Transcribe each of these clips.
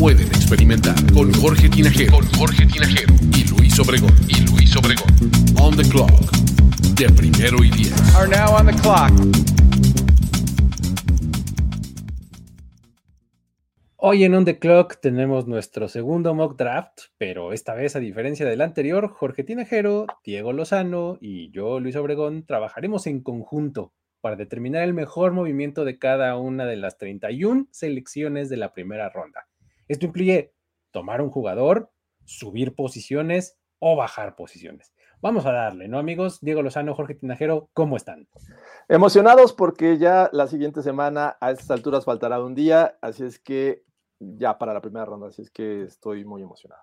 pueden experimentar. Con Jorge Tinajero. Con Jorge Tinajero. Y Luis Obregón. Y Luis Obregón. On the clock. De primero y diez. Are now on the clock. Hoy en On The Clock tenemos nuestro segundo mock draft, pero esta vez, a diferencia del anterior, Jorge Tinajero, Diego Lozano y yo, Luis Obregón, trabajaremos en conjunto para determinar el mejor movimiento de cada una de las 31 selecciones de la primera ronda. Esto incluye tomar un jugador, subir posiciones o bajar posiciones. Vamos a darle, ¿no, amigos? Diego Lozano, Jorge Tinajero, ¿cómo están? Emocionados porque ya la siguiente semana a estas alturas faltará un día, así es que ya para la primera ronda, así es que estoy muy emocionado.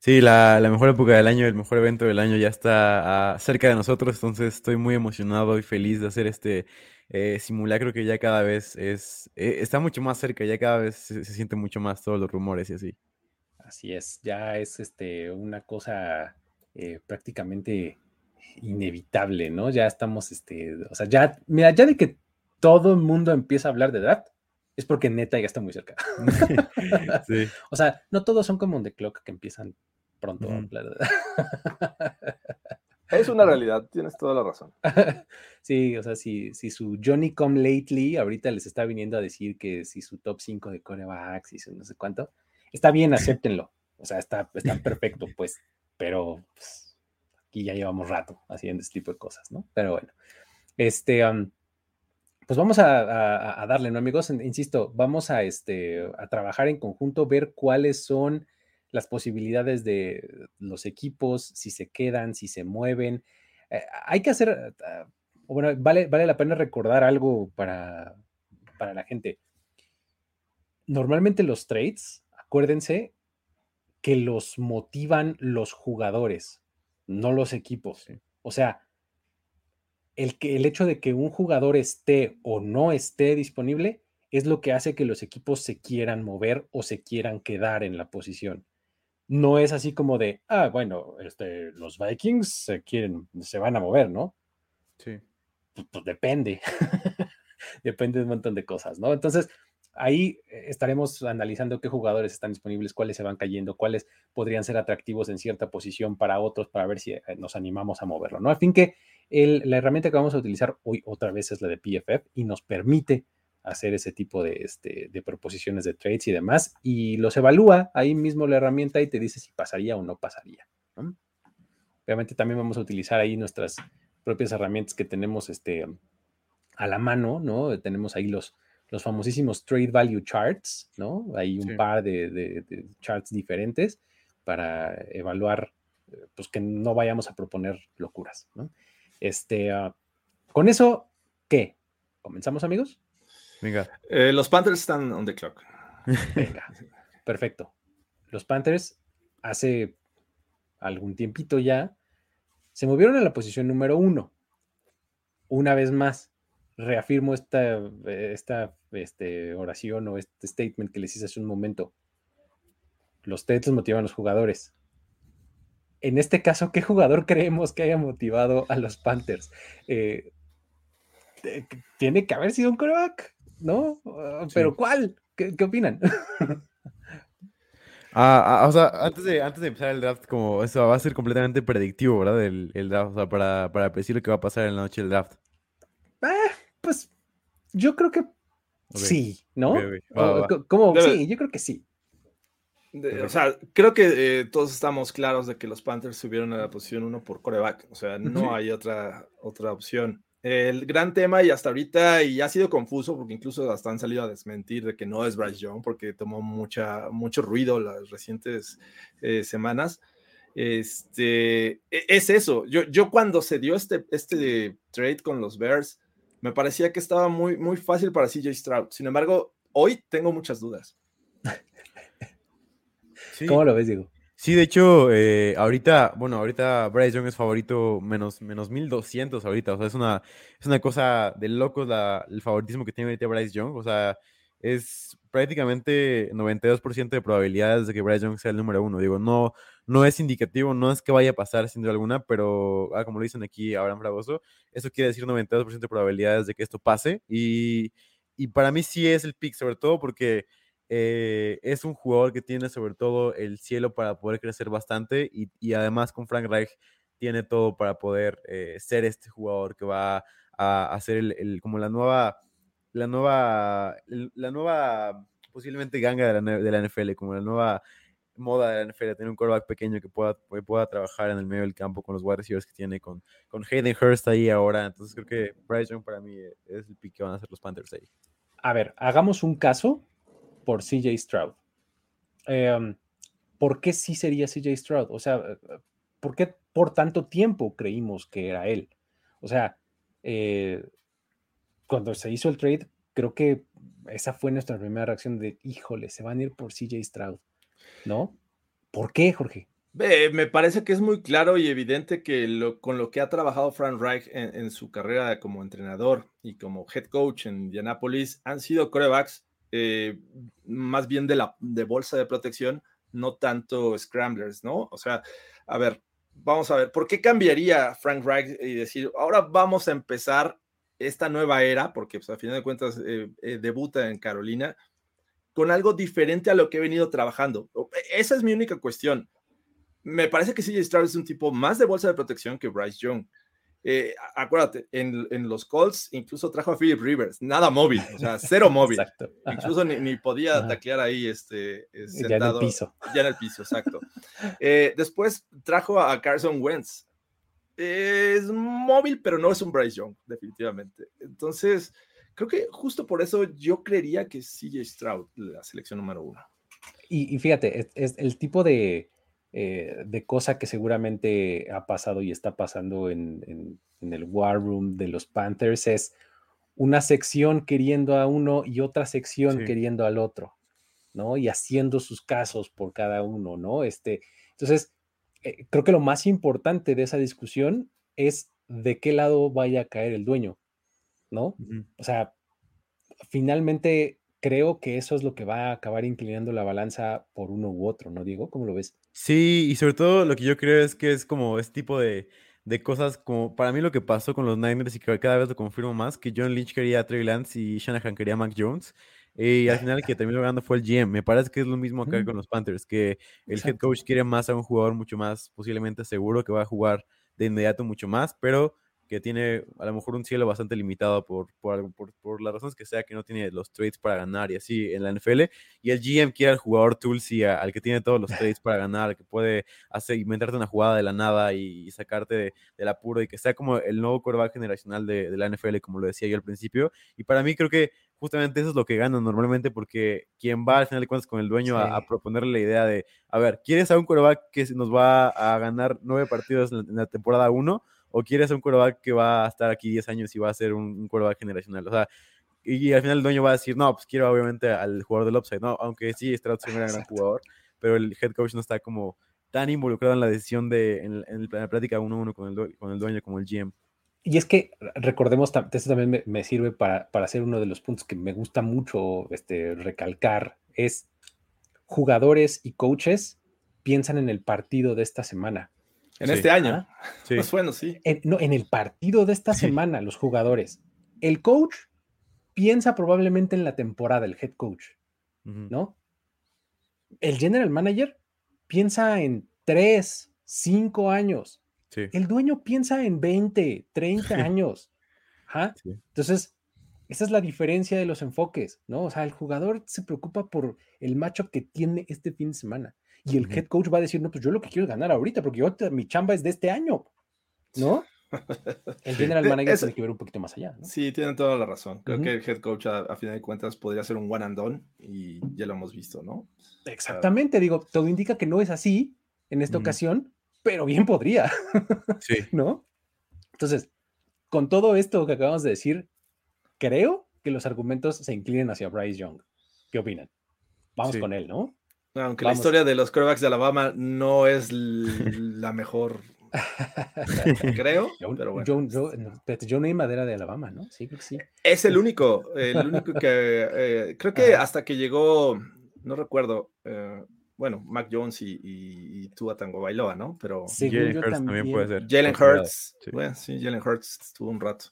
Sí, la, la mejor época del año, el mejor evento del año ya está ah, cerca de nosotros, entonces estoy muy emocionado y feliz de hacer este eh, simulacro que ya cada vez es, eh, está mucho más cerca, ya cada vez se, se siente mucho más todos los rumores y así. Así es, ya es este, una cosa eh, prácticamente inevitable, ¿no? Ya estamos, este, o sea, ya, mira, ya de que todo el mundo empieza a hablar de draft, es porque neta ya está muy cerca. Sí. O sea, no todos son como on the clock que empiezan pronto a Es una realidad, tienes toda la razón. Sí, o sea, si, si su Johnny Come Lately ahorita les está viniendo a decir que si su top 5 de corebacks y su no sé cuánto, está bien, acéptenlo. O sea, está, está perfecto, pues, pero pues, aquí ya llevamos rato haciendo este tipo de cosas, ¿no? Pero bueno, este, pues vamos a, a- a darle, ¿no, amigos? In- Insisto, vamos a, este, a trabajar en conjunto, ver cuáles son las posibilidades de los equipos, si se quedan, si se mueven. Eh, hay que hacer, ah, bueno, vale, vale la pena recordar algo para, para la gente. Normalmente los trades, acuérdense que los motivan los jugadores, no los equipos. O sea, el, que, el hecho de que un jugador esté o no esté disponible es lo que hace que los equipos se quieran mover o se quieran quedar en la posición. No es así como de, ah, bueno, este, los Vikings se quieren, se van a mover, ¿no? Sí. Pues, pues depende. depende de un montón de cosas, ¿no? Entonces, ahí eh, estaremos analizando qué jugadores están disponibles, cuáles se van cayendo, cuáles podrían ser atractivos en cierta posición para otros, para ver si eh, nos animamos a moverlo, ¿no? Al fin que el- la herramienta que vamos a utilizar hoy otra vez es la de PFF y nos permite hacer ese tipo de, este, de proposiciones de trades y demás, y los evalúa ahí mismo la herramienta y te dice si pasaría o no pasaría. ¿no? Obviamente también vamos a utilizar ahí nuestras propias herramientas que tenemos este, a la mano, ¿no? Tenemos ahí los, los famosísimos Trade Value Charts, ¿no? Hay un Sí. par de, de- de charts diferentes para evaluar, pues que no vayamos a proponer locuras, ¿no? Este, ah, con eso, ¿qué? ¿Comenzamos, amigos? Venga. Eh, los Panthers están on the clock. Venga, perfecto. Los Panthers hace algún tiempito ya se movieron a la posición número uno. Una vez más, reafirmo esta, esta este, oración o este statement que les hice hace un momento. Los los motivan a los jugadores. En este caso, ¿qué jugador creemos que haya motivado a los Panthers? Eh, eh, tiene que haber sido un coreback, ¿no? Uh, ¿Pero Sí. cuál? ¿Qué, qué opinan? Ah, ah, o sea, antes de, antes de empezar el draft, como eso va a ser completamente predictivo, ¿verdad? El, el draft, o sea, para, para predecir lo que va a pasar en la noche del draft. Ah, pues yo creo que sí, ¿no? Ok, ok. Va, O- va, va. co- ¿Cómo? Debe- Sí, yo creo que sí. De- o sea, creo que eh, todos estamos claros de que los Panthers subieron a la posición 1 por coreback. O sea, no hay otra, otra opción. El gran tema, y hasta ahorita, y ha sido confuso, porque incluso hasta han salido a desmentir de que no es Bryce Young, porque tomó mucha, mucho ruido las recientes eh, semanas. Este, e- es eso. Yo, yo cuando se dio este, este trade con los Bears, me parecía que estaba muy, muy fácil para CJ Stroud. Sin embargo, hoy tengo muchas dudas. ¿Cómo lo ves, Diego? Sí, de hecho, eh, ahorita, bueno, ahorita Bryce Young es favorito menos, menos 1200 ahorita, o sea, es una, es una cosa de locos el favoritismo que tiene ahorita Bryce Young, o sea, es prácticamente 92% de probabilidades de que Bryce Young sea el número uno. Digo, no, no es indicativo, no es que vaya a pasar sin duda alguna, pero ah, como lo dicen aquí Abraham Fragoso, eso quiere decir 92% de probabilidades de que esto pase. Y, y para mí sí es el pick, sobre todo porque eh, es un jugador que tiene sobre todo el cielo para poder crecer bastante y, además con Frank Reich tiene todo para poder eh, ser este jugador que va a hacer el, el, como la nueva la nueva, la nueva posiblemente ganga de la, de la NFL, como la nueva moda de la NFL, tener un quarterback pequeño que pueda, pueda trabajar en el medio del campo con los wide receivers que tiene, con, con Hayden Hurst ahí ahora. Entonces creo que Bryce Young para mí es el pick que van a hacer los Panthers ahí. A ver, hagamos un caso por CJ Stroud. Eh, ¿Por qué sí sería CJ Stroud? O sea, ¿por qué por tanto tiempo creímos que era él? O sea, eh, cuando se hizo el trade, creo que esa fue nuestra primera reacción de, híjole, se van a ir por CJ Stroud, ¿no? ¿Por qué, Jorge? Me parece que es muy claro y evidente que con lo que ha trabajado Frank Reich en, en, su carrera como entrenador y como head coach en Indianapolis han sido corebacks eh, más bien de la de bolsa de protección, no tanto scramblers, ¿no? O sea, a ver, vamos a ver, ¿por qué cambiaría Frank Reich y decir, ahora vamos a empezar esta nueva era, porque pues, a final de cuentas eh, eh, debuta en Carolina, con algo diferente a lo que he venido trabajando. Esa es mi única cuestión. Me parece que CJ Stroud es un tipo más de bolsa de protección que Bryce Young. Eh, acuérdate, en, en, los Colts incluso trajo a Philip Rivers, nada móvil, o sea, cero móvil. Incluso ni, ni, podía Ajá. taclear ahí este, sentado. Ya en el piso. Ya en el piso, exacto. Eh, después trajo a Carson Wentz, es móvil, pero no es un Bryce Young, definitivamente. Entonces, creo que justo por eso yo creería que CJ Stroud, la selección número uno. Y, y fíjate, es, es, el tipo de, eh, de cosa que seguramente ha pasado y está pasando en, en, en, el War Room de los Panthers es una sección queriendo a uno y otra sección sí. queriendo al otro, ¿no? Y haciendo sus casos por cada uno, ¿no? Este, entonces, eh, creo que lo más importante de esa discusión es de qué lado vaya a caer el dueño, ¿no? Uh -huh. O sea, finalmente creo que eso es lo que va a acabar inclinando la balanza por uno u otro, ¿no, Diego? ¿Cómo lo ves? Sí, y sobre todo lo que yo creo es que es como este tipo de, de cosas como para mí lo que pasó con los Niners y que cada vez lo confirmo más, que John Lynch quería a Trey Lance y Shanahan quería a Mac Jones. Y al final el que terminó ganando fue el GM. Me parece que es lo mismo acá mm. con los Panthers, que el Exacto. head coach quiere más a un jugador mucho más posiblemente seguro, que va a jugar de inmediato mucho más, pero que tiene a lo mejor un cielo bastante limitado por, por, por, por, las razones que sea, que no tiene los trades para ganar y así en la NFL. Y el GM quiere al jugador Tulsi, al que tiene todos los trades para ganar, que puede hacer, inventarte una jugada de la nada y, y sacarte de, del apuro y que sea como el nuevo quarterback generacional de, de, la NFL, como lo decía yo al principio. Y para mí creo que justamente eso es lo que gana normalmente porque quien va al final de cuentas con el dueño sí. a, a, proponerle la idea de, a ver, ¿quieres a un quarterback que nos va a ganar nueve partidos en la, en la temporada 1? O quieres un quarterback que va a estar aquí 10 años y va a ser un, un quarterback generacional. O sea, y, al final el dueño va a decir, no, pues quiero obviamente al jugador del upside, ¿no? Aunque sí, Stroud es un gran jugador, pero el head coach no está como tan involucrado en la decisión de, en, en la plática uno a uno con el, con el dueño como el GM. Y es que recordemos, esto también me, me sirve para, para, hacer uno de los puntos que me gusta mucho este, recalcar, es jugadores y coaches piensan en el partido de esta semana. En sí. este año. ¿Ah? Sí. Pues bueno, sí. En, no, en el partido de esta semana, los jugadores. El coach piensa probablemente en la temporada, el head coach, uh -huh. ¿no? El general manager piensa en tres, cinco años. Sí. El dueño piensa en 20, 30 años. ¿Ah? Sí. Entonces, esa es la diferencia de los enfoques, ¿no? O sea, el jugador se preocupa por el matchup que tiene este fin de semana. Y el head coach va a decir, no, pues yo lo que quiero es ganar ahorita, porque yo, mi chamba es de este año, ¿no? El general manager tiene que ver un poquito más allá. ¿no? Sí, tienen toda la razón. Creo uh -huh. que el head coach, a, a, final de cuentas, podría ser un one and done y ya lo hemos visto, ¿no? Exactamente, digo, todo indica que no es así en esta uh -huh. ocasión, pero bien podría. Sí. ¿No? Entonces, con todo esto que acabamos de decir, creo que los argumentos se inclinen hacia Bryce Young. ¿Qué opinan? Vamos sí. con él, ¿no? Aunque la historia de los quarterbacks de Alabama no es la mejor, creo. John, pero bueno. John, John, John A. Madera de Alabama, ¿no? Sí, creo que sí. Es el único, el único que eh, creo que hasta que llegó, no recuerdo, eh, bueno, Mac Jones y, y, y Tua Tango Bailoa, ¿no? Pero Jalen yo Hurts también. también puede ser. Jalen Hurts, sí. bueno, sí, Jalen Hurts estuvo un rato.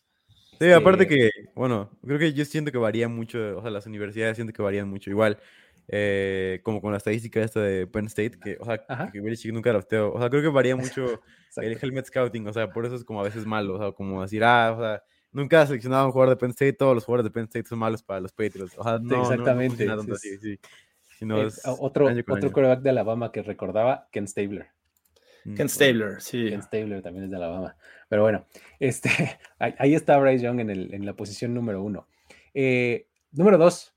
Sí, aparte que, bueno, creo que yo siento que varía mucho, o sea, las universidades siento que varían mucho. Igual, eh, como con la estadística esta de Penn State, que, o sea, Ajá. que Belichick nunca drafteó. O sea, creo que varía mucho el helmet scouting, o sea, por eso es como a veces malo, o sea, como decir, ah, o sea, nunca ha seleccionado a un jugador de Penn State, todos los jugadores de Penn State son malos para los Patriots. O sea, no, no- no exactamente, funciona tanto sí, así, sí. Sino Eh, es otro año otro año. quarterback de Alabama que recordaba, Ken Stabler. Mm, Ken Stabler, sí. Ken Stabler también es de Alabama. Pero bueno, este, ahí, ahí está Bryce Young en, el- en la posición número uno. Eh, número dos,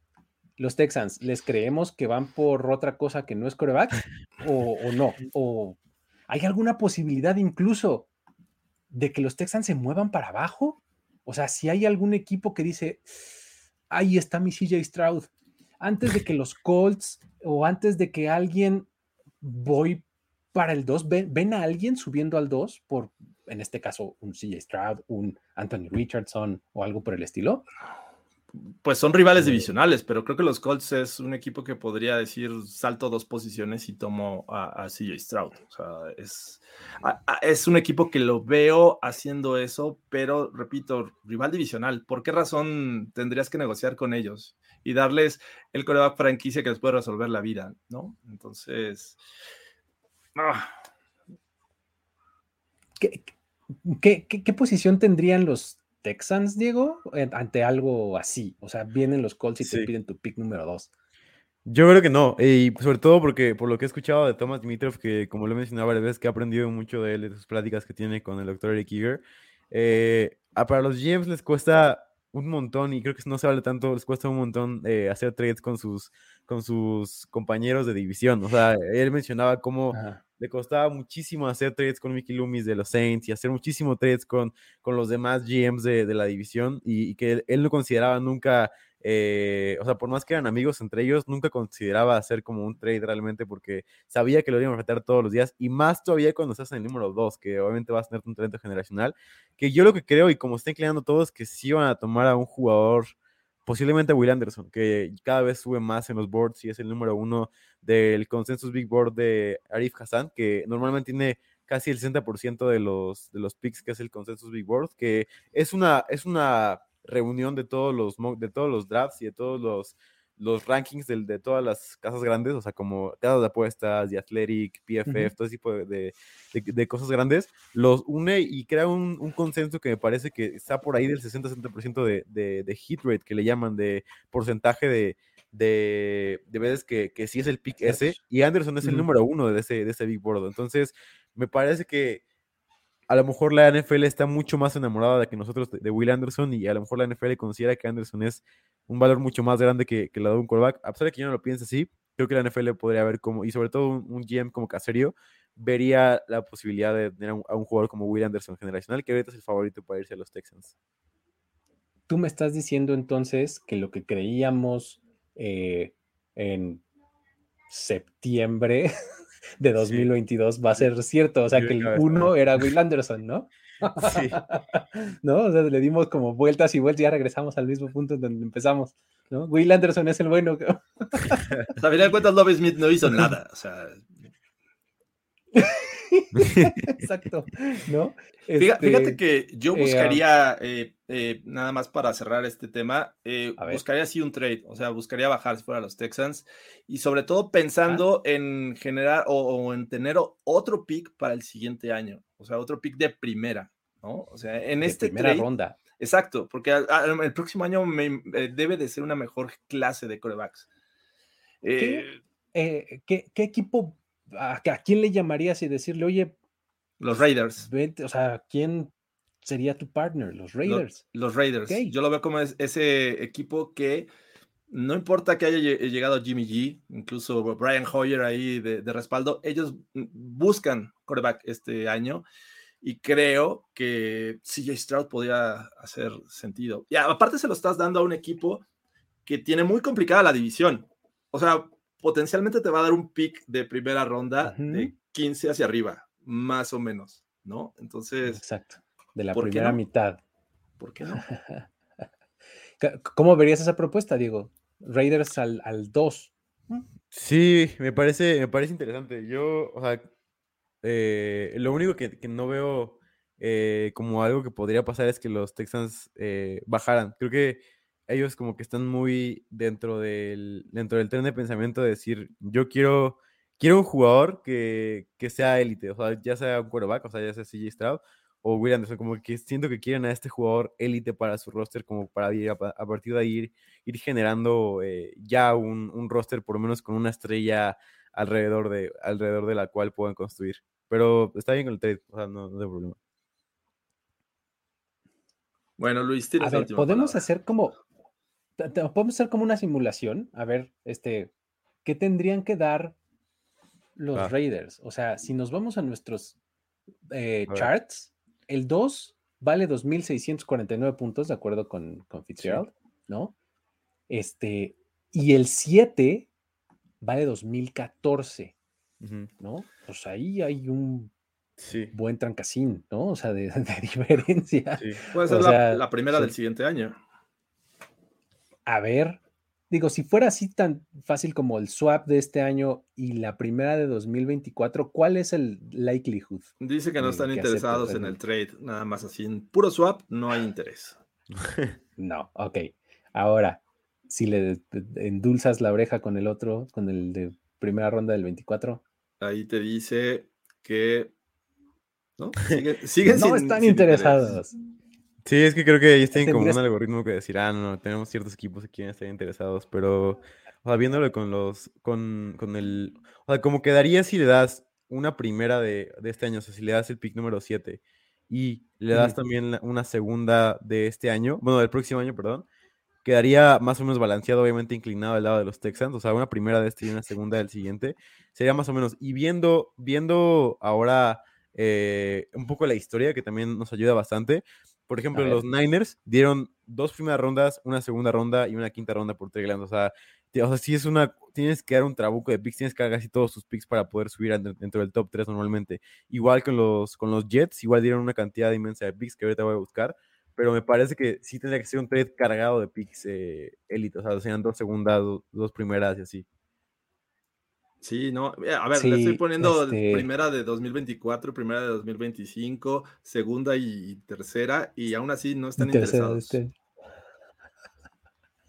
los Texans. ¿Les creemos que van por otra cosa que no es coreback? ¿O, o no? ¿O hay alguna posibilidad incluso de que los Texans se muevan para abajo? O sea, si hay algún equipo que dice, ahí está mi CJ Stroud, antes de que los Colts o antes de que alguien voy para el 2, ¿ven, ven a alguien subiendo al 2 por, en este caso, un CJ Stroud, un Anthony Richardson o algo por el estilo? Pues son rivales divisionales, pero creo que los Colts es un equipo que podría decir salto dos posiciones y tomo a, a CJ Stroud. O sea, es, a- a- es un equipo que lo veo haciendo eso, pero repito, rival divisional. ¿Por qué razón tendrías que negociar con ellos y darles el coreback franquicia que les puede resolver la vida? ¿No? Entonces. ah, ¿Qué, qué, qué- qué posición tendrían los Texans, Diego, ante algo así? O sea, vienen los Colts y te piden tu pick número 2. Yo creo que no, y sobre todo porque por lo que he escuchado de Thomas Dimitrov, que como lo he mencionado varias veces, que he aprendido mucho de él, de sus pláticas que tiene con el doctor Eric Eager, eh, para los GMs les cuesta un montón, y creo que no se vale tanto, les cuesta un montón eh, hacer trades con sus, con sus compañeros de división. O sea, él mencionaba cómo Ajá. Le costaba muchísimo hacer trades con Mickey Loomis de los Saints y hacer muchísimo trades con, con los demás GMs de, de la división y, que él, no consideraba nunca, eh, o sea, por más que eran amigos entre ellos, nunca consideraba hacer como un trade realmente porque sabía que lo iban a enfrentar todos los días y más todavía cuando estás en el número 2, que obviamente vas a tener un talento generacional, que yo lo que creo y como está inclinando todo es que sí van a tomar a un jugador posiblemente Will Anderson, que cada vez sube más en los boards y es el número uno del Consensus Big Board de Arif Hassan, que normalmente tiene casi el 60% de los, de los picks que es el Consensus Big Board, que es una, es una reunión de todos los, de todos los drafts y de todos los, los rankings de, todas las casas grandes, o sea, como casas de apuestas, The Athletic, PFF, Ujú. todo ese tipo de, de- de- de cosas grandes, los une y crea un, un consenso que me parece que está por ahí del 60-70% de, de, de hit rate, que le llaman, de porcentaje de, de, de veces que, que sí es el pick ese, y Anderson es el número uno de ese, de ese Big Board. Entonces, me parece que a lo mejor la NFL está mucho más enamorada de que nosotros de, Will Anderson y a lo mejor la NFL considera que Anderson es un valor mucho más grande que, que la de un quarterback. A pesar de que yo no lo piense así, creo que la NFL podría ver como, y sobre todo un, un GM como Caserio, vería la posibilidad de tener a un, a un jugador como Will Anderson generacional, que ahorita es el favorito para irse a los Texans. Tú me estás diciendo entonces que lo que creíamos eh, en septiembre de 2022 va a ser cierto. O sea, Yo que el uno era Will Anderson, ¿no? Sí. ¿No? O sea, le dimos como vueltas y vueltas y ya regresamos al mismo punto en donde empezamos. ¿no? Will Anderson es el bueno. O sea, a final de cuentas, Love Smith no hizo nada. O sea, Exacto. ¿No? Este, Fíjate que yo eh, buscaría, eh, eh, nada más para cerrar este tema, eh, buscaría así un trade, o sea, buscaría bajar si fuera los Texans y sobre todo pensando en generar o, o en tener otro pick para el siguiente año, o sea, otro pick de primera, ¿no? O sea, en de este primera trade, ronda. exacto, porque el próximo año me- debe de ser una mejor clase de corebacks. ¿qué, qué equipo, a, a quién le llamarías y decirle, oye, los Raiders. vente, o sea, ¿quién sería tu partner? Los Lo- Raiders. Los Raiders. Yo lo veo como es- ese equipo que no importa que haya lle- llegado Jimmy G, incluso Brian Hoyer ahí de, de respaldo, ellos buscan quarterback este año y creo que CJ Stroud podría hacer sentido. Y aparte se lo estás dando a un equipo que tiene muy complicada la división. O sea, potencialmente te va a dar un pick de primera ronda de Ujú. 15 hacia arriba, más o menos, ¿no? Entonces, Exacto. De la ¿por qué primera no? mitad. ¿por qué no? ¿Cómo verías esa propuesta, Diego? Raiders al, al 2. Sí, me parece, me parece interesante. Yo, o sea, eh, lo único que, que no veo eh, como algo que podría pasar es que los Texans eh, bajaran. Creo que ellos como que están muy dentro del, dentro del tren de pensamiento de decir, yo quiero, quiero un jugador que, que sea élite, o sea, ya sea un quarterback, o sea, ya sea CJ Stroud o Will Anderson, como que siento que quieren a este jugador élite para su roster, como para ir a, pa- a partir de ahí ir, ir generando eh, ya un, un roster por lo menos con una estrella alrededor de, alrededor de la cual puedan construir. Pero está bien con el trade, o sea, no, no hay problema. Bueno, Luis, A tienes ver, última podemos palabra. hacer como. Podemos hacer como una simulación. A ver, este. ¿Qué tendrían que dar los. Raiders? O sea, si nos vamos a nuestros eh, A ver. charts, el 2 vale 2.649 puntos, de acuerdo con, con Fitzgerald, ¿no? Este. Y el 7 vale 2014, Ujú, ¿no? Pues ahí hay un Sí, buen trancasín, ¿no? O sea, de, de diferencia. sí. Puede ser o la, primera sí. del siguiente año. A ver, digo, si fuera así tan fácil como el swap de este año y la primera de 2024, ¿cuál es el likelihood? Dice que no están que interesados en el trade, nada más así. En puro swap no hay interés. No, ok. Ahora, si le endulzas la oreja con el otro, con el de primera ronda del 24, Ahí te dice que. ¿No? Siguen no sin- están sin interesados. Sí, es que creo que ahí tienen como un algoritmo que decir, ah, no, no, tenemos ciertos equipos que quieren estar interesados, pero, o sea, viéndolo con los, con, con el, o sea, como quedaría si le das una primera de, de este año, o sea, si le das el pick número 7 y le das Ujú. también una interés de este año, bueno, del próximo año, perdón, quedaría más o menos balanceado, obviamente inclinado al lado de los Texans, o sea, una primera de este y una segunda del siguiente, sería más o menos, y viendo, viendo ahora eh, un poco la historia, que también nos ayuda bastante, por ejemplo, los Niners dieron dos primeras rondas, una segunda ronda y una quinta ronda por Trey. O sea, o sea, sí es una. Tienes que dar un trabuco de picks, tienes que dar casi todos tus picks para poder subir dentro, del top 3 normalmente. Igual con los, con los Jets, igual dieron una cantidad inmensa de picks que ahorita voy a buscar. Pero me parece que sí tendría que ser un trade cargado de picks eh, élite. O sea, serían dos segundas, do- dos primeras y así. Sí, no. eh, A ver, le estoy poniendo este- primera de 2024, primera de 2025, segunda y tercera, y aún así no están Tercera interesados. este-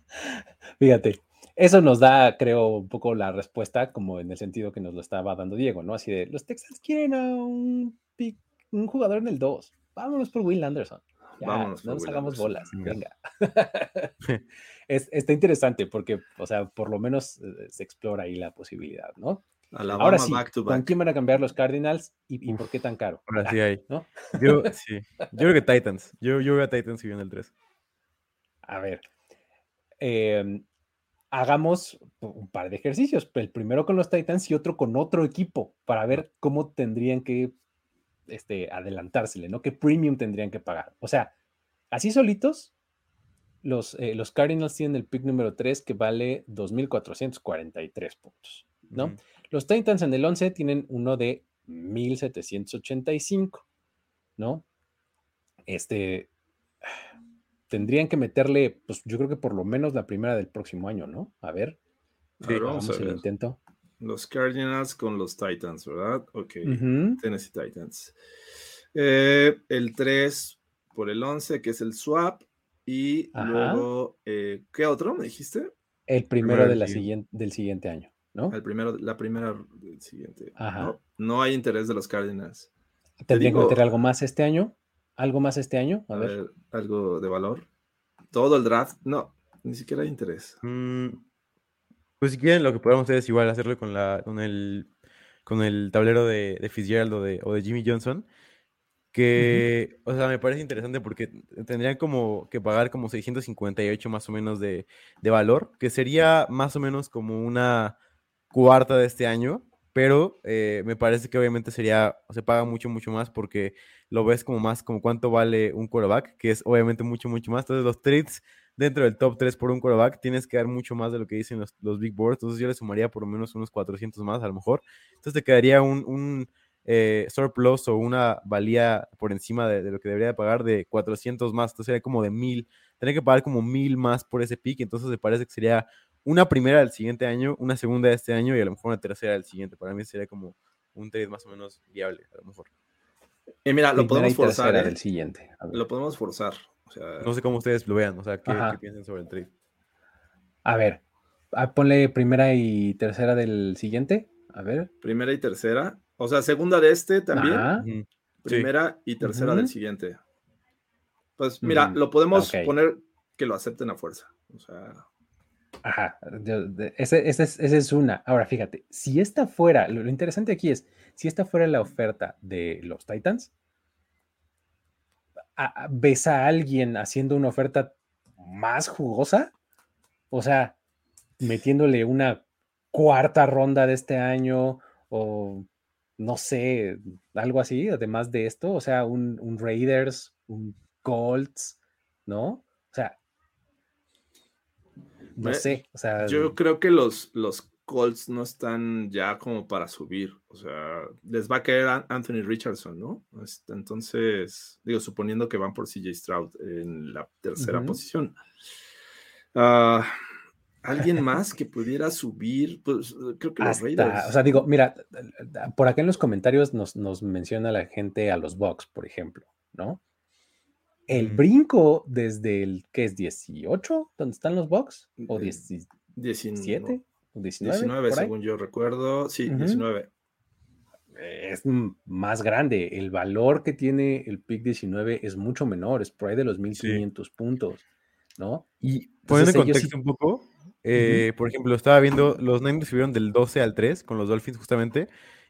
Fíjate, eso nos da, creo, un poco la respuesta, como en el sentido que nos lo estaba dando Diego, ¿no? Así de, los Texans quieren a un, pick- un jugador en el 2. Vámonos por Will Anderson. Ya, Vámonos no nos hagamos Anderson, bolas. venga. Es- está interesante porque, o sea, por lo menos eh, se explora ahí la posibilidad, ¿no? Alabama Ahora sí, back to ¿con back. quién van a cambiar los Cardinals y, y por qué tan caro? Ahora Ah, sí hay. ¿no? Yo, sí. Yo creo que Titans. Yo, yo veo a Titans subiendo el 3. A ver, eh, hagamos un par de ejercicios. El primero con los Titans y otro con otro equipo para ver cómo tendrían que este, adelantársele, ¿no? ¿Qué premium tendrían que pagar? O sea, así solitos, los, eh, los Cardinals tienen el pick número 3 que vale 2.443 puntos, ¿no? Los Titans en el 11 tienen uno de 1.785, ¿no? Este, tendrían que meterle, pues yo creo que por lo menos la primera del próximo año, ¿no? A ver, vamos a el ver. intento. Los Cardinals con los Titans, ¿verdad? Ok. Ujú. Tennessee Titans. Eh, el 3 por el 11, que es el swap. Y Ajá. luego, eh, ¿qué otro me dijiste? El primero Primero de del la siguiente. del siguiente año, ¿no? El primero, la primera del siguiente. Ajá. No, no hay interés de los Cardinals. ¿Tendrían que meter algo más este año? ¿Algo más este año? A, A ver. ver, algo de valor. Todo el draft, no, ni siquiera hay interés. Mm, pues si quieren, lo que podemos hacer es igual hacerlo con la, con el, con el tablero de, de Fitzgerald o de, o de Jimmy Johnson. Que, o sea, me parece interesante porque tendrían como que pagar como 658 más o menos de, de valor, que sería más o menos como una cuarta de este año, pero eh, me parece que obviamente sería, se paga mucho, mucho más porque lo ves como más como cuánto vale un quarterback, que es obviamente mucho, mucho más. Entonces los trades dentro del top 3 por un quarterback, tienes que dar mucho más de lo que dicen los, los big boards. Entonces yo le sumaría por lo menos unos 400 más a lo mejor. Entonces te quedaría un, un eh, surplus o una valía por encima de, de, lo que debería de pagar de 400 más. Entonces sería como de 1000. Tendría que pagar como 1000 más por ese pick. Entonces me parece que sería una primera del siguiente año, una segunda de este año y a lo mejor una tercera del siguiente. Para mí sería como un trade más o menos viable, a lo mejor. Y mira, lo podemos forzar. ¿eh? del siguiente. Lo podemos forzar. O sea... No sé cómo ustedes lo vean, o sea, ¿qué, ¿qué, piensan sobre el trade? A ver, ah, ponle primera y tercera del siguiente. A ver. Primera y tercera. O sea, segunda de este también. Ajá. Primera sí. y tercera uh -huh. del siguiente. Pues mira, mm, lo podemos okay. poner que lo acepten a fuerza. O sea. Ajá, ese, ese, es, ese, es, una. Ahora, fíjate, si esta fuera, lo, lo, interesante aquí es, si esta fuera la oferta de los Titans, a, a, ¿ves a alguien haciendo una oferta más jugosa? O sea, metiéndole una cuarta ronda de este año o no sé, algo así, además de esto, o sea, un, un Raiders, un Colts, ¿no? O sea, no sé, o sea. Yo creo que los, los Colts no están ya como para subir, o sea, les va a caer Anthony Richardson, ¿no? Este, entonces, digo, suponiendo que van por CJ Stroud en la tercera uh -huh. posición. Uh, alguien más que pudiera subir, pues creo que los Hasta, Raiders. O sea, digo, mira, por acá en los comentarios nos, nos menciona la gente a los Bucks, por ejemplo, ¿no? El mm. brinco desde el, ¿qué es? ¿18? ¿Dónde están los Bucks? ¿O 17? 19, ¿O 19, 19 según yo recuerdo. Sí, uh -huh. 19. Es más grande. El valor que tiene el pick 19 es mucho menor. Es por ahí de los 1500 sí. puntos, ¿no? Y poniendo en contexto sí... un poco, eh, uh -huh. por ejemplo, estaba viendo, los Niners subieron del 12 al 3 con los Dolphins justamente.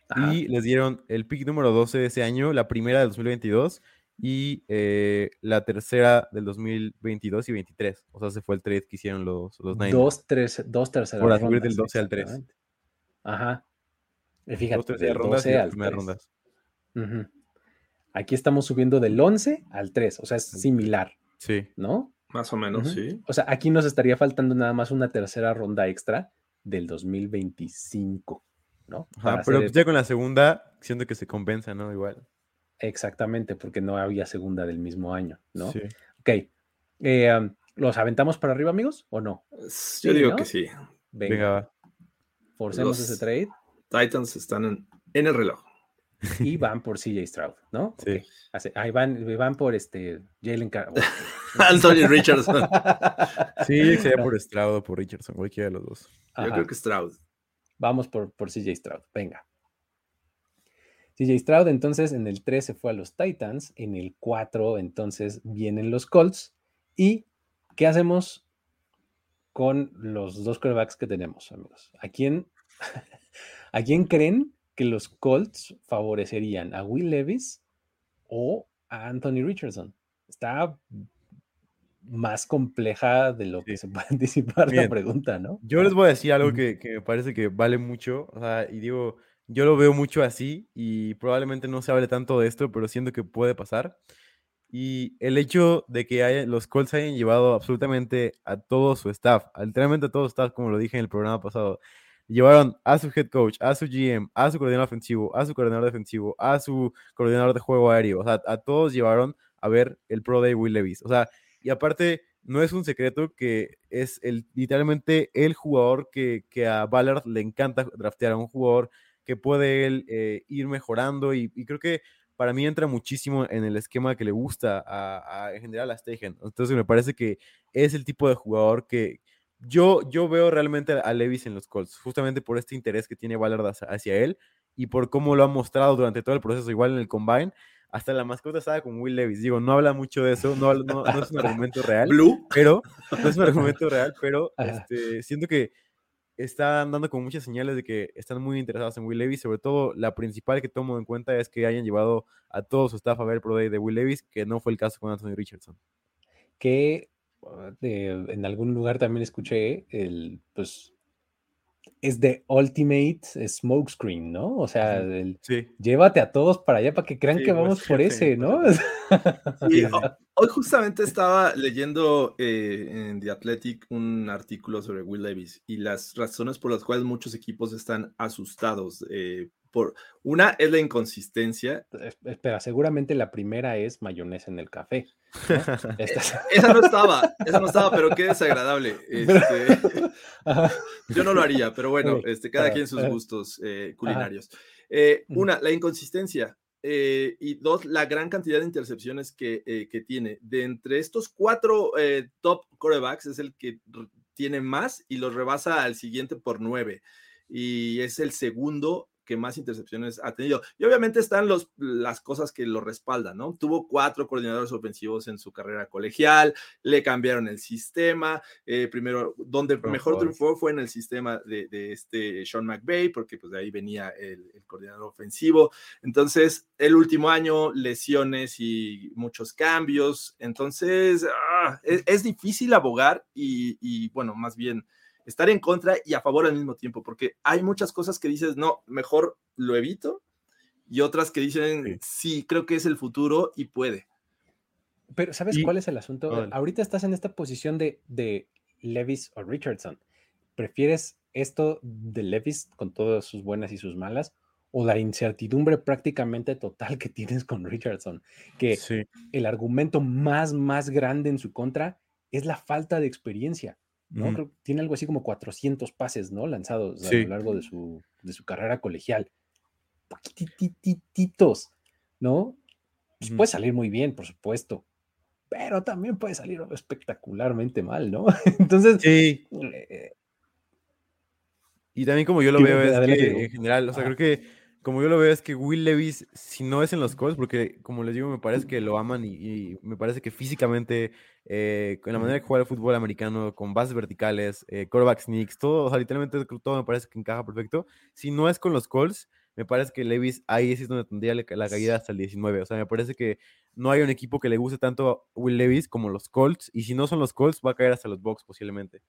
Ajá. Y les dieron el pick número 12 de ese año, la primera del 2022 y eh, la tercera del 2022 y 23. O sea, se fue el trade que hicieron los, los Niners. Dos, tres, dos terceras Por subir del 12 al 3. Ajá. Y fíjate, dos terceras rondas y al primeras rondas. Uh -huh. Aquí estamos subiendo del 11 al 3, o sea, es similar. Sí. ¿No? Más o menos, uh -huh. sí. O sea, aquí nos estaría faltando nada más una tercera ronda extra del 2025, ¿no? Ajá, pero pues ya con la segunda, siento que se compensa, ¿no? Igual. Exactamente, porque no había segunda del mismo año, ¿no? Sí. Ok. Eh, um, ¿Los aventamos para arriba, amigos, o no? Yo sí, digo ¿no? que sí. Venga. Venga. Forcemos Los ese trade. Titans están en, en, el reloj. Y van por CJ Stroud, ¿no? Sí. Okay. Ahí van, van por este Jalen Car Anthony Richardson. sí, sería por Stroud o por Richardson, cualquiera de los dos. Yo creo que Stroud. Vamos por, por CJ Stroud, venga. CJ Stroud entonces en el 3 se fue a los Titans, en el 4 entonces vienen los Colts. ¿Y qué hacemos con los dos quarterbacks que tenemos, amigos? ¿A quién, ¿A quién creen que los Colts favorecerían? ¿A Will Levis o a Anthony Richardson? Está más compleja de lo que se puede anticipar Bien. la pregunta, ¿no? Yo les voy a decir algo que, que me parece que vale mucho, o sea, y digo, yo lo veo mucho así y probablemente no se hable tanto de esto, pero siento que puede pasar. Y el hecho de que haya, los Colts hayan llevado absolutamente a todo su staff, literalmente a todo su staff, como lo dije en el programa pasado, llevaron a su head coach, a su GM, a su coordinador ofensivo, a su coordinador defensivo, a su coordinador de juego aéreo, o sea, a todos llevaron a ver el Pro Day Will Levis. O sea, y aparte, no es un secreto que es el, literalmente el jugador que, que a Ballard le encanta draftear a un jugador que puede él eh, ir mejorando y, y, creo que para mí entra muchísimo en el esquema que le gusta a, a en general a Stegen. Entonces me parece que es el tipo de jugador que yo, yo veo realmente a Levis en los Colts, justamente por este interés que tiene Ballard hacia él y por cómo lo ha mostrado durante todo el proceso, igual en el combine. Hasta la mascota estaba con Will Levis. Digo, no habla mucho de eso, no, no, no es un argumento real. Blue. Pero, no es un argumento real, pero este, siento que están dando con muchas señales de que están muy interesados en Will Levis. Sobre todo, la principal que tomo en cuenta es que hayan llevado a todo su staff a ver el Pro Day de Will Levis, que no fue el caso con Anthony Richardson. Que eh, en algún lugar también escuché el, pues, es de Ultimate Smokescreen, ¿no? O sea, el- Sí. llévate a todos para allá para que crean Sí, que pues, vamos por sí, ese, ¿no? Sí, hoy justamente estaba leyendo eh, en The Athletic un artículo sobre Will Levis y las razones por las cuales muchos equipos están asustados. eh, por una es la inconsistencia. Es- Espera, seguramente la primera es mayonesa en el café. ¿no? Esta es- Esa no estaba, esa no estaba, pero qué desagradable. Este, yo no lo haría, pero bueno, este, cada quien sus gustos eh, culinarios. Eh, una, la inconsistencia. eh, y dos, la gran cantidad de intercepciones que, que tiene. De entre estos cuatro top quarterbacks es el que tiene más y los rebasa al siguiente por nueve. Y es el segundo que más intercepciones ha tenido. Y obviamente están los, las cosas que lo respaldan, ¿no? Tuvo cuatro coordinadores ofensivos en su carrera colegial, le cambiaron el sistema, eh, primero, donde mejor triunfó fue en el sistema de, de este Sean McVay, porque pues de ahí venía el, el coordinador ofensivo. Entonces, el último año, lesiones y muchos cambios. Entonces, ah, es, es difícil abogar y, y, bueno, más bien estar en contra y a favor al mismo tiempo, porque hay muchas cosas que dices, no, mejor lo evito, y otras que dicen, sí, creo que es el futuro y puede. Pero ¿sabes Y- cuál es el asunto? Ahorita estás en esta posición de, de Levis o Richardson. ¿Prefieres esto de Levis con todas sus buenas y sus malas? O la incertidumbre prácticamente total que tienes con Richardson. Que Sí. el argumento más, más grande en su contra es la falta de experiencia. ¿No? Ujú. Creo que tiene algo así como 400 pases, ¿no? Lanzados a lo largo de su, de su carrera colegial. Poquitititos, ¿no? Pues puede salir muy bien, por supuesto, pero también puede salir espectacularmente mal, ¿no? Entonces, Sí, eh, y también como yo lo veo es que en general, o sea, creo que como yo lo veo es que Will Levis, si no es en los Colts, porque como les digo, me parece que lo aman y, y me parece que físicamente, eh, con la manera de jugar el fútbol americano, con bases verticales, eh, quarterback sneaks, todo, o sea, literalmente todo me parece que encaja perfecto. Si no es con los Colts, me parece que Levis ahí es donde tendría la caída hasta el 19. O sea, me parece que no hay un equipo que le guste tanto a Will Levis como los Colts, y si no son los Colts, va a caer hasta los Bucks posiblemente.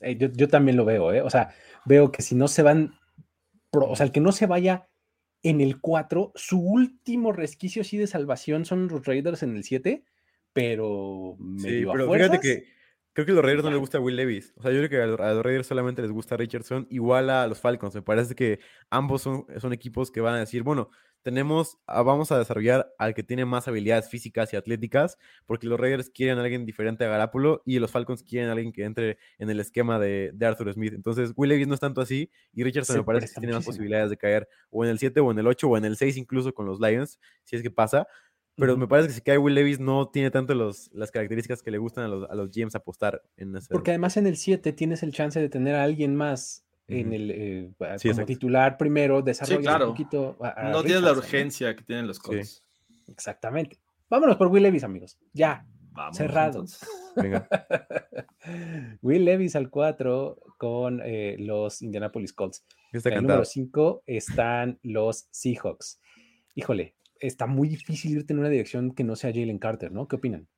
yo, yo también lo veo, ¿eh? O sea, veo que si no se van, pro- o sea, el que no se vaya en el 4, su último resquicio sí de salvación son los Raiders en el 7, pero Sí, medio a pero fíjate fuerzas. que creo que a los Raiders no les gusta Will Levis. O sea, yo creo que a los, a los Raiders solamente les gusta Richardson, igual a los Falcons. Me parece que ambos son, son equipos que van a decir, bueno, tenemos, a- vamos a desarrollar al que tiene más habilidades físicas y atléticas, porque los Raiders quieren a alguien diferente a Garápulo y los Falcons quieren a alguien que entre en el esquema de, de Arthur Smith. Entonces, Will Levis no es tanto así y Richardson me parece que tiene más posibilidades de caer o en el 7 o en el 8 o en el 6 incluso con los Lions, si es que pasa. Pero me parece que si cae Will Levis no tiene tanto los, las características que le gustan a los, a los GMs apostar en ese. Porque además en el 7 tienes el chance de tener a alguien más en el eh, Sí, como exacto. titular primero, desarrollar claro. un poquito. a- a No tienes la urgencia que tienen los Colts. Exactamente. Vámonos por Will Levis, amigos. Ya. Vamos, Cerrado. entonces. Venga. Will Levis al 4 con eh, los Indianapolis Colts. Está En el número 5 están los Seahawks. Híjole, está muy difícil irte en una dirección que no sea Jalen Carter, ¿no? ¿Qué opinan?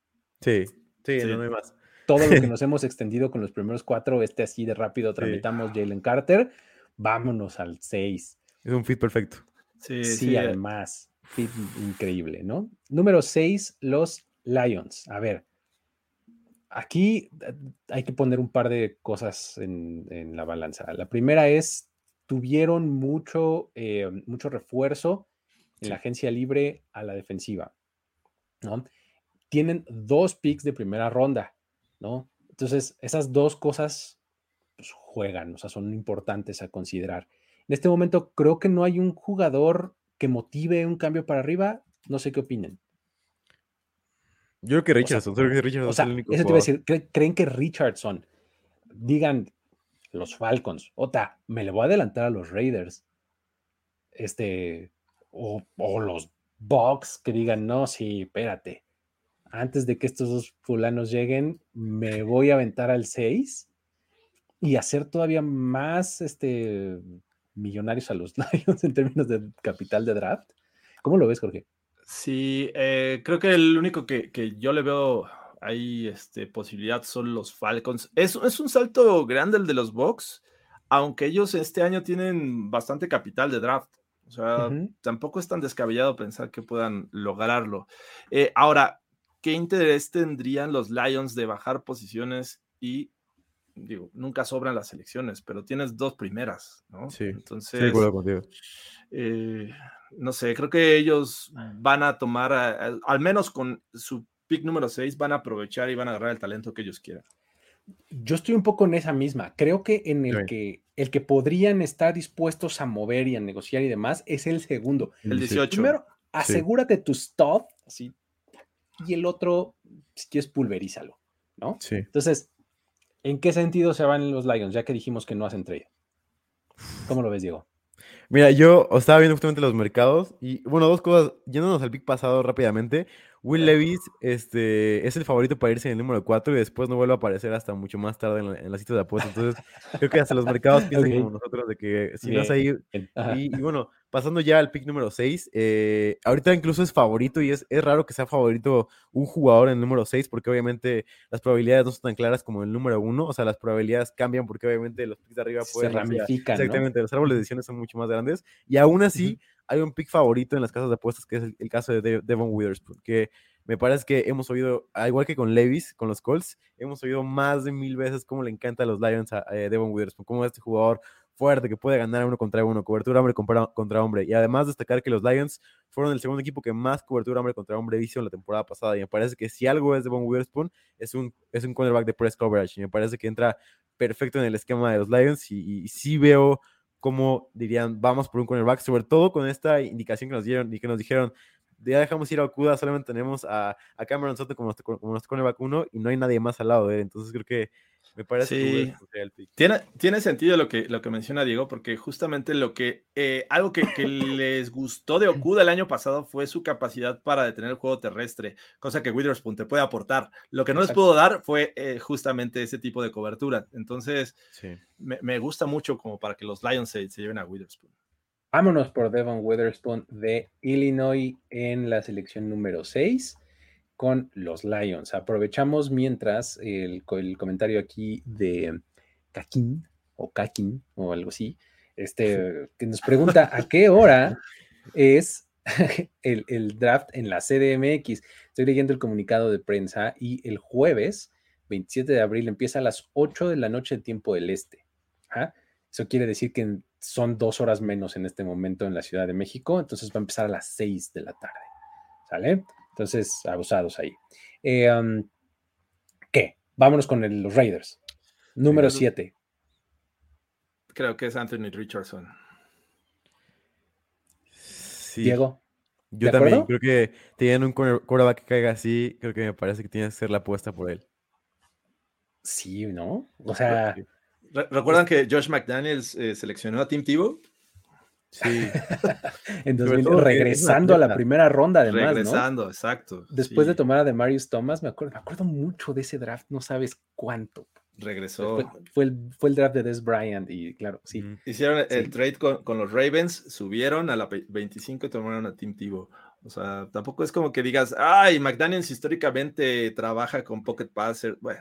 Sí, sí, Sí. no hay más. Todo lo que nos hemos extendido con los primeros cuatro, este así de rápido tramitamos Jalen Carter. Vámonos al 6. Es un fit perfecto. Sí, Sí, sí, además, fit increíble, ¿no? Número 6, los Lions. A ver, aquí eh, hay que poner un par de cosas en, en la balanza. La primera es, tuvieron mucho, eh, mucho refuerzo en la agencia libre a la defensiva, ¿no? Tienen dos picks de primera ronda, ¿no? Entonces, esas dos cosas pues, juegan, o sea, son importantes a considerar. En este momento creo que no hay un jugador que motive un cambio para arriba. No sé qué opinen. Yo creo que Richardson, creo que Richardson O es sea, el único eso te iba a decir. ¿cre- ¿Creen que Richardson, digan los Falcons, Ota, me le voy a adelantar a los Raiders, este, o, o los Bucks que digan, no, sí, espérate, antes de que estos dos fulanos lleguen, me voy a aventar al 6 y hacer todavía más este, millonarios a los Lions en términos de capital de draft. ¿Cómo lo ves, Jorge? Sí, eh, creo que el único que, que yo le veo ahí este, posibilidad son los Falcons. Es, es un salto grande el de los Bucks. aunque ellos este año tienen bastante capital de draft. O sea, Ujú. tampoco es tan descabellado pensar que puedan lograrlo. Eh, ahora, ¿qué interés tendrían los Lions de bajar posiciones y, digo, nunca sobran las elecciones, pero tienes dos primeras, ¿no? Sí, Entonces, Estoy de acuerdo contigo. eh, no sé, creo que ellos van a tomar, a- a- al menos con su pick número 6, van a aprovechar y van a agarrar el talento que ellos quieran. Yo estoy un poco en esa misma. Creo que en el Sí. que el que podrían estar dispuestos a mover y a negociar y demás es el segundo. El Sí. 18. Primero, asegúrate tu stuff, así, y el otro, si quieres, pulverízalo, ¿no? Sí. Entonces, ¿en qué sentido se van los Lions? Ya que dijimos que no hacen trade. ¿Cómo lo ves, Diego? Mira, yo estaba viendo justamente los mercados y, bueno, dos cosas, yéndonos al pick pasado rápidamente. Will Levis este, es el favorito para irse en el número 4 y después no vuelve a aparecer hasta mucho más tarde en la, en la cita de apuestas. Entonces, creo que hasta los mercados piensan Ok. como nosotros de que si no ahí. Bien, ajá. Y, y bueno, pasando ya al pick número 6, ahorita incluso es favorito y es, es raro que sea favorito un jugador en el número 6 porque obviamente las probabilidades no son tan claras como el número 1. O sea, las probabilidades cambian porque obviamente los picks de arriba Se pueden a- ramifican, ¿no? Exactamente, los árboles de decisiones son mucho más grandes. Y aún así, hay un pick favorito en las casas de apuestas, que es el, caso de De- Devon Witherspoon, que me parece que hemos oído, al igual que con Levis, con los Colts, hemos oído más de mil veces cómo le encanta a los Lions a, eh, Devon Witherspoon, cómo este jugador fuerte que puede ganar uno contra uno, cobertura hombre contra, hombre. Y además destacar que los Lions fueron el segundo equipo que más cobertura hombre contra hombre hizo en la temporada pasada. Y me parece que si algo es Devon Witherspoon, es un, es un cornerback de press coverage. Y me parece que entra perfecto en el esquema de los Lions y sí veo cómo dirían, vamos por un cornerback, sobre todo con esta indicación que nos dieron y que nos dijeron, ya dejamos ir a Okuda, solamente tenemos a, a Cameron Soto como nuestro, como nuestro cornerback 1 y no hay nadie más al lado de él. Entonces creo que me parece que Sí. Witherspoon sería el pick. Tiene, tiene sentido lo que, lo que menciona Diego, porque justamente lo que, eh, algo que, que les gustó de Okuda el año pasado fue su capacidad para detener el juego terrestre, cosa que Witherspoon te puede aportar. Lo que no les pudo dar fue eh, justamente ese tipo de cobertura. Entonces, Sí. me, me gusta mucho como para que los Lions se, se lleven a Witherspoon. Vámonos por Devon Witherspoon de Illinois en la selección número 6 con los Lions. Aprovechamos mientras el, el comentario aquí de Kakin o Kakin o algo así, este, que nos pregunta a qué hora es el, el draft en la CDMX. Estoy leyendo el comunicado de prensa y el jueves 27 de abril empieza a las 8 de la noche en tiempo del este. Ajá. Eso quiere decir que son dos horas menos en este momento en la Ciudad de México, entonces va a empezar a las 6 de la tarde. ¿Sale? Entonces, abusados ahí. Eh, um, ¿Qué? Vámonos con el- los Raiders. Número Raiders. 7. Creo que es Anthony Richardson. Sí. Diego. Yo ¿de también acuerdo? creo que teniendo un quarterback que caiga así, creo que me parece que tiene que ser la apuesta por él. Sí, ¿no? O sea, ¿Recuerdan que Josh McDaniels eh, seleccionó a Tim Tebow? Sí, en sobre 2000, todo que es un regresando a la primera ronda, además, ¿no? Regresando, exacto. Después de tomar a de Marius Thomas, me acuerdo, me acuerdo mucho de ese draft, no sabes cuánto. Regresó. Fue, fue el, fue el draft de Des Bryant y claro, sí. Hicieron el trade con, con los Ravens, subieron a la ve- 25 y tomaron a Tim Tebow. O sea, tampoco es como que digas, ay, McDaniels históricamente trabaja con Pocket Passer. Bueno,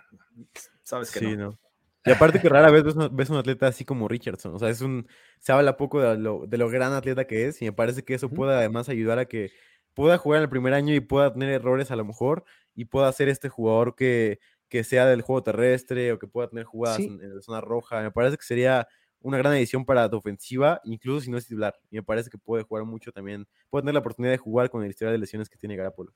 sabes que Sí, no. no. Y aparte que rara vez ves, un- ves un atleta así como Richardson. O sea, es un. Se habla poco de lo, de lo gran atleta que es. Y me parece que eso puede además ayudar a que pueda jugar en el primer año y pueda tener errores a lo mejor. Y pueda ser este jugador que, que sea del juego terrestre o que pueda tener jugadas Sí. en, en la zona roja. Me parece que sería una gran edición para tu ofensiva, incluso si no es titular. Y me parece que puede jugar mucho también. Puede tener la oportunidad de jugar con el historial de lesiones que tiene Garapolo.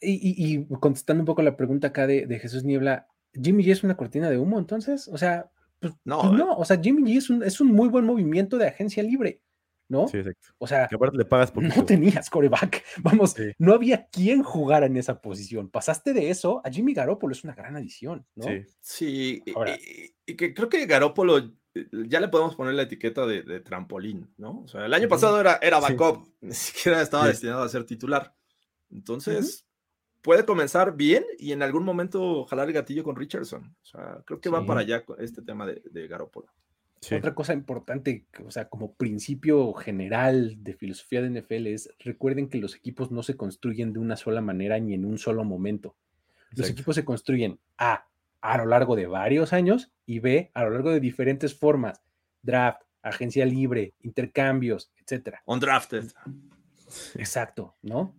Y, y- y contestando un poco la pregunta acá de, de Jesús Niebla, ¿Jimmy G es una cortina de humo entonces? O sea, pues No, pues eh. no, o sea, Jimmy G es un, es un muy buen movimiento de agencia libre, ¿no? Sí, exacto. O sea, Que aparte le pagas poquito. no tenías coreback. Vamos, Sí. no había quien jugara en esa posición. Pasaste de eso a Jimmy Garoppolo, es una gran adición, ¿no? Sí. Sí, y- Ahora- y, y que creo que Garópolo eh, ya le podemos poner la etiqueta de, de trampolín, ¿no? O sea, el año pasado era, era Sí. backup, ni siquiera estaba Sí. destinado a ser titular. Entonces, puede comenzar bien y en algún momento jalar el gatillo con Richardson. O sea, creo que va para allá este tema de, de Garópolo. Sí. Otra cosa importante, o sea, como principio general de filosofía de NFL es, recuerden que los equipos no se construyen de una sola manera ni en un solo momento. Los Exacto. equipos se construyen A, a lo largo de varios años y B, a lo largo de diferentes formas, draft, agencia libre, intercambios, etcétera. Undrafted. Exacto, ¿no?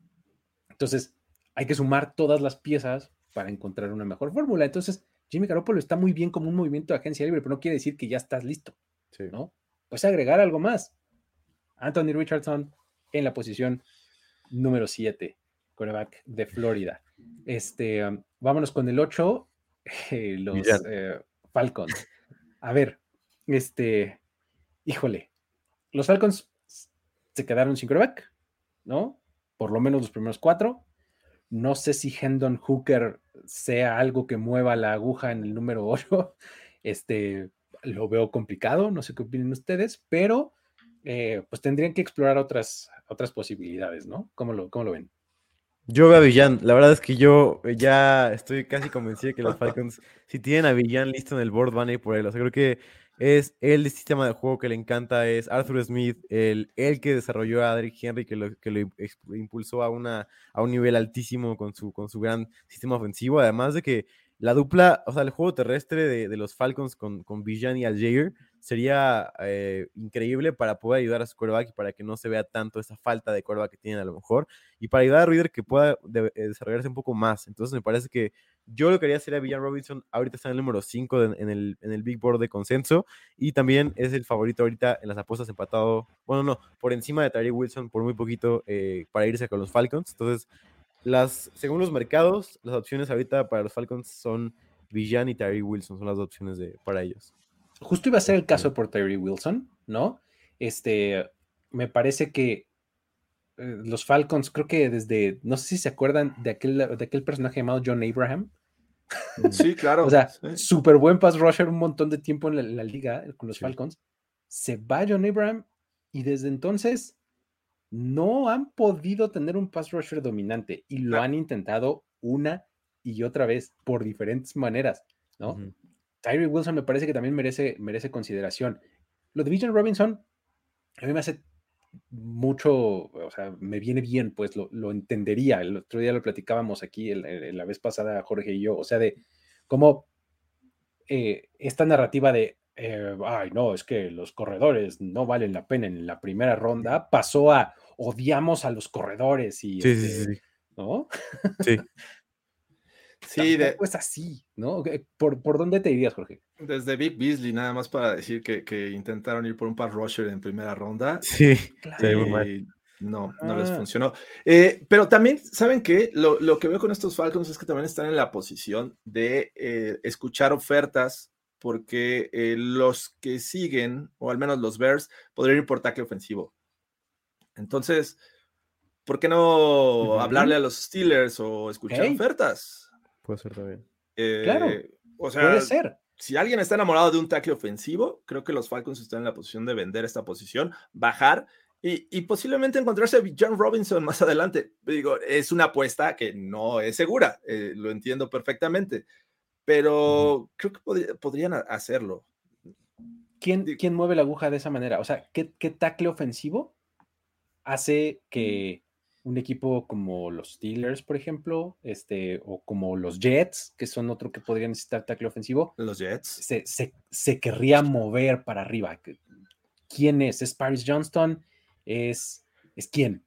Entonces, hay que sumar todas las piezas para encontrar una mejor fórmula. Entonces, Jimmy Garoppolo está muy bien como un movimiento de agencia libre, pero no quiere decir que ya estás listo, Sí. ¿no? Puedes agregar algo más. Anthony Richardson en la posición número 7, quarterback de Florida. Este, um, vámonos con el 8, los Villan. eh, Falcons. A ver, este, híjole, los Falcons se quedaron sin quarterback, ¿no? Por lo menos los primeros cuatro. No sé si Hendon Hooker sea algo que mueva la aguja en el número 8. Este, lo veo complicado, no sé qué opinen ustedes, pero eh, pues tendrían que explorar otras, otras posibilidades, ¿no? ¿Cómo lo, cómo lo ven? Yo veo a Villan. La verdad es que yo eh, ya estoy casi convencido de que los Falcons, si tienen a Villan listo en el board, van a ir por él. O sea, creo que es el sistema de juego que le encanta, es Arthur Smith, el, el que desarrolló a Derrick Henry, que lo, que lo impulsó a, una, a un nivel altísimo con su, con su gran sistema ofensivo. Además de que la dupla, o sea, el juego terrestre de, de los Falcons con, con Villan y Algier sería eh, increíble para poder ayudar a su quarterback y para que no se vea tanto esa falta de quarterback que tienen a lo mejor y para ayudar a Reader que pueda eh, desarrollarse un poco más. Entonces me parece que yo lo que haría sería Villan Robinson, ahorita está en el número 5 en, el, en el Big Board de consenso y también es el favorito ahorita en las apuestas empatado, bueno, no, por encima de Tyree Wilson por muy poquito eh, para irse con los Falcons. Entonces, las, según los mercados, las opciones ahorita para los Falcons son Villan y Tyree Wilson, son las dos opciones de, para ellos. Justo iba a ser el caso por Tyree Wilson, ¿no? Este, me parece que eh, los Falcons, creo que desde, no sé si se acuerdan de aquel, de aquel personaje llamado John Abraham, Sí, claro. o sea, sí. súper buen pass rusher un montón de tiempo en la, en la liga eh, con los Sí. Falcons. Se va John Abraham y desde entonces no han podido tener un pass rusher dominante y lo Ah. han intentado una y otra vez por diferentes maneras, ¿no? Tyree Wilson me parece que también merece, merece consideración. Lo de Bijan Robinson, a mí me hace mucho, o sea, me viene bien, pues lo, lo entendería. El otro día lo platicábamos aquí, el- el- la vez pasada, Jorge y yo, o sea, de cómo eh, esta narrativa de, eh, ay, no, es que los corredores no valen la pena en la primera ronda, pasó a odiamos a los corredores y, Sí, sí, este, sí, sí. ¿no? Sí. Sí, de- Tampoco es así, ¿no? ¿Por, ¿Por dónde te dirías, Jorge? desde Big Beasley, nada más para decir que, que intentaron ir por un pass rusher en primera ronda. Sí, Claro. no, no les Ah. funcionó. Eh, pero también, ¿saben qué? Lo, lo que veo con estos Falcons es que también están en la posición de eh, escuchar ofertas, porque eh, los que siguen, o al menos los Bears, podrían ir por tackle ofensivo. Entonces, ¿por qué no hablarle a los Steelers o escuchar ofertas? Puede ser también. Eh, Claro, O sea, Puede ser. si alguien está enamorado de un tackle ofensivo, creo que los Falcons están en la posición de vender esta posición, bajar y, y posiblemente encontrarse a John Robinson más adelante. Digo, es una apuesta que no es segura, eh, lo entiendo perfectamente, pero creo que podría- podrían ha- hacerlo. ¿Quién, Digo- quién mueve la aguja de esa manera? O sea, ¿qué, qué tackle ofensivo hace que un equipo como los Steelers, por ejemplo, este, o como los Jets, que son otro que podría necesitar tackle ofensivo, Los Jets. se, se- se querría mover para arriba? ¿Quién es? ¿Es Paris Johnston? ¿Es, ¿es quién?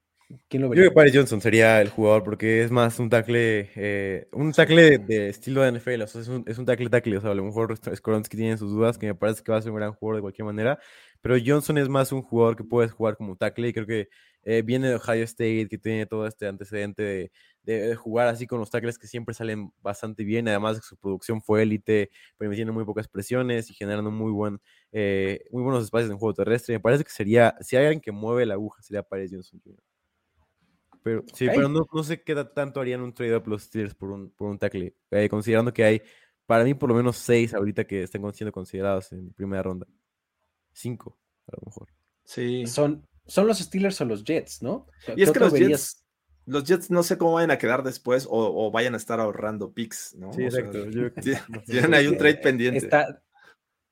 ¿Quién lo Yo vería? creo que Paris Johnson sería el jugador porque es más un tackle, eh, un tackle de estilo de NFL, o sea, es un, es un tackle tackle, o sea, a lo mejor Skoronsky tiene sus dudas, que me parece que va a ser un gran jugador de cualquier manera, pero Johnson es más un jugador que puedes jugar como tackle y creo que eh, viene de Ohio State, que tiene todo este antecedente de, de- de jugar así con los tackles que siempre salen bastante bien, además de que su producción fue élite, permitiendo muy pocas presiones y generando muy, buen, eh, muy buenos espacios en juego terrestre, me parece que sería, si hay alguien que mueve la aguja, sería Paris Johnson Jr. Pero, sí, pero no, no sé qué tanto harían un trade-up los Steelers por un, por un tackle, eh, considerando que hay, para mí, por lo menos seis ahorita que están siendo considerados en primera ronda. Cinco, a lo mejor. Sí. Son, son los Steelers o los Jets, ¿no? Y es que los Jets, los Jets no sé cómo vayan a quedar después o, o vayan a estar ahorrando picks, ¿no? Sí, O sea, exacto. yo- sé. tienen ahí un trade eh, pendiente. Está,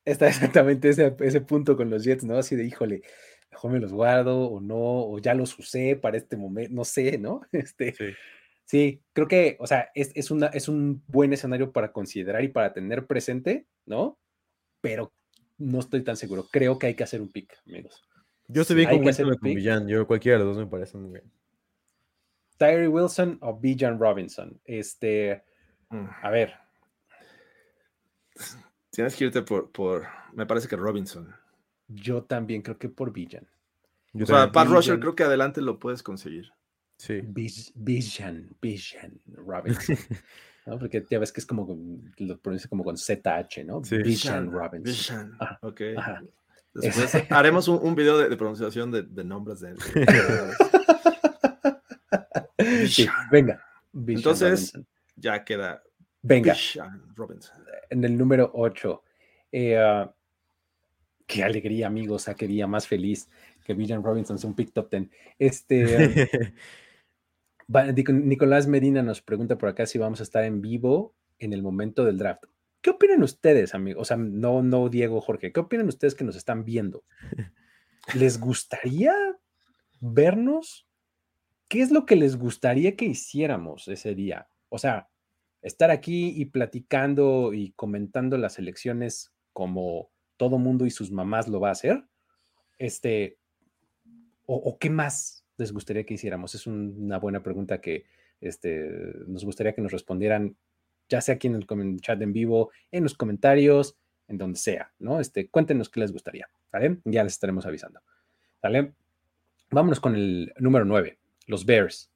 está exactamente ese, ese punto con los Jets, ¿no? Así de, híjole, mejor me los guardo o no, o ya los usé para este momento, no sé, ¿no? Este, Sí. Sí, creo que, o sea, es, es, una, es un buen escenario para considerar y para tener presente, ¿no? Pero no estoy tan seguro. Creo que hay que hacer un pick, amigos. Yo estoy bien con Wilson con Villan. Yo cualquiera de los dos me parece muy bien. Tyree Wilson o Bijan Robinson. Este, Mm. a ver, Tienes que irte por, por, me parece que Robinson. yo también creo que por Bijan. O sea. Pat Rusher creo que adelante lo puedes conseguir. Sí. Bij- Bijan, Bijan Robinson. ¿no? Porque ya ves que es como, lo pronuncia como con ZH, ¿no? Sí. Bijan Robinson. Ajá, ok. ajá. Después haremos un, un video de, de pronunciación de, de nombres de, de- Sí, venga. Bijan Entonces, Robinson. ya queda venga. Robinson. en el número 8. qué alegría, amigos, a qué día más feliz que Villan Robinson sea un pick top 10. Este, Nic- Nicolás Medina nos pregunta por acá si vamos a estar en vivo en el momento del draft. ¿Qué opinan ustedes, amigos? O sea, no, no Diego, Jorge. ¿Qué opinan ustedes que nos están viendo? ¿Les gustaría vernos? ¿Qué es lo que les gustaría que hiciéramos ese día? O sea, estar aquí y platicando y comentando las elecciones como todo mundo y sus mamás lo va a hacer. Este, o, o qué más les gustaría que hiciéramos? Es un- una buena pregunta que este, nos gustaría que nos respondieran, ya sea aquí en el chat en vivo, en los comentarios, en donde sea, ¿no? Este, cuéntenos qué les gustaría, ¿vale? Ya les estaremos avisando, ¿vale? Vámonos con el número 9, los Bears.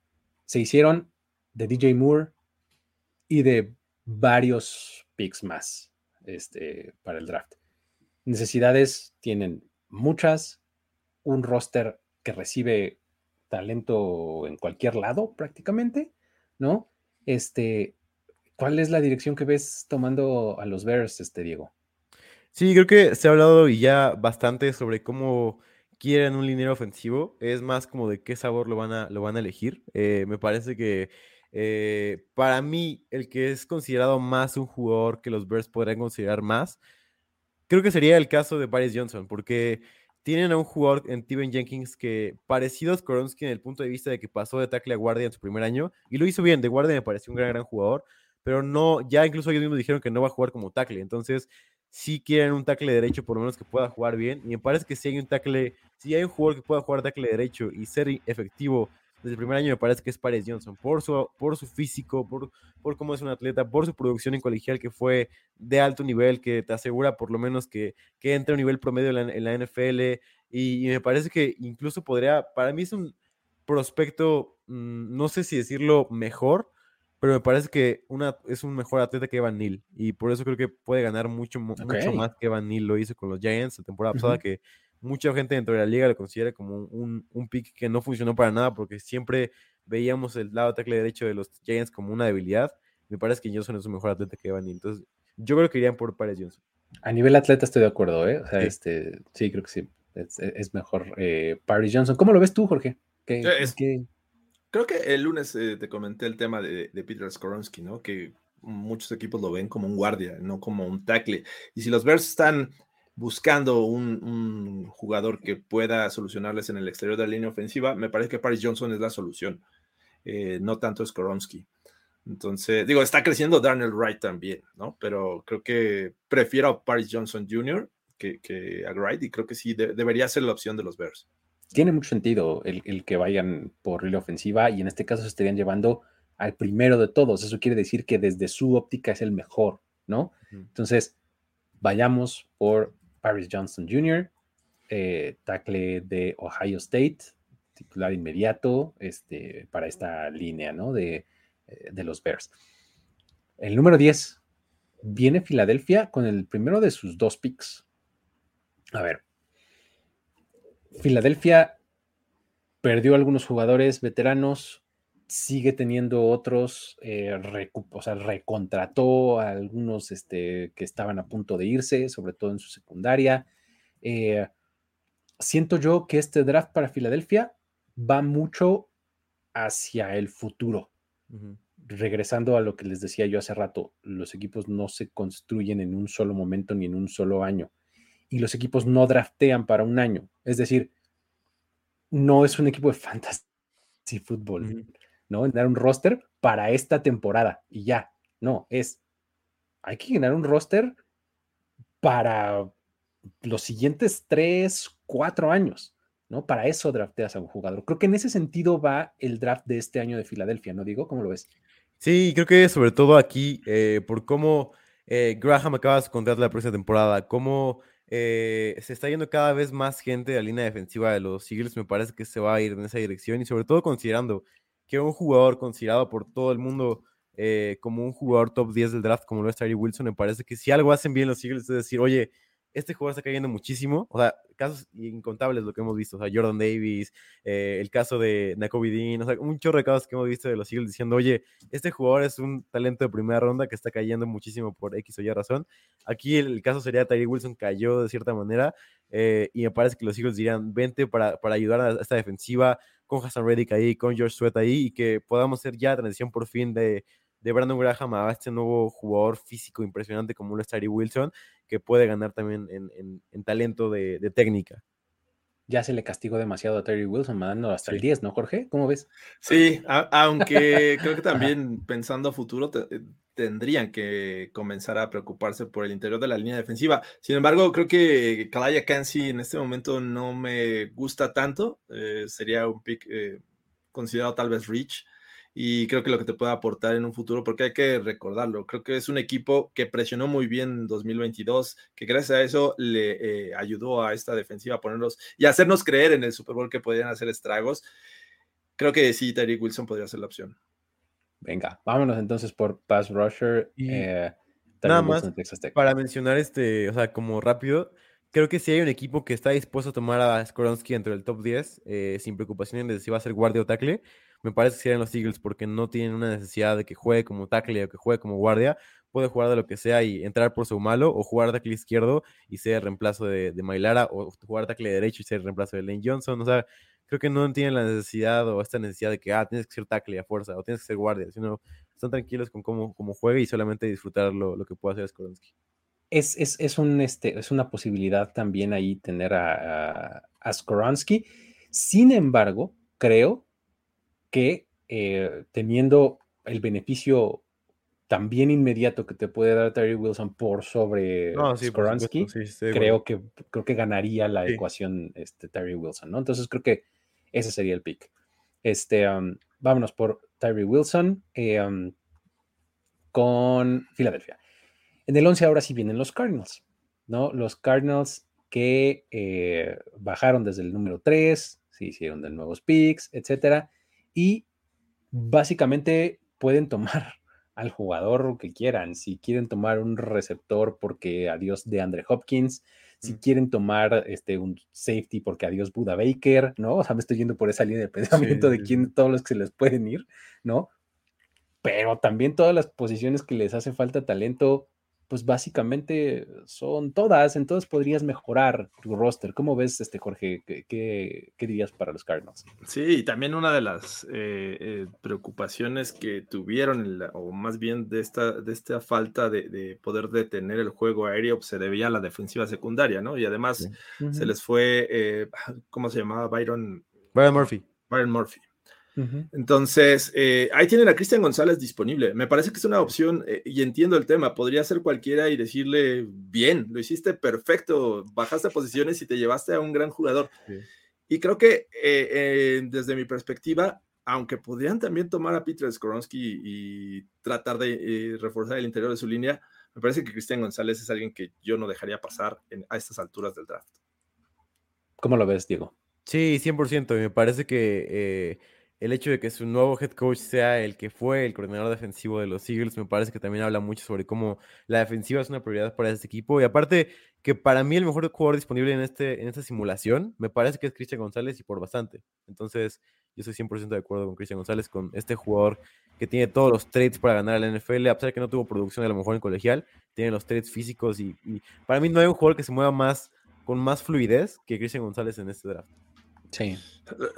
Se hicieron de DJ Moore y de varios picks más este, para el draft. Necesidades tienen muchas, un roster que recibe talento en cualquier lado prácticamente, ¿no? Este, ¿cuál es la dirección que ves tomando a los Bears, este Diego? Sí, creo que se ha hablado ya bastante sobre cómo quieren un liniero ofensivo. Es más como de qué sabor lo van a, lo van a elegir. Eh, me parece que eh, para mí, el que es considerado más un jugador que los Bears podrían considerar más, creo que sería el caso de Paris Johnson, porque tienen a un jugador en Steven Jenkins que parecido a Skoronsky en el punto de vista de que pasó de tackle a guardia en su primer año y lo hizo bien. De guardia me pareció un gran, gran jugador, pero no, ya incluso ellos mismos dijeron que no va a jugar como tackle. Entonces, si quieren un tackle derecho, por lo menos que pueda jugar bien. Y me parece que si hay un tackle, si hay un jugador que pueda jugar tackle derecho y ser efectivo desde el primer año, me parece que es Paris Johnson, por su, por su físico, por, por cómo es un atleta, por su producción en colegial que fue de alto nivel, que te asegura por lo menos que, que entre a un nivel promedio en la, NFL. Y, me parece que incluso podría, para mí es un prospecto, mmm, no sé si decirlo mejor, pero me parece que una, es un mejor atleta que Evan Neal y por eso creo que puede ganar mucho, okay. mucho más que Evan Neal lo hizo con los Giants la temporada uh -huh. pasada, que mucha gente dentro de la liga lo considera como un, un, pick que no funcionó para nada porque siempre veíamos el lado tackle derecho de los Giants como una debilidad. Me parece que Johnson es un mejor atleta que Evan Neal, entonces yo creo que irían por Paris Johnson. A nivel atleta estoy de acuerdo, ¿eh? O sea, sí, este, sí creo que sí, es, es mejor eh, Paris Johnson. ¿Cómo lo ves tú, Jorge? ¿Qué, es, qué, Creo que el lunes eh, te comenté el tema de, de, Peter Skoronsky, ¿no? Que muchos equipos lo ven como un guardia, no como un tackle. Y si los Bears están buscando un, un, jugador que pueda solucionarles en el exterior de la línea ofensiva, me parece que Paris Johnson es la solución, eh, no tanto Skoronsky. Entonces, digo, está creciendo Darnell Wright también, ¿no? Pero creo que prefiero a Paris Johnson Jr. que, que a Wright y creo que sí de, debería ser la opción de los Bears tiene mucho sentido el, el, que vayan por la ofensiva y en este caso se estarían llevando al primero de todos. Eso quiere decir que desde su óptica es el mejor, ¿no? Uh -huh. Entonces, vayamos por Paris Johnson Jr., eh, tackle de Ohio State, titular inmediato este, para esta línea, ¿no? De, eh, de los Bears. El número 10 viene Filadelfia con el primero de sus dos picks. A ver, Filadelfia perdió algunos jugadores veteranos, sigue teniendo otros, eh, o sea, recontrató a algunos este, que estaban a punto de irse, sobre todo en su secundaria. Eh, siento yo que este draft para Filadelfia va mucho hacia el futuro. Uh -huh. Regresando a lo que les decía yo hace rato, los equipos no se construyen en un solo momento ni en un solo año y los equipos no draftean para un año. Es decir, no es un equipo de fantasy fútbol. Uh -huh. ¿no? Llenar un roster para esta temporada y ya. No, es, hay que llenar un roster para los siguientes tres, cuatro años, ¿no? Para eso drafteas a un jugador. Creo que en ese sentido va el draft de este año de Filadelfia, ¿no digo? ¿Cómo lo ves? Sí, creo que sobre todo aquí, eh, por cómo eh, Graham acaba su contrato la próxima temporada, cómo eh, se está yendo cada vez más gente de la línea defensiva de los Eagles, me parece que se va a ir en esa dirección y sobre todo considerando que un jugador considerado por todo el mundo como un jugador top 10 del draft como lo es Tyree Wilson, me parece que si algo hacen bien los Eagles es decir, oye, este jugador está cayendo muchísimo. O sea, casos incontables lo que hemos visto. O sea, Jordan Davis, eh, el caso de Nakobe o sea, un chorro de casos que hemos visto de los Eagles diciendo, oye, este jugador es un talento de primera ronda que está cayendo muchísimo por X o Y razón. Aquí el, caso sería Tyree Wilson cayó de cierta manera eh, y me parece que los Eagles dirían, vente para, para ayudar a esta defensiva con Hassan Reddick ahí, con George Sweat ahí y que podamos hacer ya transición por fin de de Brandon Graham a este nuevo jugador físico impresionante como lo es Tyree Wilson, que puede ganar también en, talento de, técnica. Ya se le castigó demasiado a Terry Wilson, mandando hasta el 10, ¿no, Jorge? ¿Cómo ves? Sí, aunque creo que también pensando a futuro eh, tendrían que comenzar a preocuparse por el interior de la línea defensiva. Sin embargo, creo que Kalaya Kansi en este momento no me gusta tanto. Eh, sería un pick eh, considerado tal vez rich y creo que lo que te puede aportar en un futuro, porque hay que recordarlo, creo que es un equipo que presionó muy bien en 2022, que gracias a eso le eh, ayudó a esta defensiva a ponerlos y hacernos creer en el Super Bowl que podían hacer estragos. Creo que sí, Terry Wilson podría ser la opción. Venga, vámonos entonces por Pass Rusher. Eh, nada más para mencionar este, o sea, como rápido, creo que si hay un equipo que está dispuesto a tomar a Skoronsky entre el top 10, eh, sin preocupación de si va a ser guardia o tackle, me parece que serían los Eagles porque no tienen una necesidad de que juegue como tackle o que juegue como guardia. Puede jugar de lo que sea y entrar por su malo o jugar tackle izquierdo y ser el reemplazo de, de Mailara o jugar tackle derecho y ser el reemplazo de Lane Johnson. O sea, creo que no tienen la necesidad o esta necesidad de que, ah, tienes que ser tackle a fuerza o tienes que ser guardia, sino están tranquilos con cómo, cómo y solamente disfrutar lo, lo que puede hacer Skoronsky. Es, es, es, un, este, es una posibilidad también ahí tener a, a, a Skoronsky. Sin embargo, creo que eh, teniendo el beneficio también inmediato que te puede dar Terry Wilson por sobre no, creo, que, creo que ganaría la ecuación este, Terry Wilson, ¿no? Entonces creo que ese sería el pick. Este, vámonos por Terry Wilson eh, con Filadelfia. En el 11 ahora sí vienen los Cardinals, ¿no? Los Cardinals que eh, bajaron desde el número 3, se hicieron de nuevos picks, etcétera y básicamente pueden tomar al jugador que quieran. Si quieren tomar un receptor porque adiós de Andre Hopkins, si mm. quieren tomar este, un safety porque adiós Buda Baker, ¿no? O sea, me estoy yendo por esa línea de pensamiento de quién, todos los que se les pueden ir, ¿no? Pero también todas las posiciones que les hace falta talento, pues básicamente son todas, entonces podrías mejorar tu roster. ¿Cómo ves, este Jorge? ¿Qué, dirías para los Cardinals? Sí, y también una de las eh, eh, preocupaciones que tuvieron, o más bien de esta, de esta falta de, poder detener el juego aéreo, pues, se debía a la defensiva secundaria, ¿no? Y además se les fue, eh, ¿cómo se llamaba? Byron. Byron Murphy. Byron Murphy. Entonces, eh, ahí tienen a Cristian González disponible. Me parece que es una opción eh, y entiendo el tema. Podría ser cualquiera y decirle, bien, lo hiciste perfecto, bajaste posiciones y te llevaste a un gran jugador. Y creo que eh, desde mi perspectiva, aunque podrían también tomar a Peter Skoronsky y tratar de reforzar el interior de su línea, me parece que Cristian González es alguien que yo no dejaría pasar a estas alturas del draft. ¿Cómo lo ves, Diego? Sí, 100%. Me parece que el hecho de que su nuevo head coach sea el que fue el coordinador defensivo de los Eagles me parece que también habla mucho sobre cómo la defensiva es una prioridad para este equipo. Y aparte que para mí el mejor jugador disponible en, este, en esta simulación me parece que es Cristian González y por bastante. Entonces yo estoy 100% de acuerdo con Cristian González, con este jugador que tiene todos los traits para ganar la NFL, a pesar de que no tuvo producción a lo mejor en colegial, tiene los traits físicos y, y para mí no hay un jugador que se mueva más con más fluidez que Cristian González en este draft. Sí.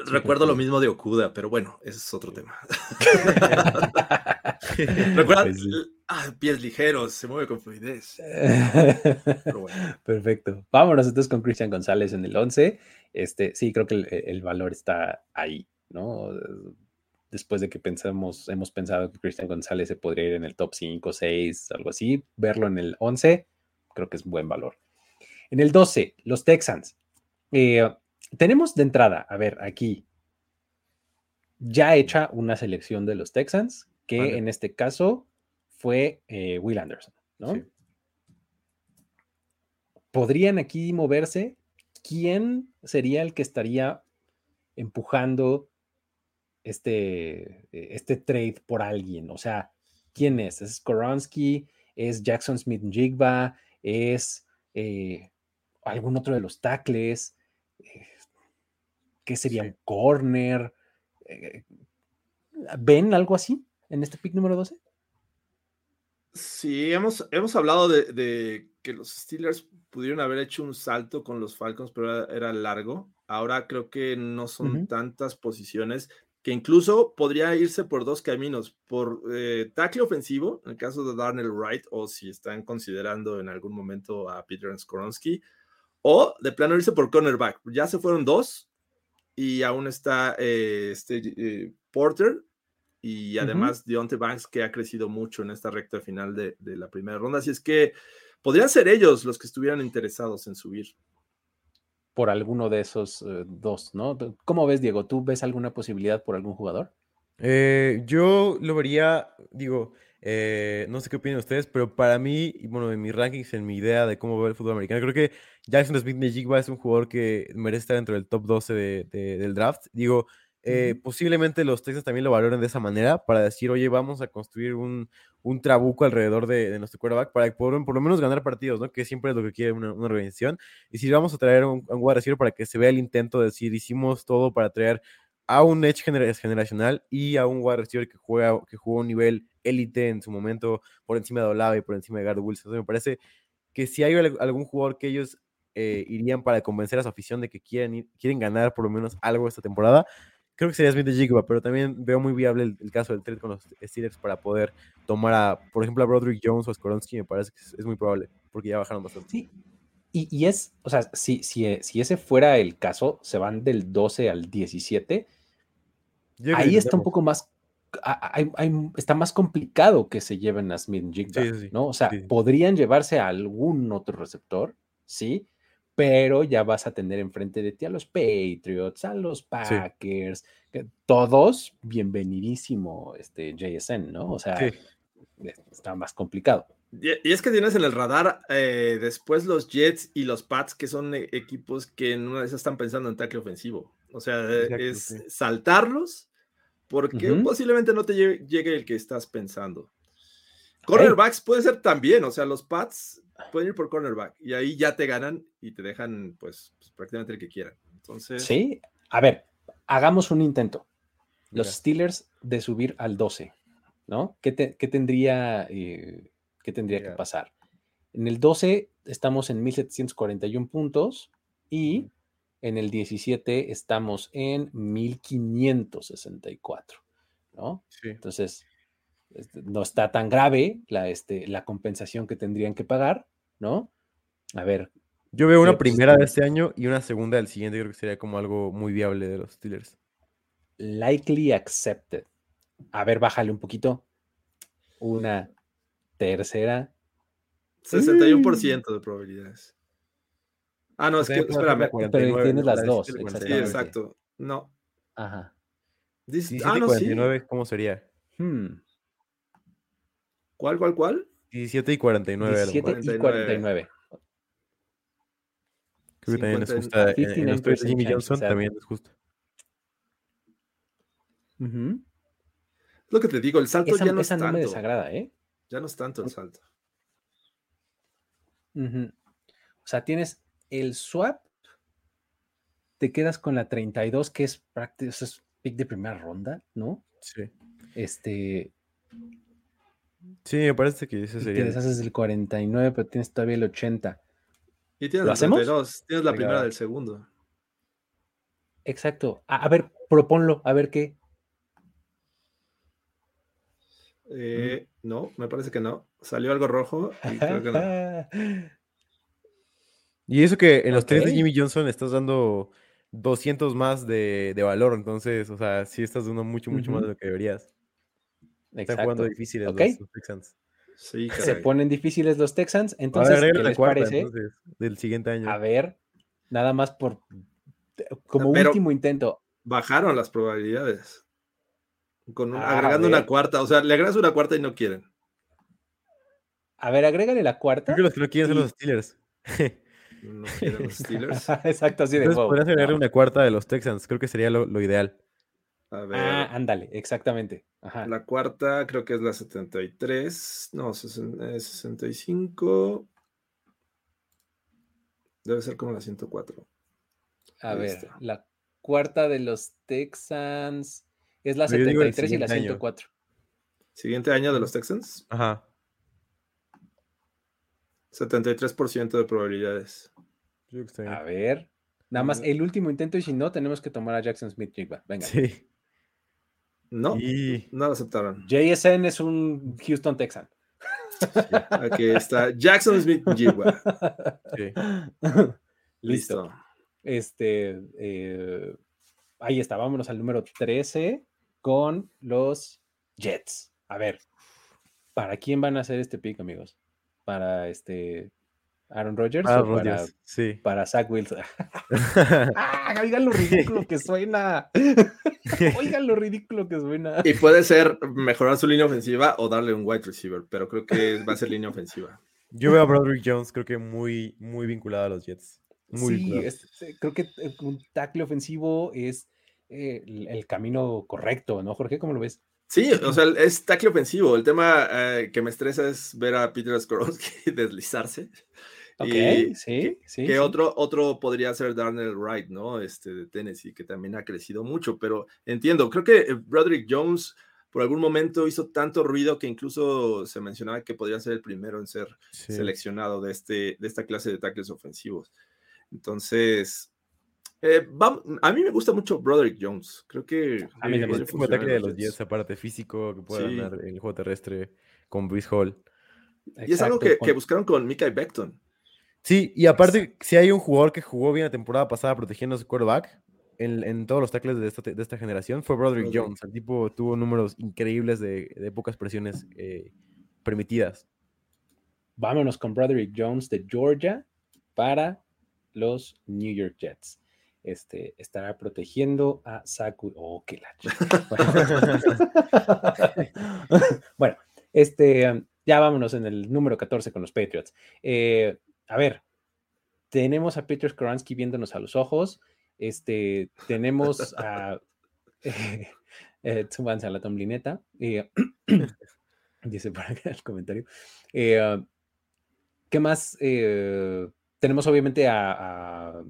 Recuerdo lo mismo de Okuda, pero bueno, ese es otro tema. Recuerda, pues ah, pies ligeros, se mueve con fluidez. Perfecto. Vámonos entonces con Cristian González en el 11. Este, sí, creo que el, valor está ahí, ¿no? después de que pensamos, hemos pensado que Christian González se podría ir en el top 5, 6, algo así, verlo en el 11, creo que es buen valor. En el 12, los Texans. Eh, tenemos de entrada, a ver, aquí, ya hecha una selección de los Texans, que Vale. en este caso fue eh, Will Anderson, ¿no? Sí. ¿Podrían aquí moverse? ¿Quién sería el que estaría empujando este, eh, este trade por alguien? O sea, ¿quién es? ¿Es Skoronsky? ¿Es Jackson Smith Jigba? ¿Es eh, algún otro de los tackles? Eh, ¿Qué sería Sí. un corner? Eh, ¿Ven algo así en este pick número 12? Sí, hemos, hemos hablado de, de que los Steelers pudieron haber hecho un salto con los Falcons, pero era, era largo. Ahora creo que no son tantas posiciones que incluso podría irse por dos caminos, por eh, tackle ofensivo, en el caso de Darnell Wright, o si están considerando en algún momento a Peter Skoronsky, o de plano irse por cornerback. Ya se fueron dos y aún está eh, este, eh, Porter y además Deontay Banks que ha crecido mucho en esta recta final de, de la primera ronda. Así es que podrían ser ellos los que estuvieran interesados en subir. por alguno de esos eh, dos, ¿no? ¿Cómo ves, Diego? ¿Tú ves alguna posibilidad por algún jugador? Eh, yo lo vería, digo, eh, no sé qué opinan ustedes, pero para mí, y bueno, en mis rankings, en mi idea de cómo veo el fútbol americano, creo que Jackson Smith Njigba es un jugador que merece estar dentro del top 12 de- de- del draft. Digo, eh, posiblemente los Texans también lo valoren de esa manera para decir, oye, vamos a construir un, un trabuco alrededor de, de nuestro quarterback para poder por lo menos ganar partidos, ¿no? Que siempre es lo que quiere una, una organización. Y si vamos a traer un, un para que se vea el intento de decir, hicimos todo para traer a un edge gener- generacional y a un wide receiver que juega que jugó a un nivel élite en su momento por encima de Olave y por encima de Garrett Wilson. Entonces me parece que si hay al- algún jugador que ellos eh, irían para convencer a su afición de que quieren, ir- quieren ganar por lo menos algo esta temporada, creo que sería Smith de Jigba, pero también veo muy viable el, caso del trade con los Steelers para poder tomar a, por ejemplo, a Broderick Jones o a Skoronsky, me parece que es, es muy probable, porque ya bajaron bastante. Sí. Y, y es, o sea, si, si, eh, si ese fuera el caso, se van del 12 al 17, Yo ahí está un poco más, a- hay- hay- está más complicado que se lleven a Smith Jigba, Sí, sí, sí. ¿no? O sea, Sí, podrían llevarse a algún otro receptor, sí, pero ya vas a tener enfrente de ti a los Patriots, a los Packers, que todos, bienvenidísimo, este JSN, ¿no? O sea, Sí. Ah, está más complicado. Y, y es que tienes en el radar eh, después los Jets y los Pats, que son eh, equipos que en una de esas están pensando en tackle ofensivo. O sea, eh, Exacto, es sí. saltarlos porque posiblemente no te llegue, el que estás pensando. Cornerbacks puede ser también, o sea, los Pats pueden ir por cornerback y ahí ya te ganan y te dejan pues, pues, prácticamente el que quieran. Entonces, Sí, a ver, hagamos un intento. Los. Steelers de subir al 12, ¿no? ¿Qué, te- qué tendría, eh, qué tendría que pasar? En el 12 estamos en 1741 puntos y en el 17 estamos en 1564, ¿no? Sí. Entonces, este, no está tan grave la, este, la compensación que tendrían que pagar, ¿no? A ver, Yo veo una pues, primera de este- este año y una segunda del siguiente. Creo que sería como algo muy viable de los Steelers. likely accepted. A ver, bájale un poquito. Una tercera. 61% de probabilidades. Ah, no, es que, espérame. 49, tienes ¿no? las dos, 17 y la Sí, 49. exacto. No. Ajá. Dice- 17 ah, y no, sí. 49, ¿cómo sería? Hmm, ¿Cuál, cuál, cuál? 17 y 49. a lo 17 mejor. y 49. 49. Creo que también es 50 justa. En, en los 59% trades de Jimmy Johnson también es justo. Ujú. Es lo que te digo, el salto Esa, ya no esa es no me tanto. desagrada, ¿eh? Ya no es tanto el salto. Ujú. O sea, tienes el swap, te quedas con la 32, que es prácticamente es pick de primera ronda, ¿no? Sí. Este, Sí, me parece que ese te sería. el- deshaces del 49, pero tienes todavía el 80. Y tienes ¿Lo el hacemos? 32, tienes la Venga, primera del segundo. Exacto. A, a ver, proponlo, a ver qué. Eh, No, me parece que no. Salió algo rojo y creo que no. Y eso que en los trades de. Jimmy Johnson estás dando 200 más de, de valor. Entonces, o sea, sí estás dando mucho, mucho más de lo que deberías. Están Exacto. jugando difíciles Ok. los, los Texans. Sí, Se ponen difíciles los Texans. Entonces, ¿qué les cuarta, parece? entonces, del siguiente año. A ver, nada más por como Pero- último intento. Bajaron las probabilidades. Con un- Ah, agregando ver. una cuarta. O sea, le agregas una cuarta y no quieren. A ver, agrégale la cuarta. Creo que los que no quieren son los Steelers. No los Steelers. Exacto, así de Entonces wow. podrías agregarle no. una cuarta de los Texans. Creo que sería lo, lo ideal. A ver. Ah, ándale, exactamente. Ajá. La cuarta creo que es la 73. No, sesen- eh, 65. Debe ser como la 104. A ahí ver, está. la cuarta de los Texans es la yo digo el 73 y la siguiente año. 104. Siguiente año de los Texans. Ajá. 73% de probabilidades. A ver, nada más el último intento y si no, tenemos que tomar a Jackson Smith Jigba. Venga. Sí. No, Y no lo aceptaron. JSN es un Houston Texan. Aquí está Jackson Smith Jigba. sí. Listo. Listo. Este, eh, ahí está, vámonos al número 13 con los Jets. A ver, ¿para quién van a hacer este pick, amigos? ¿Para este Aaron Rodgers Ah, o para, Sí. para Zach Wilson? ¡Ah! Oigan lo ridículo que suena. Oigan lo ridículo que suena. Y puede ser mejorar su línea ofensiva o darle un wide receiver, pero creo que va a ser línea ofensiva. Yo veo a Broderick Jones, creo que muy, muy vinculado a los Jets. Muy sí, es- eh, creo que eh, un tackle ofensivo es eh, el, el camino correcto, ¿no, Jorge? ¿Cómo lo ves? Sí, o sea, es tackle ofensivo. El tema eh, que me estresa es ver a Peter Skoronsky deslizarse. Ok, Y sí, sí. que sí. otro, otro podría ser Darnell Wright, ¿no? Este de Tennessee, que también ha crecido mucho, pero entiendo, creo que eh, Broderick Jones por algún momento hizo tanto ruido que incluso se mencionaba que podría ser el primero en ser Sí. seleccionado de, este, de esta clase de tackles ofensivos. Entonces, eh, a mí me gusta mucho Broderick Jones. Creo que A mí Sí, también. un ataque de los Jets, aparte físico, que puede Sí. ganar el juego terrestre con Brees Hall. Y es algo que, con- que buscaron con Mika Beckton. Sí, y aparte, si hay un jugador que jugó bien la temporada pasada protegiendo a su quarterback en, en todos los tackles de esta, de esta generación, fue Broderick. Jones. El tipo tuvo números increíbles de, de pocas presiones eh, permitidas. Vámonos con Broderick Jones de Georgia para los New York Jets. Este estará protegiendo a Saku. Oh, qué chica. bueno, este, ya vámonos en el número 14 con los Patriots. Eh, a ver, tenemos a Peter Skoransky viéndonos a los ojos. Este, tenemos a. Eh, eh, a la tomblineta. eh, dice por acá el comentario. ¿Qué más? Tenemos obviamente a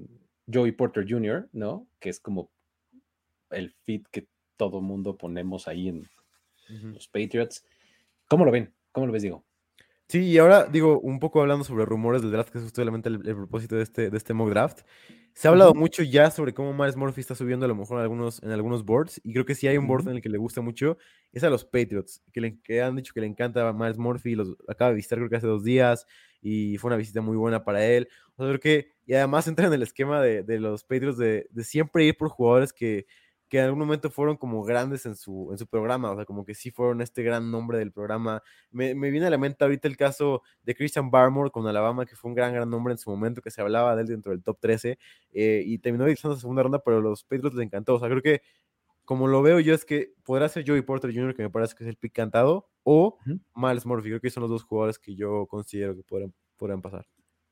Joey Porter Jr., ¿no? Que es como el fit que todo mundo ponemos ahí en los Patriots. ¿Cómo lo ven? ¿Cómo lo ves, Diego? Sí, y ahora digo, un poco hablando sobre rumores del draft, que es justamente el, el propósito de este, de este mock draft. Se ha hablado mucho ya sobre cómo Miles Murphy está subiendo a lo mejor en algunos, en algunos boards, y creo que sí hay un board en el que le gusta mucho, es a los Patriots, que, le, que han dicho que le encanta a Miles Murphy, los acaba de visitar creo que hace dos días, y fue una visita muy buena para él. O sea, creo que, y además entra en el esquema de, de los Patriots de, de siempre ir por jugadores que, que en algún momento fueron como grandes en su, en su programa, o sea, como que sí fueron este gran nombre del programa. Me, me viene a la mente ahorita el caso de Christian Barmore con Alabama, que fue un gran, gran nombre en su momento, que se hablaba de él dentro del top 13, eh, y terminó visitando la segunda ronda, pero a los Patriots les encantó. O sea, creo que como lo veo yo es que podrá ser Joey Porter Jr., que me parece que es el pick cantado, o Ujú. Miles Murphy, creo que son los dos jugadores que yo considero que podrán, podrán pasar.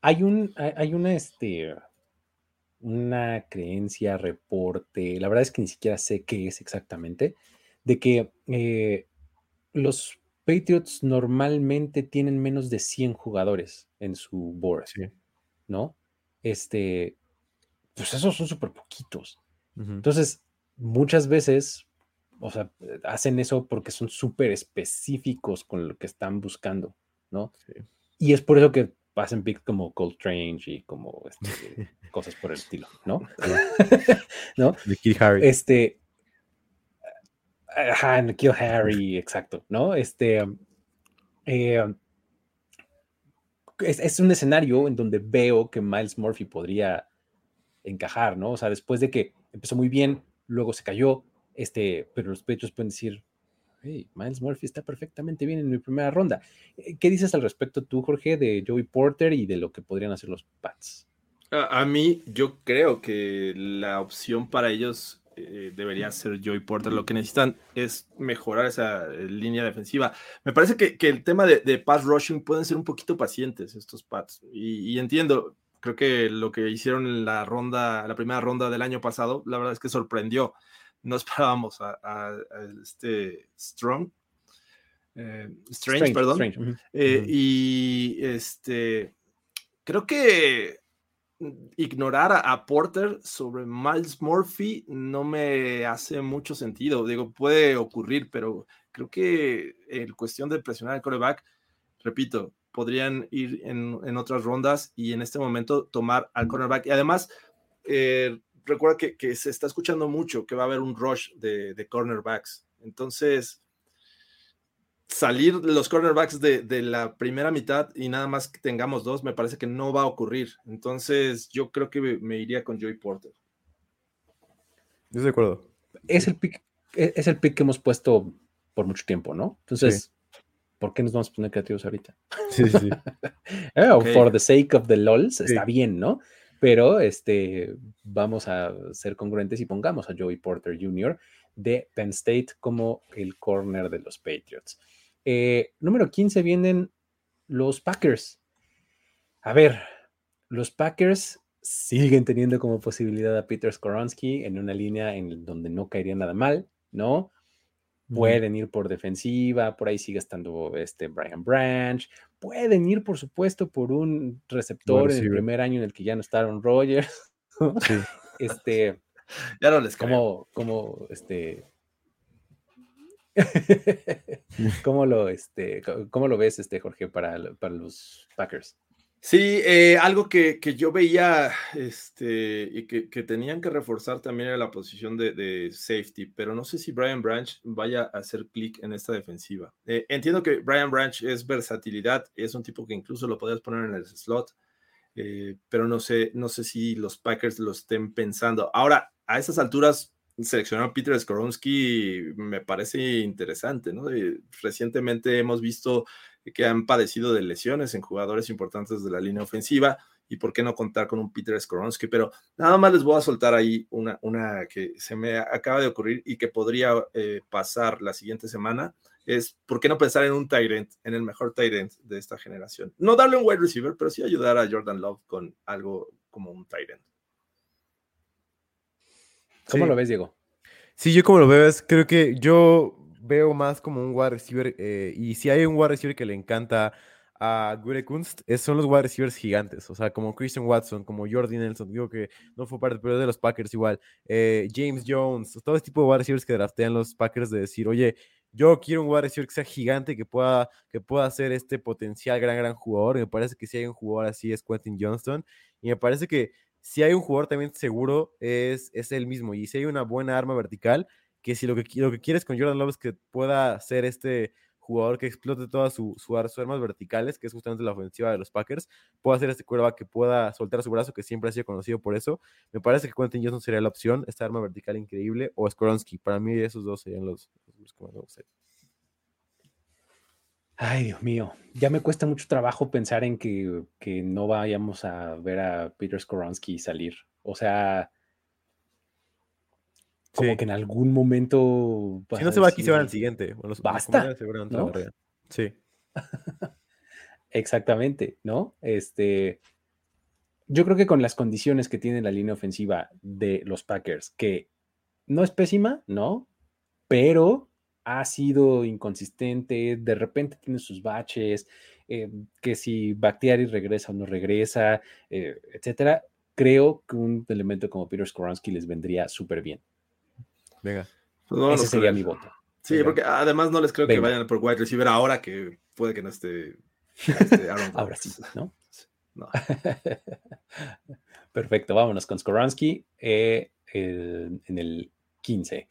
Hay un, hay una, este, una creencia, reporte, la verdad es que ni siquiera sé qué es exactamente, de que eh, los Patriots normalmente tienen menos de 100 jugadores en su board, Sí. ¿no? Este, pues esos son súper poquitos. Entonces, muchas veces, o sea, hacen eso porque son súper específicos con lo que están buscando, ¿no? Sí. Y es por eso que hacen picks como Cold Strange y como este, cosas por el estilo, ¿no? ¿No? Harry. Este. Ajá, en Kill Harry, exacto, ¿no? Este. um, eh, um, es, es un escenario en donde veo que Miles Murphy podría encajar, ¿no? O sea, después de que empezó muy bien, luego se cayó, este, pero los Patriots pueden decir, hey, Miles Murphy está perfectamente bien en mi primera ronda. Eh, ¿Qué dices al respecto tú, Jorge, de Joey Porter y de lo que podrían hacer los Pats? A, mí, yo creo que la opción para ellos eh, debería ser Joey Porter. Lo que necesitan es mejorar esa eh, línea defensiva. Me parece que, el tema de, de, rushing pueden ser un poquito pacientes estos Pats. Y, y, entiendo, creo que lo que hicieron en la ronda, la primera ronda del año pasado, la verdad es que sorprendió. No esperábamos a, a, a este Strong. Eh, Strange, Strange, perdón. Strange. Uh -huh. Uh -huh. Y este, creo que ignorar a, a, Porter sobre Miles Murphy no me hace mucho sentido. Digo, puede ocurrir, pero creo que en cuestión de presionar al coreback, repito, podrían ir en, en, otras rondas y en este momento tomar al cornerback. Y además, eh, recuerda que, que, se está escuchando mucho que va a haber un rush de, de cornerbacks. Entonces, salir los cornerbacks de, de, la primera mitad y nada más que tengamos dos, me parece que no va a ocurrir. Entonces, yo creo que me, iría con Joey Porter. Yo de acuerdo. Es el pick, es el pick que hemos puesto por mucho tiempo, ¿no? Entonces, sí. ¿por qué nos vamos a poner creativos ahorita? Sí, sí. oh, okay. For the sake of the LOLs, sí. está bien, ¿no? Pero este, vamos a ser congruentes y pongamos a Joey Porter Jr. de Penn State como el corner de los Patriots. Eh, número 15 vienen los Packers. A ver, los Packers siguen teniendo como posibilidad a Peter Skoronsky en una línea en donde no caería nada mal, ¿no? Pueden ir por defensiva, por ahí sigue estando este Brian Branch. Pueden ir, por supuesto, por un receptor bueno, en el primer año en el que ya no estaron Rogers. Sí. este, ya no les como, como este, ¿Cómo lo, este, cómo lo ves, este, Jorge, para, para los Packers? Sí, eh, algo que, que, yo veía este, y que, que, tenían que reforzar también era la posición de, de, safety, pero no sé si Brian Branch vaya a hacer clic en esta defensiva. Eh, entiendo que Brian Branch es versatilidad, es un tipo que incluso lo podías poner en el slot, eh, pero no sé, no sé si los Packers lo estén pensando. Ahora, a estas alturas, seleccionar a Peter Skoronsky me parece interesante, ¿no? Y recientemente hemos visto que han padecido de lesiones en jugadores importantes de la línea ofensiva y por qué no contar con un Peter Skoronsky, pero nada más les voy a soltar ahí una, una que se me acaba de ocurrir y que podría eh, pasar la siguiente semana, es por qué no pensar en un Tyrant, en el mejor Tyrant de esta generación. No darle un wide receiver, pero sí ayudar a Jordan Love con algo como un Tyrant. ¿Cómo sí. lo ves, Diego? Sí, yo como lo veo es, creo que yo veo más como un wide receiver, eh, y si hay un wide receiver que le encanta a Gurekunst, son los wide receivers gigantes, o sea, como Christian Watson, como Jordi Nelson, digo que no fue parte, pero de los Packers igual, eh, James Jones, todo este tipo de wide receivers que draftean los Packers de decir, oye, yo quiero un wide receiver que sea gigante, que pueda, que pueda ser este potencial gran, gran jugador, y me parece que si hay un jugador así es Quentin Johnston, y me parece que si hay un jugador también seguro es, es él mismo, y si hay una buena arma vertical, que si lo que, lo que quieres con Jordan Love es que pueda ser este jugador que explote todas sus su, su armas verticales, que es justamente la ofensiva de los Packers, pueda ser este quarterback que pueda soltar su brazo, que siempre ha sido conocido por eso. Me parece que Quentin Johnson sería la opción, esta arma vertical increíble, o Skoronsky. Para mí esos dos serían los, los que más me gustaría. Ay, Dios mío, ya me cuesta mucho trabajo pensar en que, que no vayamos a ver a Peter Skoronsky salir. O sea, como sí. que en algún momento. Si no se va aquí, se va al siguiente. Basta. Sí. Exactamente, ¿no? Este. Yo creo que con las condiciones que tiene la línea ofensiva de los Packers, que no es pésima, ¿no? Pero ha sido inconsistente, de repente tiene sus baches, eh, que si Bactiari regresa o no regresa, eh, etcétera. Creo que un elemento como Peter Skoronsky les vendría súper bien. Venga. Pues no, Ese sería mi voto. Sí, Venga. porque además no les creo Venga. que vayan por wide receiver ahora que puede que no esté. esté ahora sí, ¿no? no. Perfecto, vámonos con Skoronsky eh, el, en el 15.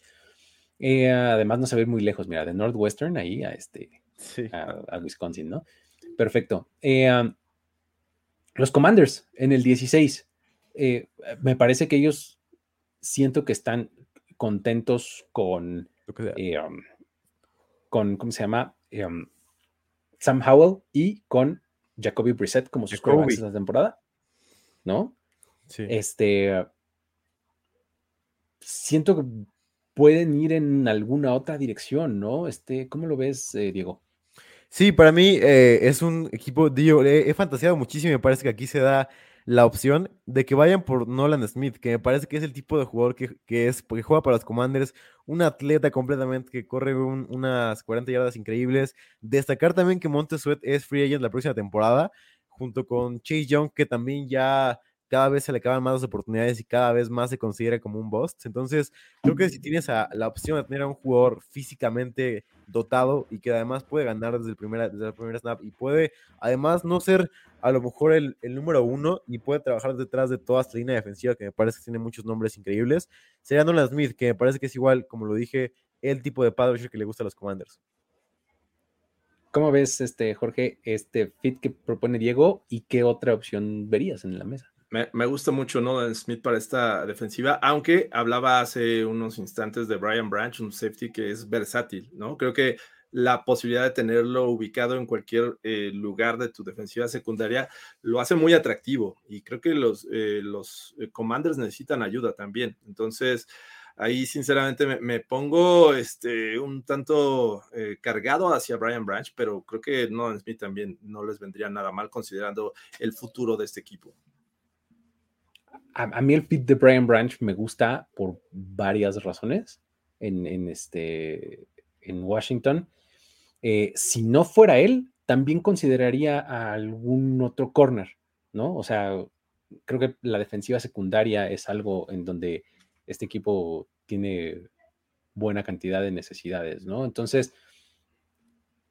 Eh, además, no se ve muy lejos, mira, de Northwestern ahí a, este, sí. a, a Wisconsin, ¿no? Perfecto. Eh, um, los Commanders en el 16. eh, me parece que ellos siento que están contentos con, eh, um, con ¿cómo se llama? Eh, um, Sam Howell y con Jacoby Brissett como sus de la temporada, ¿no? Sí. Este, siento que pueden ir en alguna otra dirección, ¿no? Este, ¿cómo lo ves, Diego? Sí, para mí es un equipo, digo, he, he fantaseado muchísimo y me parece que aquí se da la opción de que vayan por Nolan Smith, que me parece que es el tipo de jugador que, es, porque juega para los Commanders, un atleta completamente que corre unas 40 yardas increíbles. Destacar también que Montesuet es free agent la próxima temporada, junto con Chase Young, que también ya cada vez se le acaban más las oportunidades y cada vez más se considera como un bust. Entonces, creo que si tienes la opción de tener a un jugador físicamente dotado y que además puede ganar desde el primer, desde el primer snap y puede además no ser a lo mejor el, número uno y puede trabajar detrás de toda esta línea defensiva que me parece que tiene muchos nombres increíbles, sería Nolan Smith, que me parece que es igual, como lo dije, el tipo de padre que le gusta a los Commanders. ¿Cómo ves, este, Jorge, este fit que propone Diego y qué otra opción verías en la mesa? Me, gusta mucho Nolan Smith para esta defensiva, aunque hablaba hace unos instantes de Brian Branch, un safety que es versátil, ¿no? Creo que la posibilidad de tenerlo ubicado en cualquier eh, lugar de tu defensiva secundaria lo hace muy atractivo y creo que los, eh, los eh, commanders necesitan ayuda también. Entonces, ahí sinceramente me, pongo este, un tanto cargado hacia Brian Branch, pero creo que Nolan Smith también no les vendría nada mal considerando el futuro de este equipo a, mí el fit de Brian Branch me gusta por varias razones en, este, en Washington. Eh, si no fuera él, también consideraría a algún otro corner, ¿no? O sea, creo que la defensiva secundaria es algo en donde este equipo tiene buena cantidad de necesidades, ¿no? Entonces,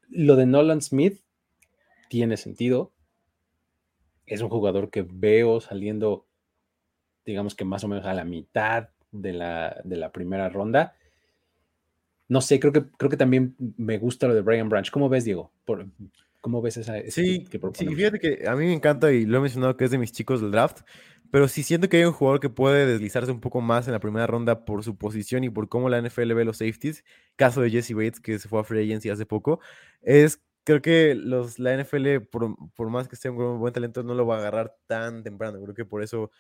lo de Nolan Smith tiene sentido. Es un jugador que veo saliendo digamos que más o menos a la mitad de la, de la primera ronda. No sé, creo que, creo que también me gusta lo de Brian Branch. ¿Cómo ves, Diego? Por, ¿Cómo ves esa? Sí, sí, fíjate que a mí me encanta y lo he mencionado que es de mis chicos del draft, pero sí siento que hay un jugador que puede deslizarse un poco más en la primera ronda por su posición y por cómo la NFL ve los safeties. Caso de Jesse Bates, que se fue a Free Agency hace poco, es creo que los, la NFL, por, por, más que sea un buen talento, no lo va a agarrar tan temprano. Creo que por eso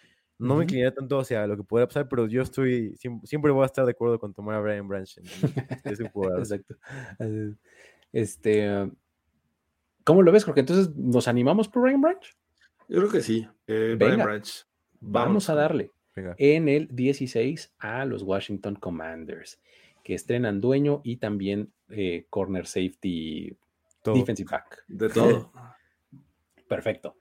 no me inclinaría tanto hacia lo que podría pasar, pero yo estoy, siempre, voy a estar de acuerdo con tomar a Brian Branch. Exacto. Este, ¿Cómo lo ves, Jorge? Entonces, ¿nos animamos por Brian Branch? Yo creo que sí. Eh, Brian Branch. Vamos, a darle en el 16 a los Washington Commanders, que estrenan dueño y también eh, corner safety, defensive back. De todo. Perfecto.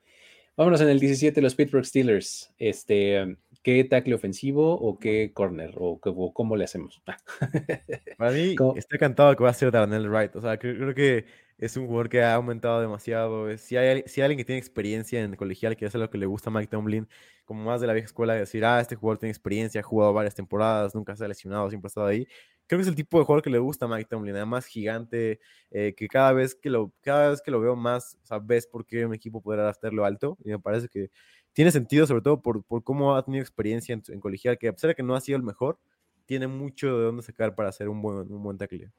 Vámonos en el 17, los Pittsburgh Steelers. Este, ¿Qué tackle ofensivo o qué corner? ¿O, cómo le hacemos? Para mí, estoy encantado que va a ser Darnell Wright. O sea, creo, que es un jugador que ha aumentado demasiado. Si hay, si alguien que tiene experiencia en el colegial, que es lo que le gusta a Mike Tomlin, como más de la vieja escuela, de decir, ah, este jugador tiene experiencia, ha jugado varias temporadas, nunca se ha lesionado, siempre ha estado ahí creo que es el tipo de jugador que le gusta a Mike Tomlin, además gigante, eh, que cada vez que, lo, cada vez que lo veo más, o sea, ves por qué un equipo podrá hacerlo alto, y me parece que tiene sentido, sobre todo por, por cómo ha tenido experiencia en, colegial, que a pesar de que no ha sido el mejor, tiene mucho de dónde sacar para hacer un buen, un buen tackle.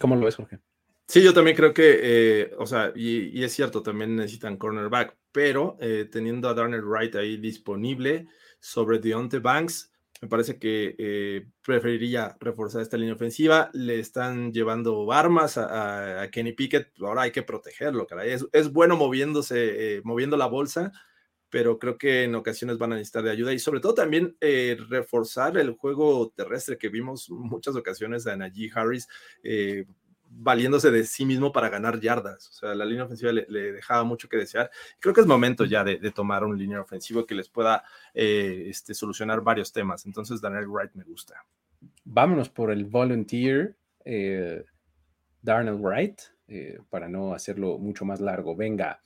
¿Cómo lo ves, Jorge? Sí, yo también creo que, eh, o sea, y, es cierto, también necesitan cornerback, pero eh, teniendo a Darnell Wright ahí disponible sobre Deontay Banks, me parece que eh, preferiría reforzar esta línea ofensiva. Le están llevando armas a, Kenny Pickett. Ahora hay que protegerlo, caray. Es, bueno moviéndose, eh, moviendo la bolsa, pero creo que en ocasiones van a necesitar de ayuda y sobre todo también eh, reforzar el juego terrestre que vimos muchas ocasiones a Najee Harris valiéndose de sí mismo para ganar yardas. O sea, la línea ofensiva le, dejaba mucho que desear. Creo que es momento ya de, tomar un línea ofensivo que les pueda eh, este, solucionar varios temas. Entonces, Daniel Wright me gusta. Vámonos por el volunteer, eh, Darnell Wright, eh, para no hacerlo mucho más largo. Venga.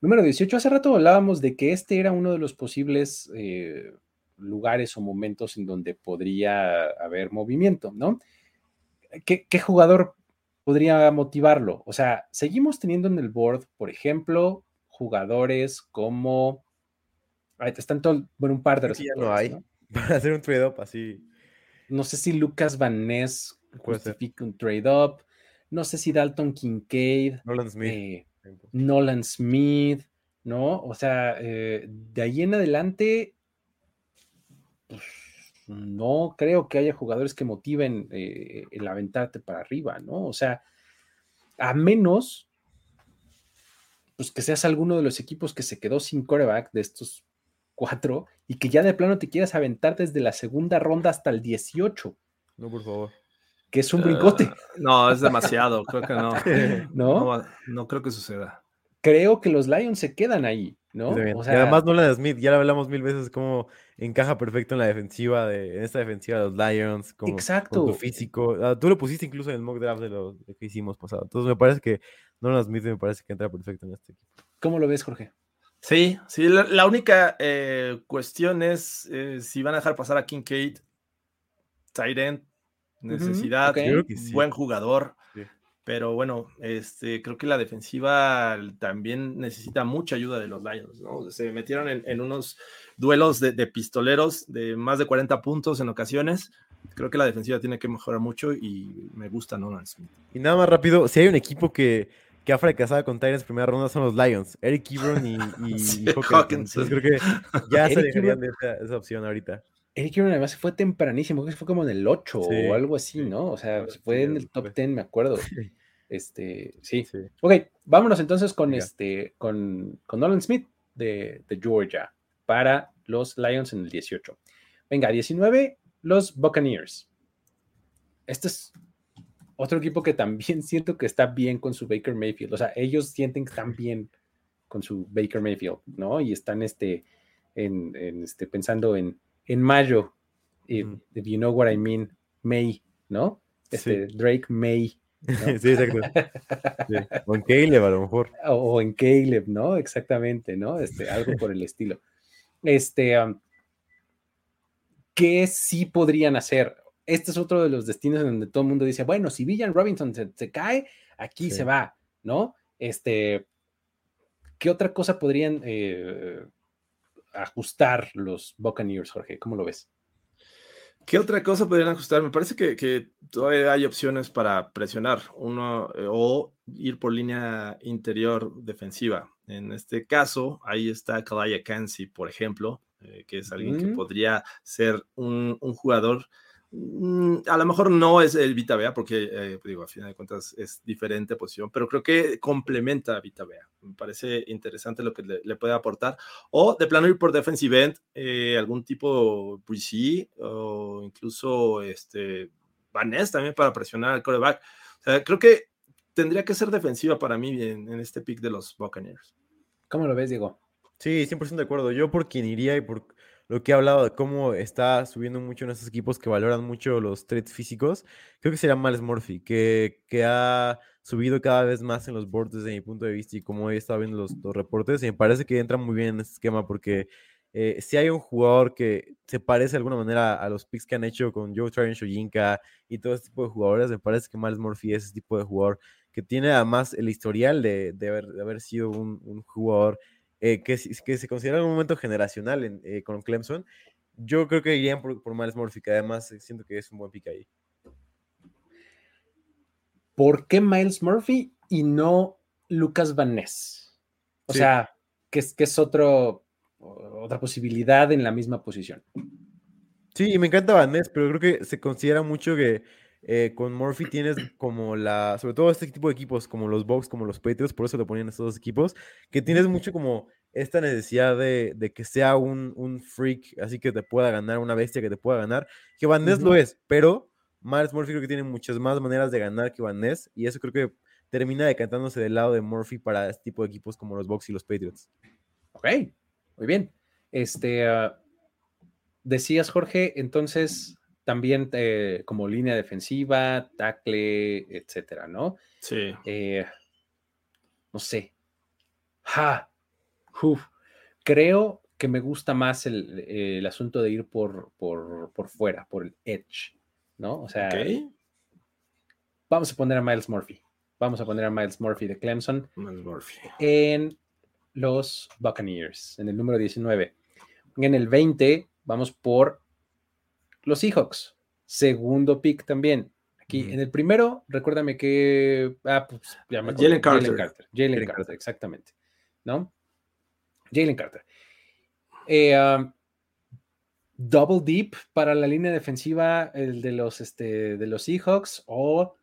Número 18. Hace rato hablábamos de que este era uno de los posibles lugares o momentos en donde podría haber movimiento, ¿no? ¿Qué, qué jugador podría motivarlo. O sea, seguimos teniendo en el board, por ejemplo, jugadores como están todo, bueno, un par de que ya no receptores, hay. Para hacer un trade-up así. No sé si Lucas Van Ness justifica un trade-up. No sé si Dalton Kincaid, Nolan Smith. eh, Nolan Smith, ¿no? O sea, eh, de ahí en adelante, pues, no creo que haya jugadores que motiven eh, el aventarte para arriba, ¿no? O sea, a menos pues que seas alguno de los equipos que se quedó sin coreback de estos cuatro y que ya de plano te quieras aventar desde la segunda ronda hasta el 18, No, por favor. que es un brincote, Ah, no, es demasiado, creo que no. ¿no? No, no creo que suceda. Creo que los Lions se quedan ahí, ¿no? O y sea, además Nolan Smith, ya lo hablamos mil veces, cómo encaja perfecto en la defensiva, de, en esta defensiva de los Lions, como, con Exacto. tu físico. Ah, tú lo pusiste incluso en el mock draft de lo de que hicimos pasado. Entonces me parece que Nolan Smith me parece que entra perfecto en este equipo. ¿cómo lo ves, Jorge? Sí, sí, la, la única eh, cuestión es eh, si van a dejar pasar a Kincaid, Tyrant, necesidad, sí. buen jugador, Sí. Pero bueno, este, creo que la defensiva también necesita mucha ayuda de los Lions, ¿no? Se metieron en, en unos duelos de, de pistoleros de más de 40 puntos en ocasiones. Creo que la defensiva tiene que mejorar mucho y me gusta Nolan Smith. Y nada más rápido, si hay un equipo que, que ha fracasado con Tyrants en primera ronda son los Lions. Eric Ebron y, y, Sí, Hawkins. Entonces creo que ya se Ebron- de esa, esa opción ahorita. Eric Ebron además se fue tempranísimo, creo que fue como en el 8 Sí, o algo así, sí. ¿no? O sea, se fue en el top fue. 10, me acuerdo. Este, sí. Sí. Ok, vámonos entonces con Venga. este, con, con Nolan Smith de, de Georgia para los Lions en el 18. Venga, 19, los Buccaneers. Este es otro equipo que también siento que está bien con su Baker Mayfield. O sea, ellos sienten que están bien con su Baker Mayfield, ¿no? Y están este, en, en, este, pensando en, en mayo, if, if you know what I mean, May, ¿no? Este, Drake May. ¿no? sí, exacto. Sí. O en Caleb a lo mejor. o, o en Caleb, ¿no? Exactamente, ¿no? Este, algo por el estilo. Este, um, ¿qué sí podrían hacer? Este es otro de los destinos en donde todo el mundo dice, bueno, si Villan Robinson se, se cae, aquí Sí. se va, ¿no? Este, ¿qué otra cosa podrían eh, ajustar los Buccaneers, Jorge? ¿Cómo lo ves? ¿Qué otra cosa podrían ajustar? Me parece que, que todavía hay opciones para presionar uno eh, o ir por línea interior defensiva. En este caso, ahí está Kalaya Kansi, por ejemplo, eh, que es alguien que podría ser un, un jugador. Mm, A lo mejor no es el Vita Vea, porque eh, digo, a final de cuentas es diferente posición, pero creo que complementa a Vita Vea. Me parece interesante lo que le, le puede aportar. O de plano ir por defensive end, eh, algún tipo Breezy o incluso este Van Ness también para presionar al coreback. O sea, creo que tendría que ser defensiva para mí en, en este pick de los Buccaneers. ¿Cómo lo ves, Diego? Sí, 100% de acuerdo. Yo por quien iría y por lo que he hablado de cómo está subiendo mucho en estos equipos que valoran mucho los traits físicos, creo que sería Miles Murphy, que, que ha subido cada vez más en los boards desde mi punto de vista y como he estado viendo los, los reportes, y me parece que entra muy bien en este esquema porque eh, si hay un jugador que se parece de alguna manera a los picks que han hecho con Joe Tryon, Shoyinka y todo este tipo de jugadores, me parece que Miles Murphy es ese tipo de jugador que tiene además el historial de, de, haber, de haber, sido un jugador eh, que, que, se considera un momento generacional en, eh, con Clemson. Yo creo que irían por, por Miles Murphy, que además siento que es un buen pick ahí. ¿Por qué Miles Murphy y no Lucas Van Ness? O Sí. sea, que es, que es otro, otra posibilidad en la misma posición. Sí, me encanta Van Ness, pero creo que se considera mucho que eh, con Murphy tienes como la, sobre todo este tipo de equipos, como los Bucks, como los Patriots, por eso lo ponían estos dos equipos, que tienes mucho como esta necesidad de, de que sea un, un, freak, así que te pueda ganar, una bestia que te pueda ganar, que Van Ness uh -huh. lo es, pero Miles Murphy creo que tiene muchas más maneras de ganar que Van Ness, y eso creo que termina decantándose del lado de Murphy para este tipo de equipos como los Bucks y los Patriots. Ok, muy bien. Este, uh, decías, Jorge, entonces también eh, como línea defensiva, tackle, etcétera, ¿no? Sí. Eh, no sé. Ja. Uf. Creo que me gusta más el, el asunto de ir por, por, por, fuera, por el edge, ¿no? O sea, okay. vamos a poner a Miles Murphy. Vamos a poner a Miles Murphy de Clemson Miles Murphy. en los Buccaneers, en el número 19. En el 20 vamos por los Seahawks, segundo pick también. Aquí en el primero, recuérdame que. Ah, pues ya me acuerdo, Jalen Carter. Carter. Jalen Jalen Carter, exactamente. ¿No? Jalen Carter. Eh, um, double deep para la línea defensiva el de los, este, de los Seahawks o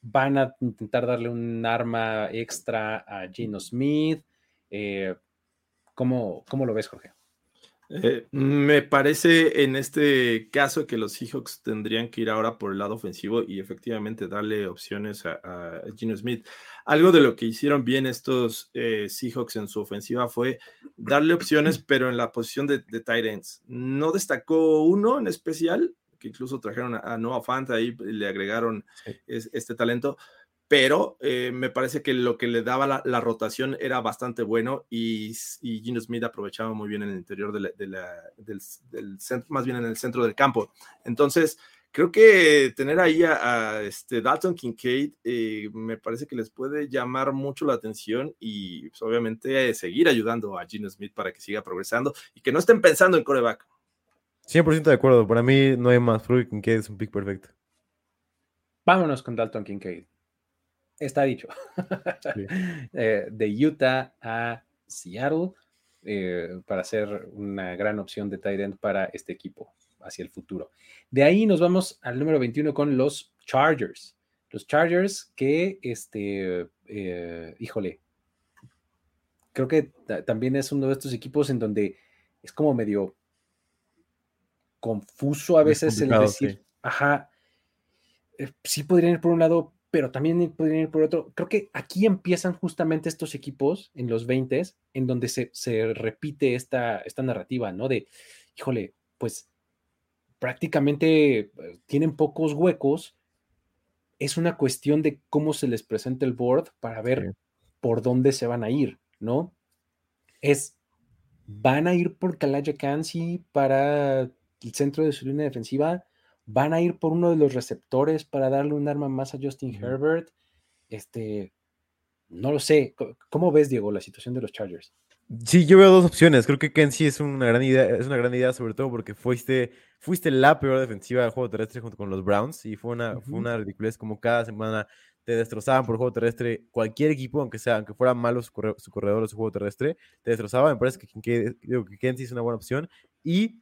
van a intentar darle un arma extra a Gino Smith. Eh, ¿cómo, ¿Cómo lo ves, Jorge? Eh, me parece en este caso que los Seahawks tendrían que ir ahora por el lado ofensivo y efectivamente darle opciones a, a Gino Smith. Algo de lo que hicieron bien estos eh, Seahawks en su ofensiva fue darle opciones, pero en la posición de, de tight ends. No destacó uno en especial, que incluso trajeron a, Noah Fant ahí, le agregaron Sí. es- este talento, pero eh, me parece que lo que le daba la, la rotación era bastante bueno y, y Gino Smith aprovechaba muy bien en el interior de la- de la- del, del centro, más bien en el centro del campo. Entonces, creo que tener ahí a, a, este Dalton Kincaid eh, me parece que les puede llamar mucho la atención y pues, obviamente eh, seguir ayudando a Gino Smith para que siga progresando y que no estén pensando en coreback. 100% de acuerdo. Para mí no hay más. Creo que es un pick perfecto. Vámonos con Dalton Kincaid. Está dicho. Sí. Eh, de Utah a Seattle eh, para ser una gran opción de tight end para este equipo hacia el futuro. De ahí nos vamos al número 21 con los Chargers. Los Chargers que, este, eh, híjole, creo que ta- también es uno de estos equipos en donde es como medio confuso a Es veces el decir, sí. ajá, sí podrían ir por un lado, pero también podrían ir por otro. Creo que aquí empiezan justamente estos equipos en los 20 en donde se, se repite esta, esta narrativa, ¿no? De, híjole, pues prácticamente eh, tienen pocos huecos. Es una cuestión de cómo se les presenta el board para ver Sí. por dónde se van a ir, ¿no? Es, van a ir por Kalaya Kansi para el centro de su línea defensiva, van a ir por uno de los receptores para darle un arma más a Justin. Herbert. Este, no lo sé. ¿Cómo ves, Diego, la situación de los Chargers? Sí, yo veo dos opciones. Creo que Kenzie es una gran idea, es una gran idea, sobre todo porque fuiste, fuiste la peor defensiva del juego terrestre junto con los Browns y fue una, fue Ujú. una ridiculez como cada semana te destrozaban por juego terrestre. Cualquier equipo, aunque sea, aunque fuera malo su, corre- su corredor o su juego terrestre, te destrozaba. Me parece que, que, que Kenzie es una buena opción. Y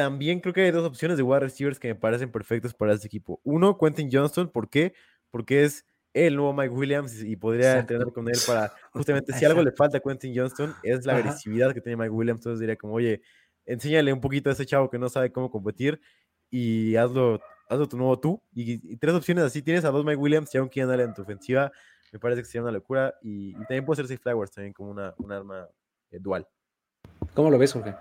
también creo que hay dos opciones de wide receivers que me parecen perfectos para este equipo. Uno, Quentin Johnston. ¿Por qué? Porque es el nuevo Mike Williams y podría Exacto. entrenar con él para justamente si algo le falta a Quentin Johnston es la Ajá. agresividad que tiene Mike Williams. Entonces diría como, oye, enséñale un poquito a ese chavo que no sabe cómo competir y hazlo, hazlo tu nuevo tú. Y, y tres opciones así, tienes a dos Mike Williams y a un Keenan Allen en tu ofensiva. Me parece que sería una locura. Y, y también puede ser Safe Flowers también como una, un arma eh, dual. ¿Cómo lo ves, Jorge?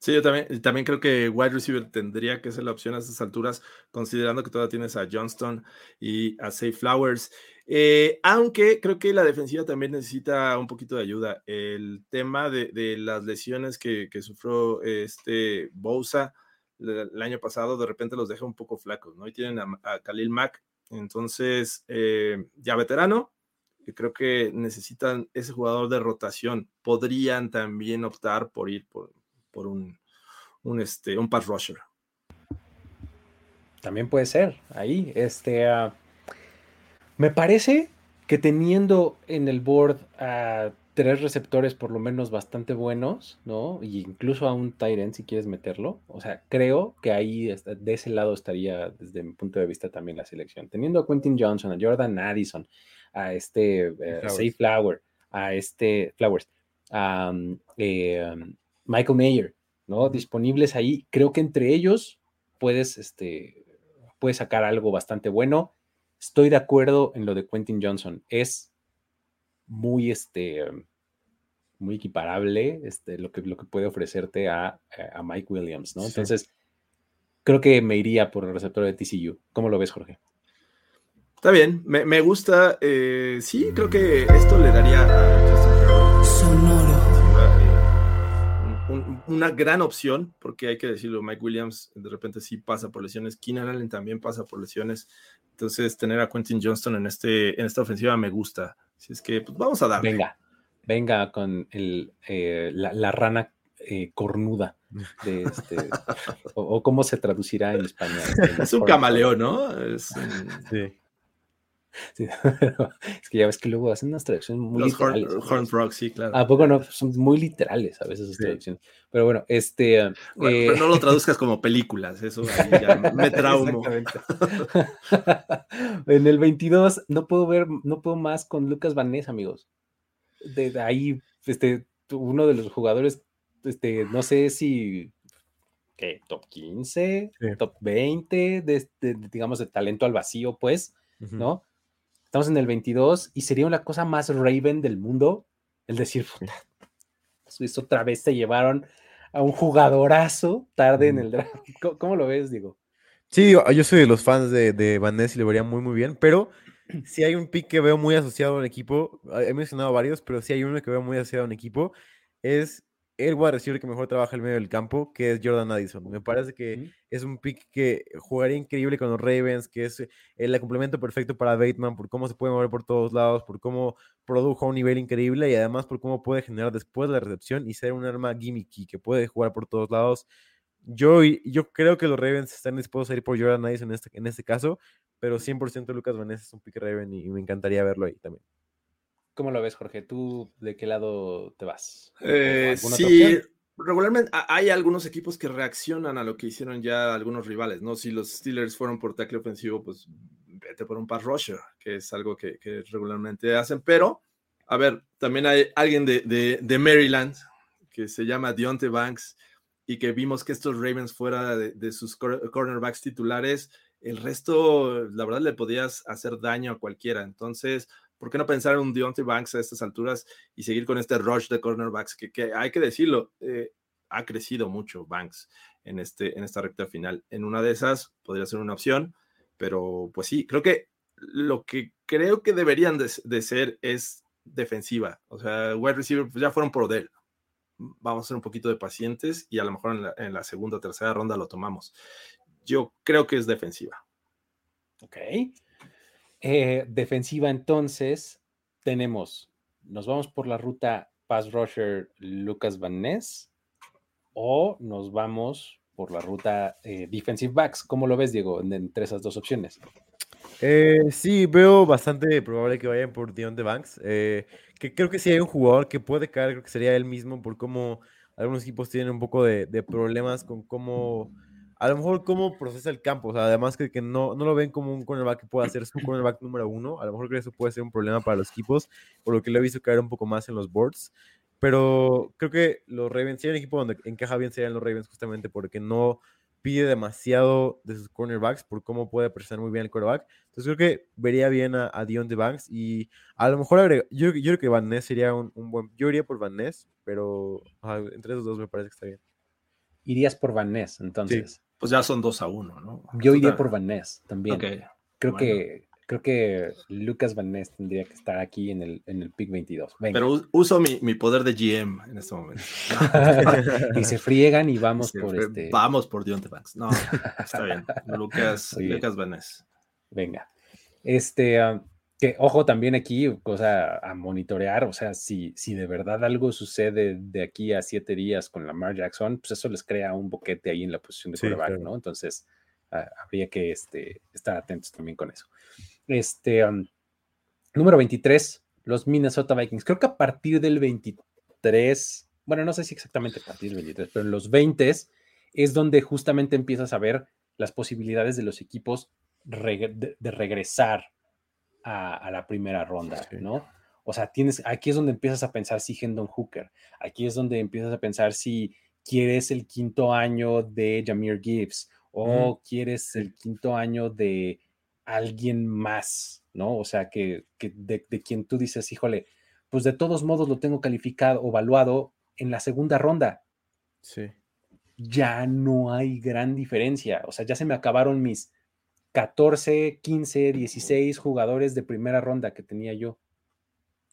Sí, yo también, también creo que wide receiver tendría que ser la opción a estas alturas, considerando que todavía tienes a Johnston y a Safe Flowers. Eh, aunque creo que la defensiva también necesita un poquito de ayuda. El tema de, las lesiones que, sufrió este Bosa el, año pasado, de repente los deja un poco flacos, ¿no? Y tienen a, Khalil Mack, entonces eh, ya veterano, creo que necesitan ese jugador de rotación. Podrían también optar por ir por, por un, un, este, un pass rusher. También puede ser ahí. Este, ah, me parece que teniendo en el board a tres receptores por lo menos bastante buenos, ¿no? Y incluso a un end si quieres meterlo. O sea, creo que ahí de ese lado estaría desde mi punto de vista también la selección. Teniendo a Quentin Johnson, a Jordan Addison, a este eh, Flowers. Safe Flower, a este Flowers, a um, eh, um, Michael Mayer, ¿no? Disponibles ahí. Creo que entre ellos puedes, este, puedes sacar algo bastante bueno. Estoy de acuerdo en lo de Quentin Johnson. Es muy, este, muy equiparable este, lo, que, lo que puede ofrecerte a, a Mike Williams, ¿no? Sí. Entonces, creo que me iría por el receptor de TCU. ¿Cómo lo ves, Jorge? Está bien, me, me gusta. eh, sí, creo que esto le daría a Justin Herbert, eh, una gran opción, porque hay que decirlo, Mike Williams de repente sí pasa por lesiones, Keenan Allen también pasa por lesiones, entonces tener a Quentin Johnston en, este, en esta ofensiva me gusta. Así es que pues, vamos a darle. Venga, venga con el, eh, la, la rana eh, cornuda. De este, o, o cómo se traducirá en español. Es un camaleón, ¿no? Es un- Sí. Sí, es que ya ves que luego hacen unas traducciones muy los horn, literales. horn frogs, sí, claro. ¿A poco no? Son muy literales a veces sus Sí. traducciones. Pero bueno, este. Bueno, eh, pero no lo traduzcas como películas, eso ahí ya me traumo. En el 22 no puedo ver, no puedo más con Lucas Van Ness, amigos. De, de ahí, este, uno de los jugadores, este, no sé si ¿qué? top 15, Sí. top 20, de, de- de, digamos, de talento al vacío, pues. ¿no? Estamos en el 22 y sería la cosa más Raven del mundo el decir, puta, otra vez se llevaron a un jugadorazo tarde en el draft. ¿Cómo, cómo lo ves, digo? Sí, yo soy de los fans de, de Van Ness y le vería muy, muy bien, pero si hay un pick que veo muy asociado al equipo, ah, he mencionado varios, pero si hay uno que veo muy asociado a un equipo, es el wide receiver que mejor trabaja el medio del campo, que es Jordan Addison. Me parece que es un pick que jugaría increíble con los Ravens, que es el complemento perfecto para Bateman, por cómo se puede mover por todos lados, por cómo produjo a un nivel increíble y además por cómo puede generar después de la recepción y ser un arma gimmicky que puede jugar por todos lados. Yo, yo creo que los Ravens están dispuestos a ir por Jordan Addison en este, en este caso, pero 100% Lucas Vanessa es un pick Raven y, y me encantaría verlo ahí también. ¿Cómo lo ves, Jorge? ¿Tú de qué lado te vas? ¿O Eh, sí, regularmente ha- hay algunos equipos que reaccionan a lo que hicieron ya algunos rivales, ¿no? Si los Steelers fueron por tackle ofensivo, pues vete por un pass rusher, que es algo que, que regularmente hacen, pero, a ver, también hay alguien de, de- de Maryland que se llama Deontay Banks y que vimos que estos Ravens fuera de, de sus cor- cornerbacks titulares, el resto, la verdad, le podías hacer daño a cualquiera, entonces... ¿Por qué no pensar en un Deontay Banks a estas alturas y seguir con este rush de cornerbacks que, hay que decirlo, eh, ha crecido mucho Banks en, este, en esta recta final. En una de esas podría ser una opción, pero pues sí, creo que lo que creo que deberían de, de ser es defensiva. O sea, wide receiver pues ya fueron por Odell. Vamos a ser un poquito de pacientes y a lo mejor en la, en la segunda o tercera ronda lo tomamos. Yo creo que es defensiva. Ok. Eh, defensiva, entonces, tenemos, nos vamos por la ruta Pass Rusher Lucas Van Ness o nos vamos por la ruta eh, Defensive Backs. ¿Cómo lo ves, Diego, en- entre esas dos opciones? Eh, sí, veo bastante probable que vayan por Deontay Banks. eh, que creo que si hay un jugador que puede caer, creo que sería él mismo, por cómo algunos equipos tienen un poco de, de problemas con cómo, a lo mejor cómo procesa el campo. O sea, además que, que no, no lo ven como un cornerback que pueda ser su cornerback número uno. A lo mejor creo que eso puede ser un problema para los equipos, por lo que lo he visto caer un poco más en los boards. Pero creo que los Ravens, si hay un equipo donde encaja bien, serían los Ravens justamente porque no pide demasiado de sus cornerbacks por cómo puede presionar muy bien el quarterback. Entonces creo que vería bien a, a Deontay Banks y a lo mejor agrega- yo, yo creo que Van Ness sería un, un buen... Yo iría por Van Ness, pero ajá, entre esos dos me parece que está bien. Irías por Van Ness, entonces. Pues ya son dos a uno, ¿no? Yo iría por Van Ness también. Ok. creo, bueno. que, creo que Lucas Van Ness tendría que estar aquí en el, en el pick 22. Venga. Pero uso mi, mi poder de GM en este momento. y se friegan y vamos por este. Vamos por Deontay Banks. No, está bien. Lucas. Lucas Van Ness. Venga. Este, ah, que ojo también aquí, cosa a monitorear, o sea, si, si de verdad algo sucede de aquí a siete días con Lamar Jackson, pues eso les crea un boquete ahí en la posición de Sí, quarterback, claro. ¿no? Entonces, ah, habría que este, estar atentos también con eso. Este, um, número 23, los Minnesota Vikings. Creo que a partir del 23, bueno, no sé si exactamente a partir del 23, pero en los 20 es donde justamente empiezas a ver las posibilidades de los equipos de regresar a, a la primera ronda, Sí. ¿no? O sea, tienes, aquí es donde empiezas a pensar si Hendon Hooker, aquí es donde empiezas a pensar si quieres el quinto año de Jameer Gibbs o quieres el quinto año de alguien más, ¿no? O sea, que, que de, de quien tú dices, híjole, pues de todos modos lo tengo calificado o evaluado en la segunda ronda. Sí. Ya no hay gran diferencia. O sea, ya se me acabaron mis 14, 15, 16 jugadores de primera ronda que tenía yo.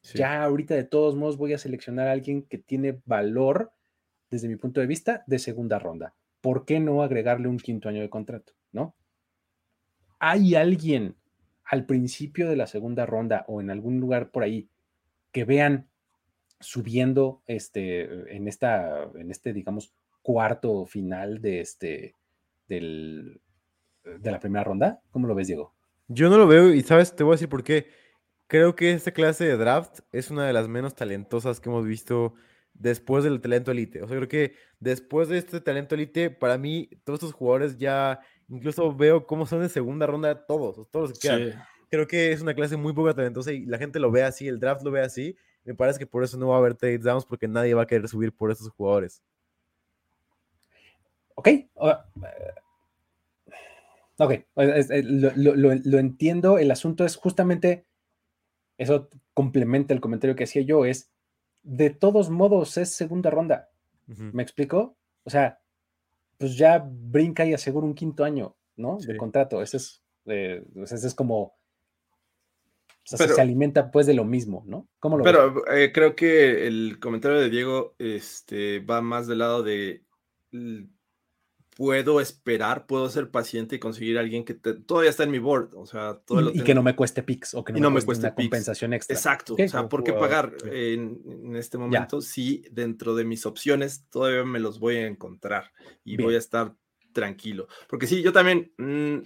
sí. Ya ahorita de todos modos voy a seleccionar a alguien que tiene valor desde mi punto de vista de segunda ronda. ¿Por qué no agregarle un quinto año de contrato? ¿No? ¿Hay alguien al principio de la segunda ronda o en algún lugar por ahí que vean subiendo este, en, esta, en este, digamos, cuarto final de, este, del, de la primera ronda? ¿Cómo lo ves, Diego? Yo no lo veo y, ¿sabes? Te voy a decir por qué. Creo que esta clase de draft es una de las menos talentosas que hemos visto después del talento elite. O sea, creo que después de este talento elite, para mí, todos estos jugadores ya, incluso veo cómo son de segunda ronda todos, todos los que quedan. Creo que es una clase muy poca talentosa y la gente lo ve así, el draft lo ve así. Me parece que por eso no va a haber trade downs porque nadie va a querer subir por estos jugadores. Ok. Ok, lo, entiendo. El asunto es justamente, eso complementa el comentario que hacía yo, es de todos modos es segunda ronda. ¿Me explico? O sea, pues ya brinca y asegura un quinto año, ¿no? De contrato. Ese es, eh, pues ese es como. se alimenta pues de lo mismo, ¿no? ¿Cómo lo pero eh, creo que el comentario de Diego este, va más del lado de puedo esperar, puedo ser paciente y conseguir a alguien que todavía está en mi board. O sea, todo y, que no me cueste picks o que no, me, cueste, una compensación extra. Exacto. O sea, ¿por qué pagar en, este momento si dentro de mis opciones todavía me los voy a encontrar y voy a estar tranquilo? Porque sí, yo también mm,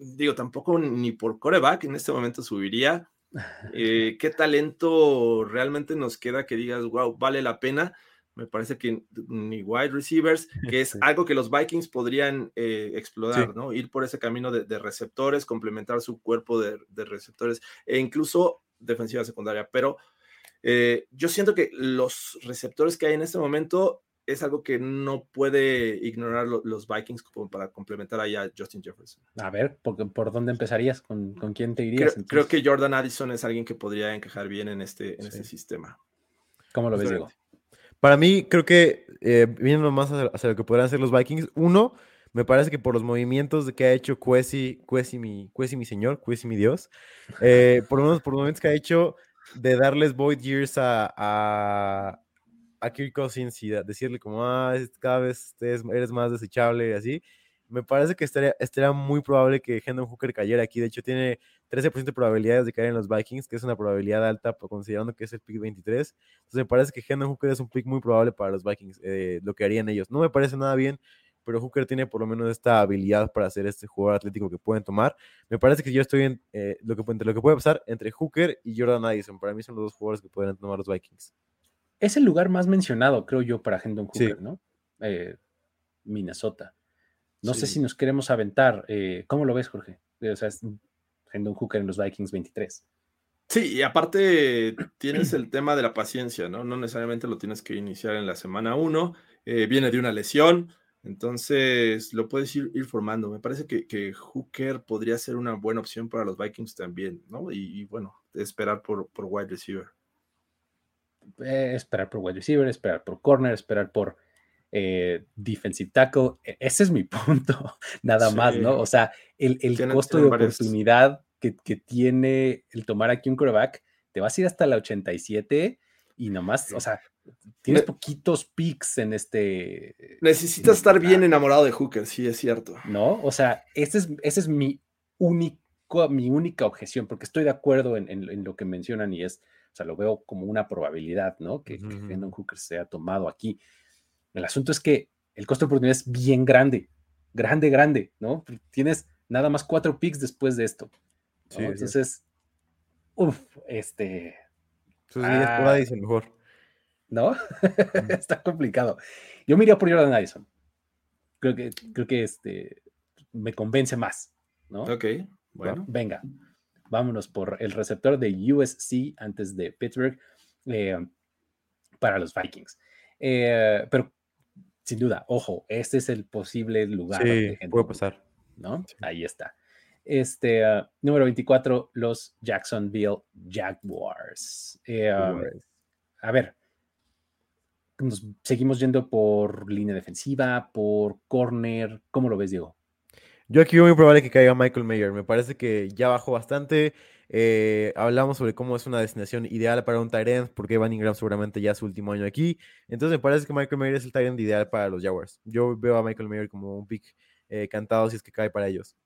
digo, tampoco ni por coreback en este momento subiría. Eh, ¿Qué talento realmente nos queda que digas, wow, vale la pena? Me parece que ni wide receivers, que es algo que los Vikings podrían eh, explorar, ¿no? Ir por ese camino de, receptores, complementar su cuerpo de, receptores e incluso defensiva secundaria. Pero eh, yo siento que los receptores que hay en este momento es algo que no puede ignorar los Vikings como para complementar ahí a Justin Jefferson. A ver, ¿por, por dónde empezarías? ¿Con, quién te irías? Creo, que Jordan Addison es alguien que podría encajar bien en este, en este sistema. ¿Cómo lo ves, Diego? Para mí, creo que eh, viendo más hacia, lo que podrán hacer los Vikings, uno, me parece que por los movimientos que ha hecho Cuesi, Cuesi mi, Cuesi mi señor, Cuesi mi Dios, eh, por lo menos por los momentos que ha hecho de darles void years a, a, a Kirk Cousins y decirle como, ah, cada vez eres más desechable y así, me parece que estaría, estaría muy probable que Hendon Hooker cayera aquí. De hecho, tiene 13% de probabilidades de caer en los Vikings, que es una probabilidad alta considerando que es el pick 23. Entonces, me parece que Hendon Hooker es un pick muy probable para los Vikings, eh, lo que harían ellos. No me parece nada bien, pero Hooker tiene por lo menos esta habilidad para ser este jugador atlético que pueden tomar. Me parece que yo estoy en eh, lo, que, lo que puede pasar entre Hooker y Jordan Addison. Para mí son los dos jugadores que pueden tomar los Vikings. Es el lugar más mencionado, creo yo, para Hendon Hooker, ¿no? Eh, Minnesota. No sé si nos queremos aventar. Eh, ¿Cómo lo ves, Jorge? O sea, es Hendon Hooker en los Vikings 23. Sí, y aparte tienes el tema de la paciencia, ¿no? No necesariamente lo tienes que iniciar en la semana 1, eh, viene de una lesión, entonces lo puedes ir, formando. Me parece que, Hooker podría ser una buena opción para los Vikings también, ¿no? Y, bueno, esperar por, por wide receiver. esperar por wide receiver, esperar por corner, esperar por eh, defensive tackle. E, ese es mi punto, nada más, ¿no? O sea, el, costo de oportunidad que, tiene el tomar aquí un quarterback, te vas a ir hasta la 87 y nomás, o sea, tienes poquitos picks en este. Necesitas estar bien enamorado de Hooker, sí, es cierto. No, o sea, ese es, ese es mi único, mi única objeción, porque estoy de acuerdo en, lo que mencionan y es, o sea, lo veo como una probabilidad, ¿no? Que, uh Hooker sea tomado aquí. El asunto es que el costo de oportunidad es bien grande, grande, grande, ¿no? Tienes nada más cuatro picks después de esto. Entonces, uff, este. Entonces, ah, dice mejor. ¿No? Está complicado. Yo me iría por Jordan Addison. Creo que, creo que este me convence más, ¿no? Ok, bueno. Venga, vámonos por el receptor de USC antes de Pittsburgh eh, para los Vikings. Eh, pero sin duda, ojo, este es el posible lugar. Sí, puede pasar. ¿No? Ahí está. Este, ah, número 24, los Jacksonville Jaguars. Eh, a ver, nos seguimos yendo por línea defensiva, por corner. ¿Cómo lo ves, Diego? Yo aquí veo muy probable que caiga Michael Mayer. Me parece que ya bajó bastante. Eh, hablamos sobre cómo es una destinación ideal para un Tyrant, porque Van Ingram seguramente ya es su último año aquí. Entonces me parece que Michael Mayer es el Tyrant ideal para los Jaguars. Yo veo a Michael Mayer como un pick eh, cantado si es que cae para ellos.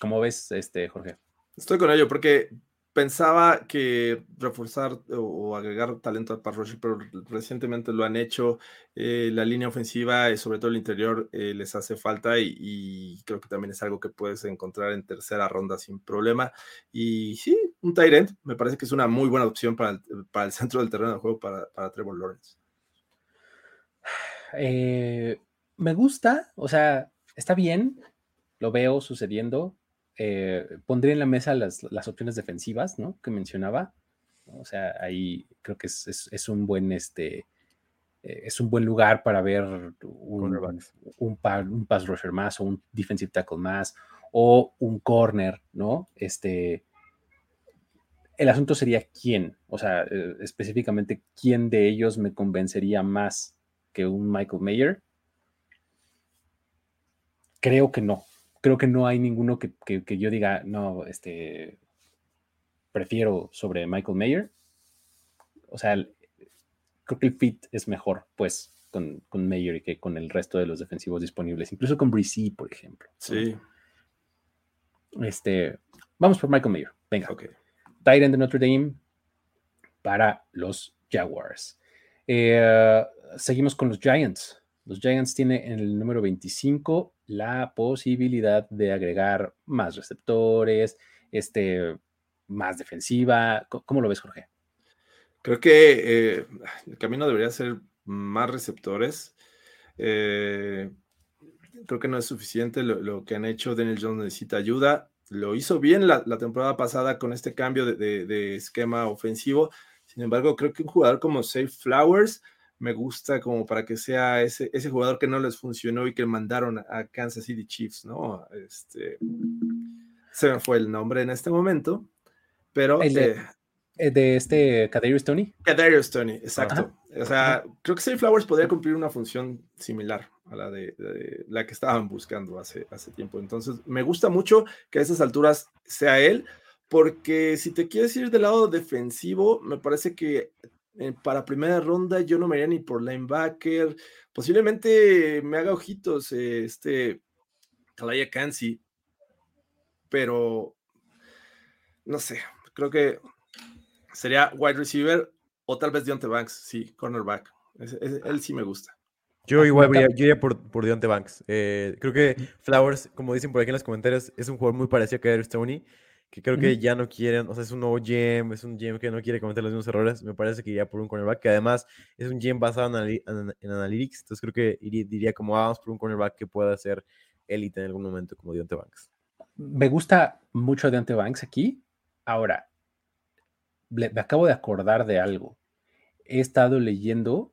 ¿Cómo ves, este, Jorge? Estoy con ello porque pensaba que reforzar o, agregar talento al pass pero recientemente lo han hecho. Eh, la línea ofensiva, y sobre todo el interior, eh, les hace falta y, creo que también es algo que puedes encontrar en tercera ronda sin problema. Y sí, un tight end me parece que es una muy buena opción para el, centro del terreno de juego para, para Trevor Lawrence. Eh, me gusta, o sea, está bien, lo veo sucediendo eh, pondría en la mesa las, opciones defensivas, ¿no? Que mencionaba. O sea, ahí creo que es, un buen, este, eh, es un buen lugar para ver un, un, un, pass rusher más o un defensive tackle más o un corner, ¿no? Este, el asunto sería quién, o sea, eh, específicamente quién de ellos me convencería más que un Michael Mayer. Creo que no, creo que no hay ninguno que, yo diga, no, este, prefiero sobre Michael Mayer. O sea, creo que el fit es mejor, pues, con, con Mayer que con el resto de los defensivos disponibles, incluso con Brice, por ejemplo. Sí. Este, vamos por Michael Mayer. Venga. Ok. Tyrant de Notre Dame para los Jaguars. Eh, seguimos con los Giants. Los Giants tienen en el número 25 la posibilidad de agregar más receptores, este, más defensiva. ¿Cómo lo ves, Jorge? Creo que eh, el camino debería ser más receptores. Eh, creo que no es suficiente lo, que han hecho. Daniel Jones necesita ayuda. Lo hizo bien la, temporada pasada con este cambio de, esquema ofensivo. Sin embargo, creo que un jugador como Safe Flowers me gusta como para que sea ese, ese jugador que no les funcionó y que mandaron a Kansas City Chiefs, ¿no? Este, se me fue el nombre en este momento, pero... El de, eh, de este Kadarius Tony. Kadarius Tony, exacto. O sea, creo que Safe Flowers podría cumplir una función similar a la de, la que estaban buscando hace, hace tiempo. Entonces, me gusta mucho que a esas alturas sea él, porque si te quieres ir del lado defensivo, me parece que eh, para primera ronda yo no me iría ni por linebacker. Posiblemente me haga ojitos eh, este Kalaya Kansi, pero no sé, creo que sería wide receiver o tal vez Deontay Banks, sí, cornerback. él sí me gusta. Yo igual yo iría por, por Deontay Banks. Eh, creo que Flowers, como dicen por aquí en los comentarios, es un jugador muy parecido a Kader Stoney que creo que ya no quieren, o sea, es un nuevo GM, es un GM que no quiere cometer los mismos errores, me parece que iría por un cornerback, que además es un GM basado en, en, analytics, entonces creo que diría como vamos por un cornerback que pueda ser élite en algún momento, como Deontay Banks. Me gusta mucho Deontay Banks aquí. Ahora, me acabo de acordar de algo. He estado leyendo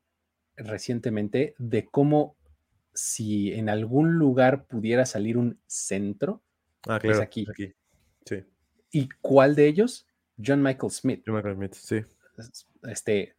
recientemente de cómo si en algún lugar pudiera salir un centro, ah, claro, es aquí. aquí. Sí. ¿Y cuál de ellos? John Michael Smith. John Michael Smith, sí. Este,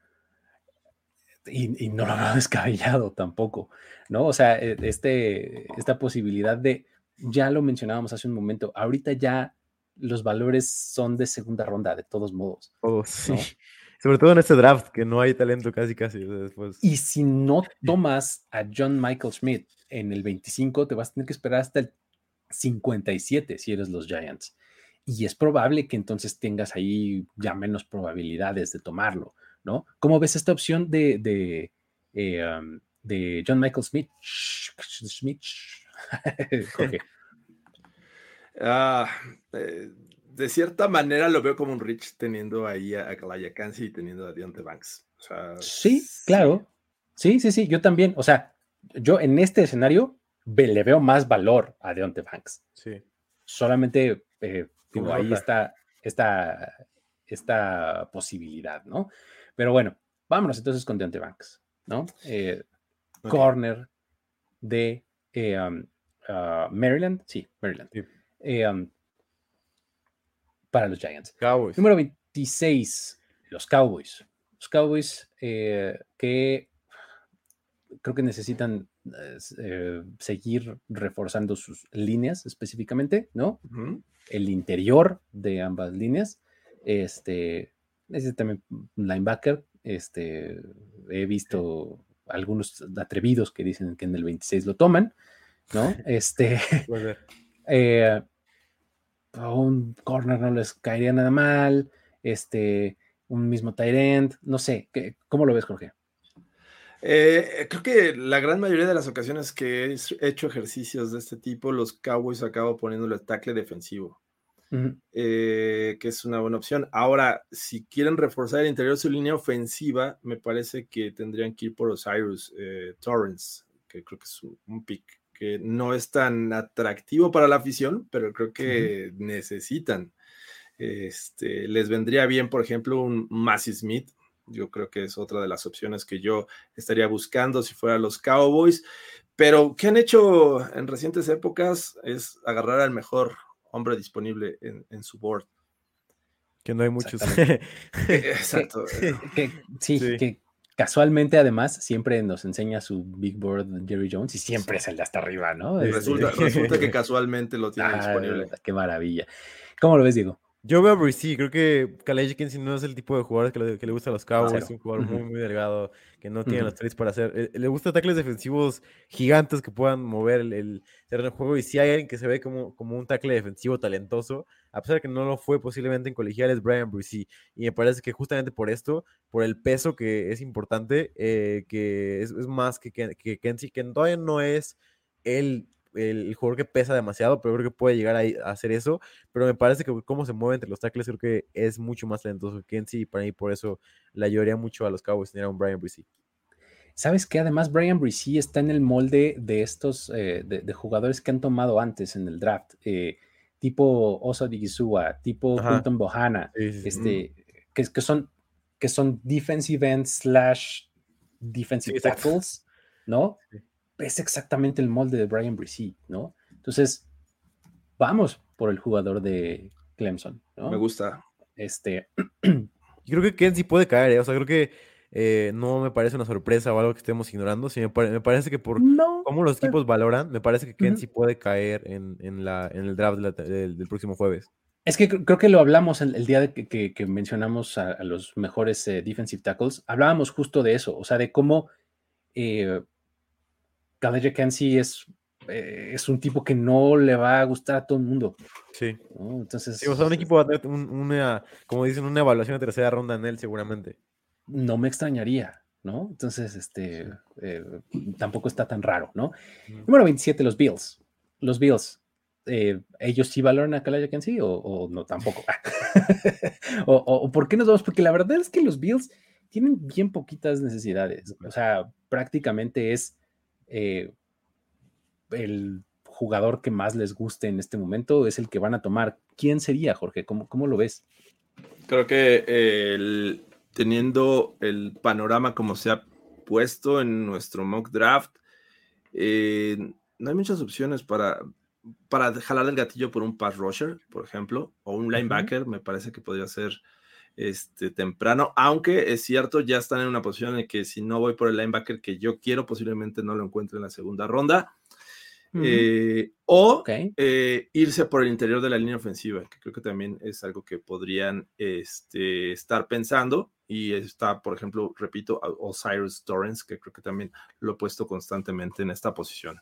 y, no lo veo descabellado tampoco, ¿no? O sea, e, este, esta posibilidad de, ya lo mencionábamos hace un momento, ahorita ya los valores son de segunda ronda, de todos modos. Oh, sí. Sobre todo en este draft, que no hay talento casi, casi después. Y si no tomas a John Michael Smith en el 25, te vas a tener que esperar hasta el 57 si eres los Giants y es probable que entonces tengas ahí ya menos probabilidades de tomarlo, ¿no? ¿Cómo ves esta opción de, de, eh, de John Michael Smith? Smith. Ah, eh, de cierta manera lo veo como un Rich teniendo ahí a, Kalaya Kansi y teniendo a Deontay Banks. sí, claro. Sí, sí, sí, yo también. O sea, yo en este escenario le veo más valor a Deontay Banks. Sí. Solamente eh, ahí está esta, esta posibilidad, ¿no? Pero bueno, vámonos entonces con Deontay Banks, ¿no? Eh, corner de eh, um, uh, Maryland, sí, Maryland. Eh, um, para los Giants. Cowboys. Número 26, los Cowboys. Los Cowboys que creo que necesitan seguir reforzando sus líneas específicamente, ¿no? El interior de ambas líneas. Este, necesita también un linebacker. Este, he visto algunos atrevidos que dicen que en el 26 lo toman, ¿no? Este, eh, a un corner no les caería nada mal, este, un mismo tight end, no sé, ¿qué- ¿cómo lo ves, Jorge? Eh, creo que la gran mayoría de las ocasiones que he hecho ejercicios de este tipo, los Cowboys acabo poniéndole tackle defensivo. Eh, que es una buena opción. Ahora, si quieren reforzar el interior de su línea ofensiva, me parece que tendrían que ir por Osiris eh, Torrance, que creo que es un, un pick que no es tan atractivo para la afición, pero creo que necesitan. Este, les vendría bien, por ejemplo, un Massey Smith. Yo creo que es otra de las opciones que yo estaría buscando si fuera los Cowboys. Pero, ¿qué han hecho en recientes épocas? Es agarrar al mejor hombre disponible en, en su board. Que no hay muchos. Exacto. Que, sí, Sí. que casualmente además siempre nos enseña su Big Board Jerry Jones y siempre es el de hasta arriba, ¿no? Este, Resulta, resulta que casualmente lo tiene ah, disponible. Qué maravilla. ¿Cómo lo ves, Diego? Yo veo a Brissy, creo que Calais Kensi no es el tipo de jugador que le, que le gusta a los Cowboys, es un jugador muy, muy delgado, que no tiene Ujú. los traits para hacer. eh, Le gusta tackles defensivos gigantes que puedan mover el, el terreno de juego. Y si hay alguien que se ve como, como un tackle defensivo talentoso, a pesar de que no lo fue posiblemente en colegial, es Brian. Y me parece que justamente por esto, por el peso que es importante, eh, que es, es más que, que, que Kensi, que todavía no es el, el, jugador que pesa demasiado, pero creo que puede llegar a, hacer eso pero me parece que cómo se mueve entre los tackles creo que es mucho más talentoso que Kenzie y para mí por eso le ayudaría mucho a los Cowboys tener a un Brian Brissy. Sabes que además Brian Brissy está en el molde de estos eh, de, de jugadores que han tomado antes en el draft, eh, tipo Osa Digisua, tipo Ajá. Quinton Bohana, Sí, este, que, que son que son defensive ends slash defensive Sí, tackles, ¿no? Es exactamente el molde de Brian Brissy, ¿no? Entonces, vamos por el jugador de Clemson, ¿no? Me gusta. Este, Yo creo que Kenzie puede caer, ¿eh? o sea, creo que eh, no me parece una sorpresa o algo que estemos ignorando, sí me, pare- me parece que por no, cómo los equipos valoran, me parece que. Kenzie puede caer en, en la, en el draft de la- del, del próximo jueves. Es que cre- creo que lo hablamos el, el día de que, que- que mencionamos a, a los mejores eh, defensive tackles. Hablábamos justo de eso, o sea, de cómo eh, Khaled Kensi es, eh, es un tipo que no le va a gustar a todo el mundo. Sí. ¿no? Entonces, Sí, o sea, un equipo va a tener un- una, como dicen, una evaluación de tercera ronda en él seguramente. no me extrañaría, ¿no? Entonces, este, eh, tampoco está tan raro, ¿no? Ujú. Número 27, los Bills. Los Bills. eh, ¿Ellos sí valoran a Khaled Kensi o, o no tampoco? o, o- o por qué nos vamos? Porque la verdad es que los Bills tienen bien poquitas necesidades. O sea, prácticamente es eh, el jugador que más les guste en este momento, es el que van a tomar. ¿Quién sería, Jorge? ¿Cómo, cómo lo ves? Creo que eh, el- teniendo el panorama como se ha puesto en nuestro mock draft, eh, no hay muchas opciones para, para jalar el gatillo por un pass rusher, por ejemplo, o un linebacker, me parece que podría ser este, temprano, aunque es cierto, ya están en una posición en que si no voy por el linebacker que yo quiero, posiblemente no lo encuentre en la segunda ronda. Eh, o eh, irse por el interior de la línea ofensiva, que creo que también es algo que podrían este, estar pensando. Y está, por ejemplo, repito, Osiris Torrance, que creo que también lo he puesto constantemente en esta posición.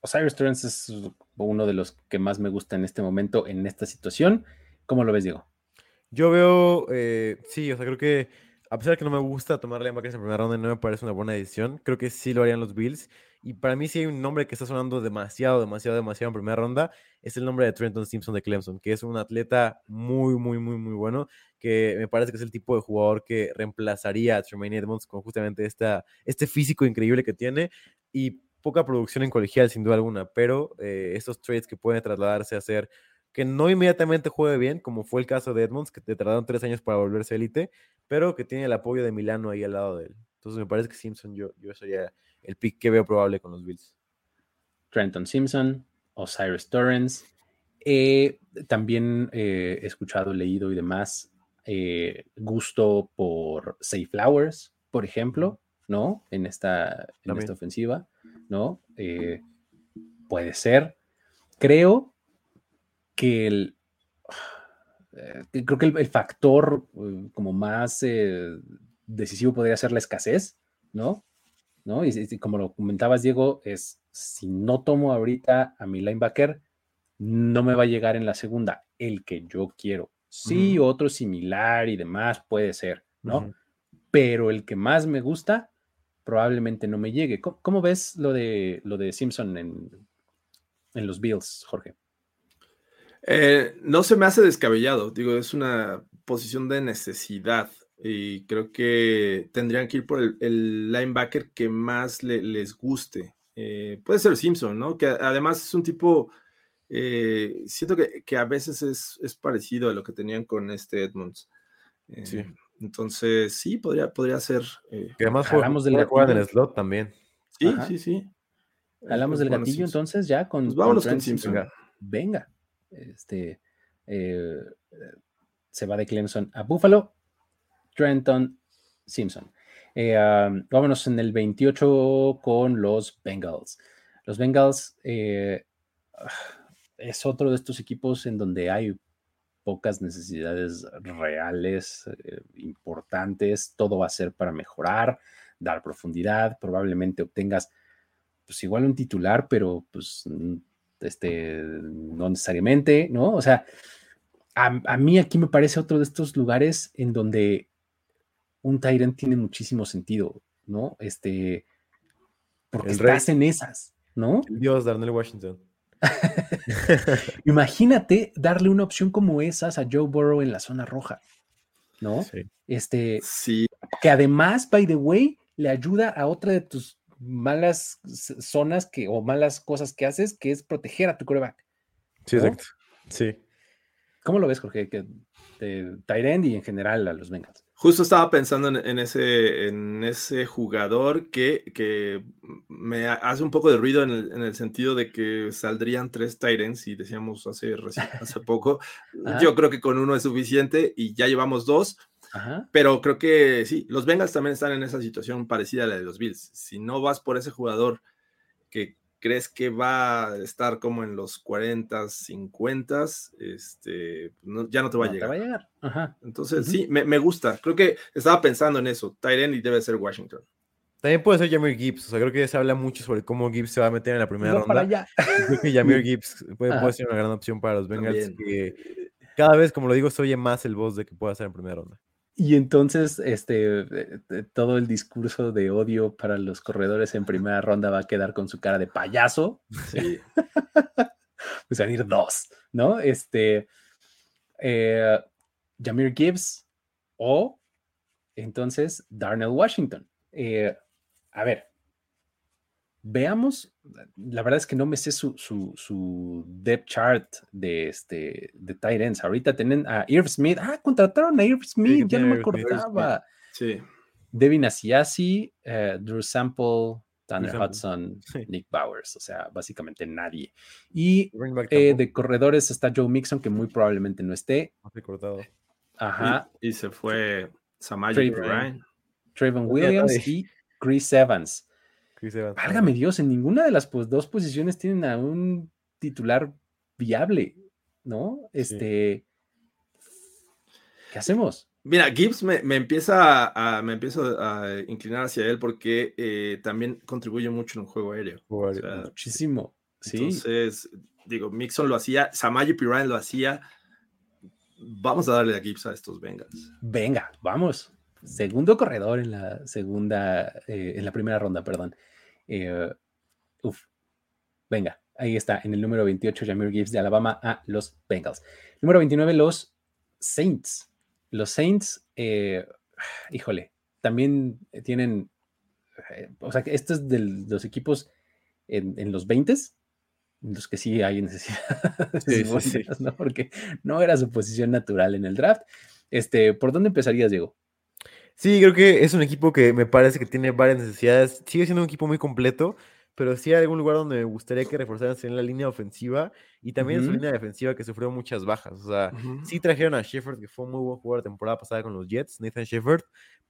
Osiris Torrance es uno de los que más me gusta en este momento, en esta situación. ¿Cómo lo ves, Diego? Yo veo, eh, sí, o sea, creo que a pesar de que no me gusta tomar linebackers en primera ronda no me parece una buena decisión, creo que sí lo harían los Bills. Y para mí sí hay un nombre que está sonando demasiado, demasiado, demasiado en primera ronda, es el nombre de Trenton Simpson de Clemson, que es un atleta muy, muy, muy, muy bueno, que me parece que es el tipo de jugador que reemplazaría a Tremaine Edmonds con justamente esta, este físico increíble que tiene y poca producción en colegial, sin duda alguna, pero eh, estos trades que pueden trasladarse a ser que no inmediatamente juegue bien, como fue el caso de Edmonds, que te tardaron tres años para volverse élite, pero que tiene el apoyo de Milano ahí al lado de él. Entonces me parece que Simpson yo, yo sería el pick que veo probable con los Bills. Trenton Simpson, Osiris Torrance. Eh, también eh, he escuchado, leído y demás eh, gusto por Safe Flowers, por ejemplo, ¿no? En esta, en esta ofensiva, ¿no? Eh, puede ser. Creo que el. eh, creo que el, el factor eh, como más eh, decisivo podría ser la escasez, ¿no? ¿no? Y, y como lo comentabas, Diego, es si no tomo ahorita a mi linebacker, no me va a llegar en la segunda el que yo quiero. Sí, otro similar y demás puede ser, ¿no? Pero el que más me gusta probablemente no me llegue. ¿Cómo, cómo ves lo de, lo de Simpson en, en los Bills, Jorge? Eh, no se me hace descabellado, digo, es una posición de necesidad y creo que tendrían que ir por el, el linebacker que más le- les guste. Eh, puede ser Simpson, ¿no? Que además es un tipo, eh, siento que, que a veces es, es parecido a lo que tenían con este Edmonds. Eh, Sí. Entonces, sí, podría, podría ser. eh, Que además juega, Jalamos del jugar en el slot también. sí, Ajá. sí, sí. Hablamos del gatillo Simpson. entonces ya con, Pues vámonos con Simpson. Venga. Venga. Este, eh, se va de Clemson a Buffalo. Trenton Simpson. Eh, vámonos en el 28 con los Bengals. Los Bengals eh, es otro de estos equipos en donde hay pocas necesidades reales, importantes. Todo va a ser para mejorar, dar profundidad. Probablemente obtengas, pues igual un titular, pero pues este, no necesariamente, ¿no? O sea, a, a mí aquí me parece otro de estos lugares en donde un Tyrant tiene muchísimo sentido, ¿no? Este, porque El rey. estás en esas, ¿no? El dios Darnell Washington. Imagínate darle una opción como esas a Joe Burrow en la zona roja, ¿no? Sí. Este, Sí, que además, by the way, le ayuda a otra de tus malas zonas que, o malas cosas que haces, que es proteger a tu coreback. Sí, ¿No? exacto. Sí. ¿Cómo lo ves, Jorge? Que de Tyrend y en general a los Bengals. Justo estaba pensando en, en ese, en ese jugador que, que me ha- hace un poco de ruido en el, en el sentido de que saldrían tres Tyrants y decíamos hace, hace poco. Yo creo que con uno es suficiente y ya llevamos dos, Ajá. pero creo que sí, los Bengals también están en esa situación parecida a la de los Bills. Si no vas por ese jugador que crees que va a estar como en los 40, 50, este, no- ya no te va a No te llegar. va a llegar. Ajá. Entonces, sí, me, me gusta. Creo que estaba pensando en eso. Tyren y debe ser Washington. También puede ser Jameer Gibbs. O sea, creo que se habla mucho sobre cómo Gibbs se va a meter en la primera No para ronda. allá. Y Creo que Jameer Gibbs puede, ser una gran opción para los Bengals. Que cada vez, como lo digo, se oye más el voz de que pueda ser en primera ronda. Y entonces, este, todo el discurso de odio para los corredores en primera ronda va a quedar con su cara de payaso. Sí. Pues van a ir dos, ¿no? Este, eh, Jameer Gibbs o entonces Darnell Washington. Eh, a ver, veamos. La verdad es que no me sé su, su, su depth chart de, este, de tight ends. Ahorita tienen a Irv Smith. Ah, contrataron a Irv Smith, ya no me acordaba. Sí. Devin Asiasi, eh, Drew Sample, Tanner Sample. Hudson, Sí. Nick Bowers, o sea, básicamente nadie. Y eh, de corredores está Joe Mixon, que muy probablemente no esté. cortado. Ajá. Y, y se fue Samaje. Trayvon tiene Williams y Chris Evans. Chris Evans. Válgame Dios, en ninguna de las pues, dos posiciones tienen a un titular viable, ¿no? Este. ¿Qué hacemos? Mira, Gibbs me, me empieza a, a- me empiezo a inclinar hacia él porque eh, también contribuye mucho en el juego aéreo. Jugar- O sea, Muchísimo. Sí. Entonces, digo, Mixon lo hacía, Samaje Ryan lo hacía. Vamos a darle a Gibbs a estos Bengals. Venga, vamos. Segundo corredor en la segunda, eh, en la primera ronda, perdón. Eh, uf. Venga, ahí está, en el número 28, Jameer Gibbs de Alabama a los Bengals. Número 29, los Saints. Los Saints, eh, híjole, también tienen, eh, o sea, que esto es de los equipos en, en los 20 en los que sí hay necesidad de Sí, sí, sí. buenas, ¿no? Porque no era su posición natural en el draft. Este, ¿por dónde empezarías, Diego? Sí, creo que es un equipo que me parece que tiene varias necesidades. Sigue siendo un equipo muy completo, pero sí hay algún lugar donde me gustaría que reforzaran en la línea ofensiva y también en su línea defensiva que sufrió muchas bajas. O sea, sí trajeron a Shepard, que fue un muy buen jugador la temporada pasada con los Jets, Nathan Shepard,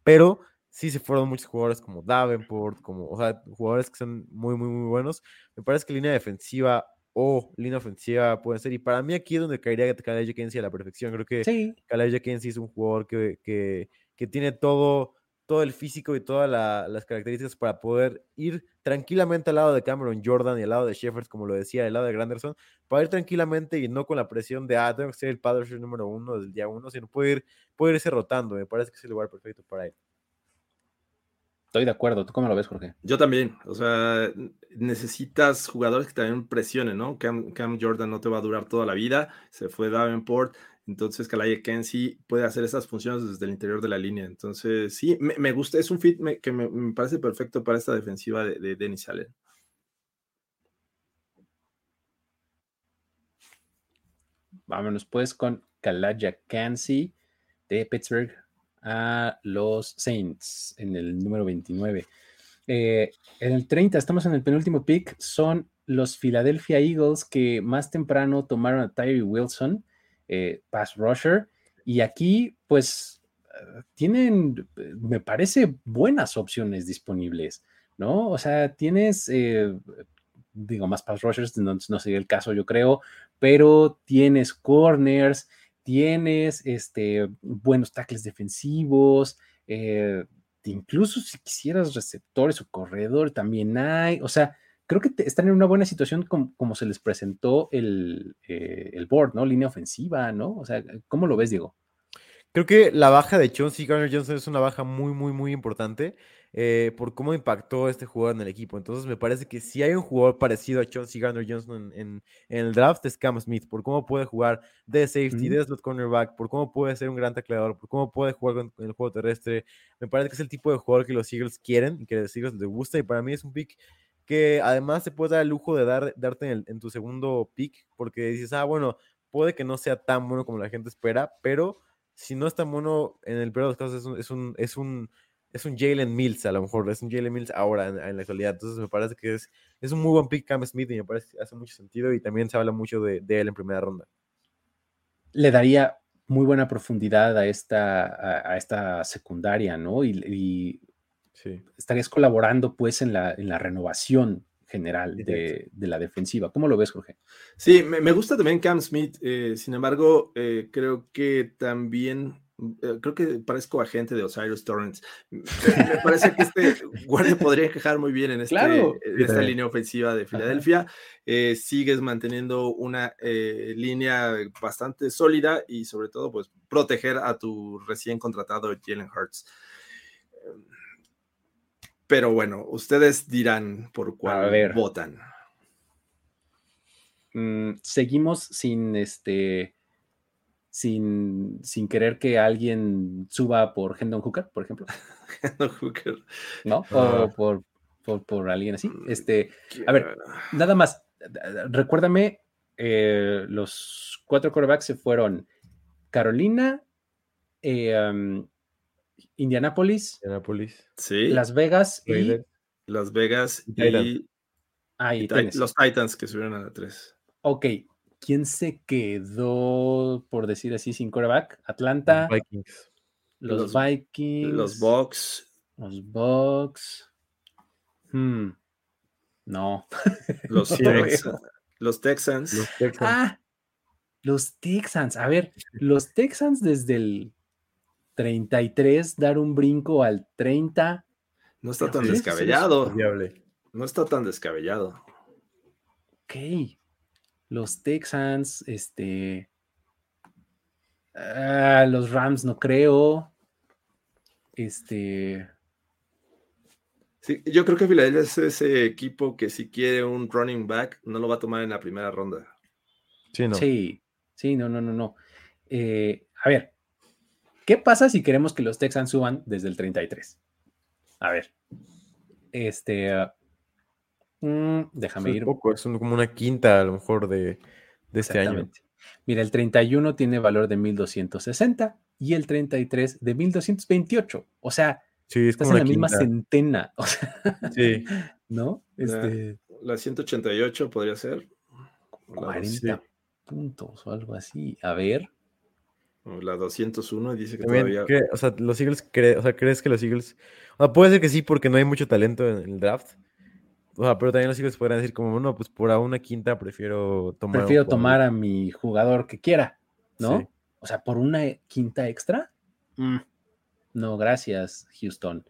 pero sí se fueron muchos jugadores como Davenport, como, o sea, jugadores que son muy, muy, muy buenos. Me parece que línea defensiva o línea ofensiva pueden ser, y para mí aquí es donde caería Calais Kensi a la perfección. Creo que Sí, Kensi es un jugador que, que, que tiene todo, todo el físico y todas la- las características para poder ir tranquilamente al lado de Cameron Jordan y al lado de Shepard, como lo decía, al lado de Granderson, para ir tranquilamente y no con la presión de, ah, tengo que ser el padre número uno del día uno, sino puede, ir, puede irse rotando. Me parece que es el lugar perfecto para él. Estoy de acuerdo. ¿Tú cómo lo ves, Jorge? Yo también, o sea, necesitas jugadores que también presionen, ¿no? Cam, Cam Jordan no te va a durar toda la vida, se fue Davenport, entonces Kalaya Kensi puede hacer esas funciones desde el interior de la línea. Entonces, sí, me, gusta, es un fit me- que me, parece perfecto para esta defensiva de, de Dennis. Vámonos pues con Kalaya Kansi de Pittsburgh a los Saints en el número 29. Eh, en el 30, estamos en el penúltimo pick, son los Philadelphia Eagles que más temprano tomaron a Tyree Wilson, eh, pass rusher, y aquí pues tienen, me parece, buenas opciones disponibles, ¿no? O sea, tienes, eh, digo, más pass rushers, no, no sería el caso, yo creo, pero tienes corners, tienes este, buenos tackles defensivos, eh, incluso si quisieras receptores o corredor, también hay, o sea, creo que te- están en una buena situación como, como se les presentó el, eh, el board, ¿no? Línea ofensiva, ¿no? O sea, ¿cómo lo ves, Diego? Creo que la baja de Chauncey Garner Johnson es una baja muy, muy, muy importante eh, por cómo impactó este jugador en el equipo. Entonces, me parece que si hay un jugador parecido a Chauncey Garner Johnson en, en- en el draft, es Cam Smith, por cómo puede jugar de safety, Ujú. de slot cornerback, por cómo puede ser un gran tacleador, por cómo puede jugar con, con el juego terrestre. Me parece que es el tipo de jugador que los Eagles quieren y que los Eagles les gusta. Y para mí es un pick que además te puede dar el lujo de dar, darte en, el- en tu segundo pick, porque dices, ah, bueno, puede que no sea tan bueno como la gente espera, pero si no es tan bueno, en el peor de los casos es un, es un, es un, es un Jalen Mills, a lo mejor, es un Jalen Mills ahora en, en la actualidad. Entonces me parece que es, es un muy buen pick Cam Smith y me parece que hace mucho sentido y también se habla mucho de, de él en primera ronda. Le daría muy buena profundidad a esta, a, a esta secundaria, ¿no? Y, y Sí. estarías colaborando pues en la, en la renovación general de, de la defensiva. ¿Cómo lo ves, Jorge? Sí, me, me gusta también Cam Smith, eh, sin embargo, eh, creo que también, eh, creo que parezco agente de Osiris Torrance. Me, me parece que este guardia podría encajar muy bien en, este, Claro. Sí, esta línea ofensiva de Filadelfia. Eh, sigues manteniendo una eh, línea bastante sólida y sobre todo, pues, proteger a tu recién contratado Jalen Hurts. Pero bueno, ustedes dirán por cuál votan. Mm, seguimos sin este sin, sin querer que alguien suba por Hendon Hooker, por ejemplo, No, Hooker. ¿no? Ah. O por, por, por alguien así. Este, A ver, nada más, recuérdame, eh, los cuatro quarterbacks se fueron Carolina, eh, um, Indianapolis, Indianapolis. Sí, Las Vegas y. Las Vegas Y ah, y los Titans que subieron a la 3. Ok, ¿quién se quedó, por decir así, sin quarterback? Atlanta, Los Vikings. los, los- Vikings, Los Bucks, los Bucks. Hmm, No. los, No lo Tex- veo. los Texans. Los Texans. Ah, los Texans. A ver, los Texans desde el 33 dar un brinco al 30. no está tan sí, sí, sí, descabellado. No está tan descabellado. Ok. Los Texans, este. ah, los Rams no creo. Este. Sí, yo creo que Filadelfia es ese equipo que si quiere un running back, no lo va a tomar en la primera ronda. Sí, no. Sí, sí, no, no, no, no. Eh, a ver, ¿qué pasa si queremos que los Texans suban desde el 33? A ver, este, ah, mm, déjame Es ir. poco, es un- como una quinta a lo mejor de, de este año. Mira, el 31 tiene valor de 1260 y el 33 de 1228. O sea, Sí, es estás como en una la misma quinta. centena. O sea, Sí, ¿no? Este, La 188 podría ser. O la, 40 dos- puntos o algo así. A ver. La 201 y dice que también, todavía. o sea, los Eagles, cre- o sea, ¿crees que los Eagles, o sea, puede ser que sí porque no hay mucho talento en el draft, o sea, pero también los Eagles podrían decir como, no, pues por a una quinta prefiero tomar. Prefiero jugador". tomar a mi jugador que quiera, ¿no? Sí. O sea, por una quinta extra. mm, no, gracias, Houston.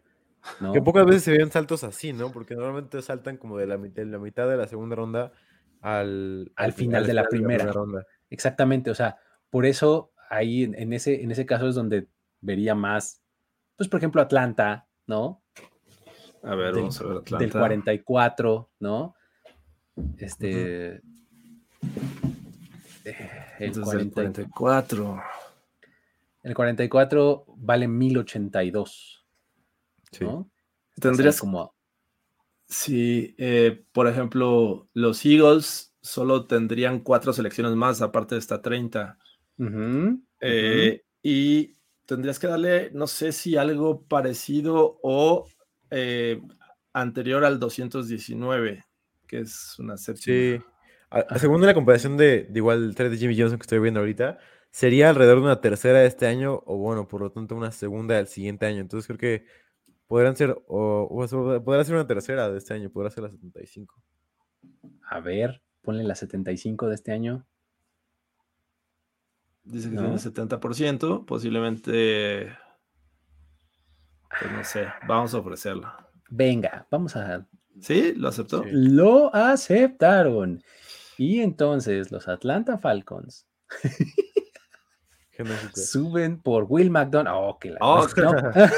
¿no? Que pocas veces se ven saltos así, ¿no? Porque normalmente saltan como de la, de la mitad de la segunda ronda al, Al final de la primera. ronda. Exactamente, o sea, por eso ahí en, en ese, en ese caso es donde vería más, pues por ejemplo Atlanta, ¿no? A ver, Del- vamos a ver Del Atlanta. 44, ¿no? Este... eh, el, Entonces, el 40 44. el 44 vale 1082, Sí. ¿no? Tendrías O sea, como... Sí, eh, por ejemplo, los Eagles solo tendrían cuatro selecciones más, aparte de esta 30. Eh, Y tendrías que darle, no sé si algo parecido o eh, anterior al 219, que es una séptima. Sí. A- a- según la comparación de, de igual el 3 de Jimmy Johnson que estoy viendo ahorita, sería alrededor de una tercera de este año, o bueno, por lo tanto, una segunda del siguiente año. Entonces creo que podrán ser, o, o podrá ser una tercera de este año, podrá ser la 75. A ver, ponle la 75 de este año. Dice que ¿No? tiene 70%, posiblemente, pues no sé, vamos a ofrecerlo. Venga, vamos a... ¿Sí? ¿Lo aceptó? Sí. Lo aceptaron. Y entonces los Atlanta Falcons suben por Will McDonald. Oh, que la... Oh, no.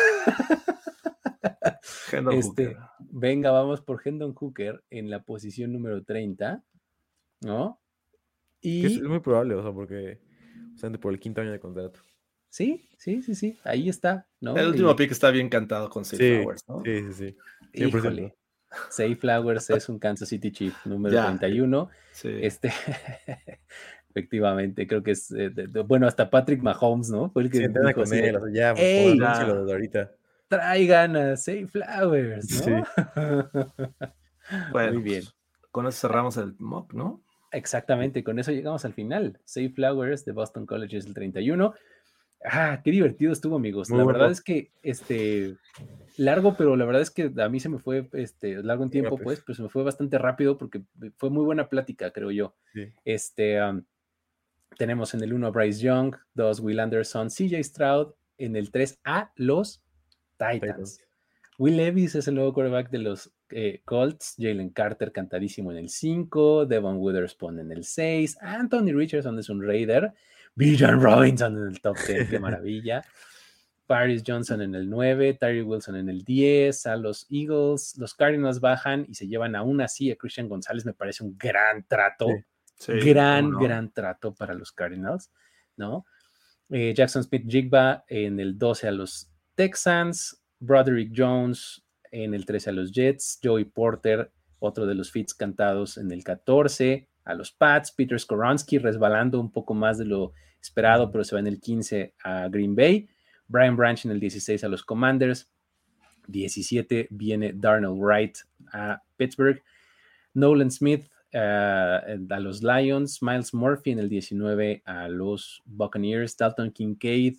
Hendon Este, Hooker. venga, vamos por Hendon Hooker en la posición número 30, ¿no? Y es muy probable, o sea, porque sea, por el quinto año de contrato. sí, sí, sí, sí, ahí está, ¿no? El último Y- pick está bien cantado con Safe Sí, Flowers, ¿no? sí, sí, sí. 100%. híjole, Say Flowers es un Kansas City Chief número Ya. 31. Sí. Este, efectivamente, creo que es, eh, de- de- bueno, hasta Patrick Mahomes, ¿no? Fue el que Sí, dijo con así él, o sea, ya, por "Ey, favor, ya". anúncialo desde ahorita. traigan a Say Flowers, Sí. ¿no? Bueno, Muy bien. pues, con eso cerramos el mock, ¿no? Exactamente, con eso llegamos al final. Say Flowers de Boston College es el 31. Ah, qué divertido estuvo, amigos. Muy la bueno. verdad es que, este, largo, pero la verdad es que a mí se me fue, este, largo en tiempo, rápido. pues, pero se me fue bastante rápido porque fue muy buena plática, creo yo. Sí. Este, tenemos en el 1 a Bryce Young, 2 Will Anderson, CJ Stroud, en el 3 a los Titans. Titans. Will Levis es el nuevo quarterback de los eh, Colts, Jalen Carter cantadísimo en el 5, Devon Witherspoon en el 6, Anthony Richardson es un Raider, Bijan Robinson en el top 10, qué maravilla. Paris Johnson en el 9, Tyree Wilson en el 10, a los Eagles, los Cardinals bajan y se llevan aún así a Christian González, me parece un gran trato, Sí. Sí, gran, gran trato para los Cardinals, ¿no? Eh, Jackson Smith Jigba en el 12 a los Texans, Broderick Jones en el 13 a los Jets, Joey Porter, otro de los fits cantados en el 14 a los Pats, Peter Skoronski resbalando un poco más de lo esperado, pero se va en el 15 a Green Bay, Brian Branch en el 16 a los Commanders, 17 viene Darnell Wright a Pittsburgh, Nolan Smith ah, a los Lions, Miles Murphy en el 19 a los Buccaneers, Dalton Kincaid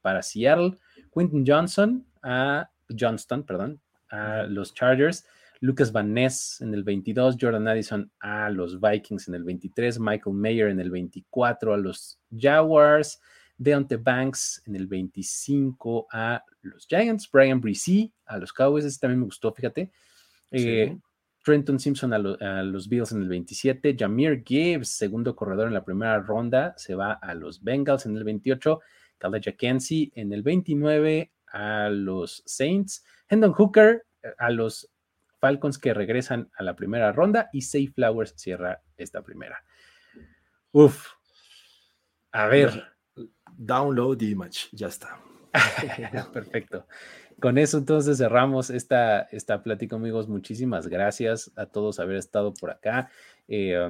para Seattle, Quinton Johnson a Johnston, perdón, a los Chargers, Lucas Van Ness en el 22, Jordan Addison a los Vikings en el 23, Michael Mayer en el 24 a los Jaguars, Deontay Banks en el 25 a los Giants, Brian Bresee a los Cowboys, ese también me gustó, fíjate. Eh, Sí. Trenton Simpson a, lo- a los Bills en el 27, Jameer Gibbs, segundo corredor en la primera ronda, se va a los Bengals en el 28, Kaleja Kensi en el 29 a los Saints, Hendon Hooker a los Falcons que regresan a la primera ronda y Safe Flowers cierra esta primera. Uf. A ver. Download the image, ya está. Perfecto. Con eso entonces cerramos esta, esta plática, amigos. Muchísimas gracias a todos haber estado por acá. Eh,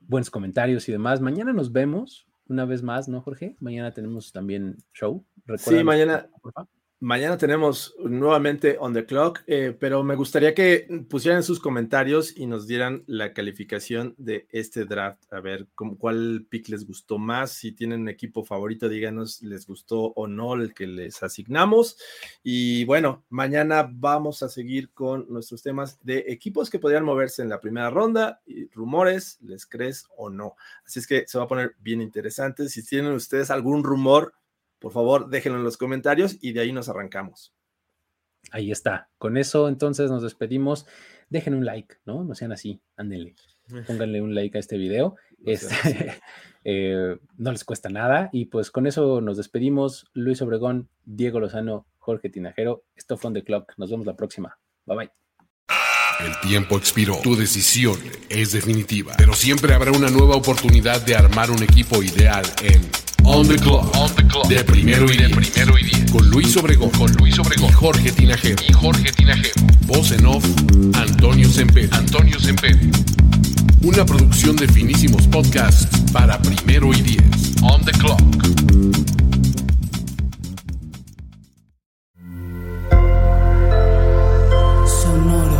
buenos comentarios y demás. Mañana nos vemos una vez más, ¿no, Jorge? Mañana tenemos también show. Sí, mañana, por favor. Mañana tenemos nuevamente On the Clock, eh, pero me gustaría que pusieran sus comentarios y nos dieran la calificación de este draft. A ver cómo- cuál pick les gustó más. Si tienen un equipo favorito, díganos les gustó o no el que les asignamos. Y bueno, mañana vamos a seguir con nuestros temas de equipos que podrían moverse en la primera ronda y rumores, ¿les crees o no? Así es que se va a poner bien interesante. Si tienen ustedes algún rumor, por favor, déjenlo en los comentarios y de ahí nos arrancamos. Ahí está. Con eso, entonces nos despedimos. Dejen un like, ¿no? No sean así. Ándenle. Pónganle un like a este video. Este, eh, no les cuesta nada. Y pues con eso nos despedimos. Luis Obregón, Diego Lozano, Jorge Tinajero. Esto fue On The Clock. Nos vemos la próxima. Bye bye. El tiempo expiró. Tu decisión es definitiva. Pero siempre habrá una nueva oportunidad de armar un equipo ideal en On the Clock. On the clock. De primero y de diez. primero y diez. Con Luis Obregón. Con Luis Obregón. Y Jorge Tinajero. Y Jorge Tinajero. Voz en off, Antonio Semper. Antonio Semper. Una producción de finísimos podcasts para primero y diez. On the Clock. Sonoro.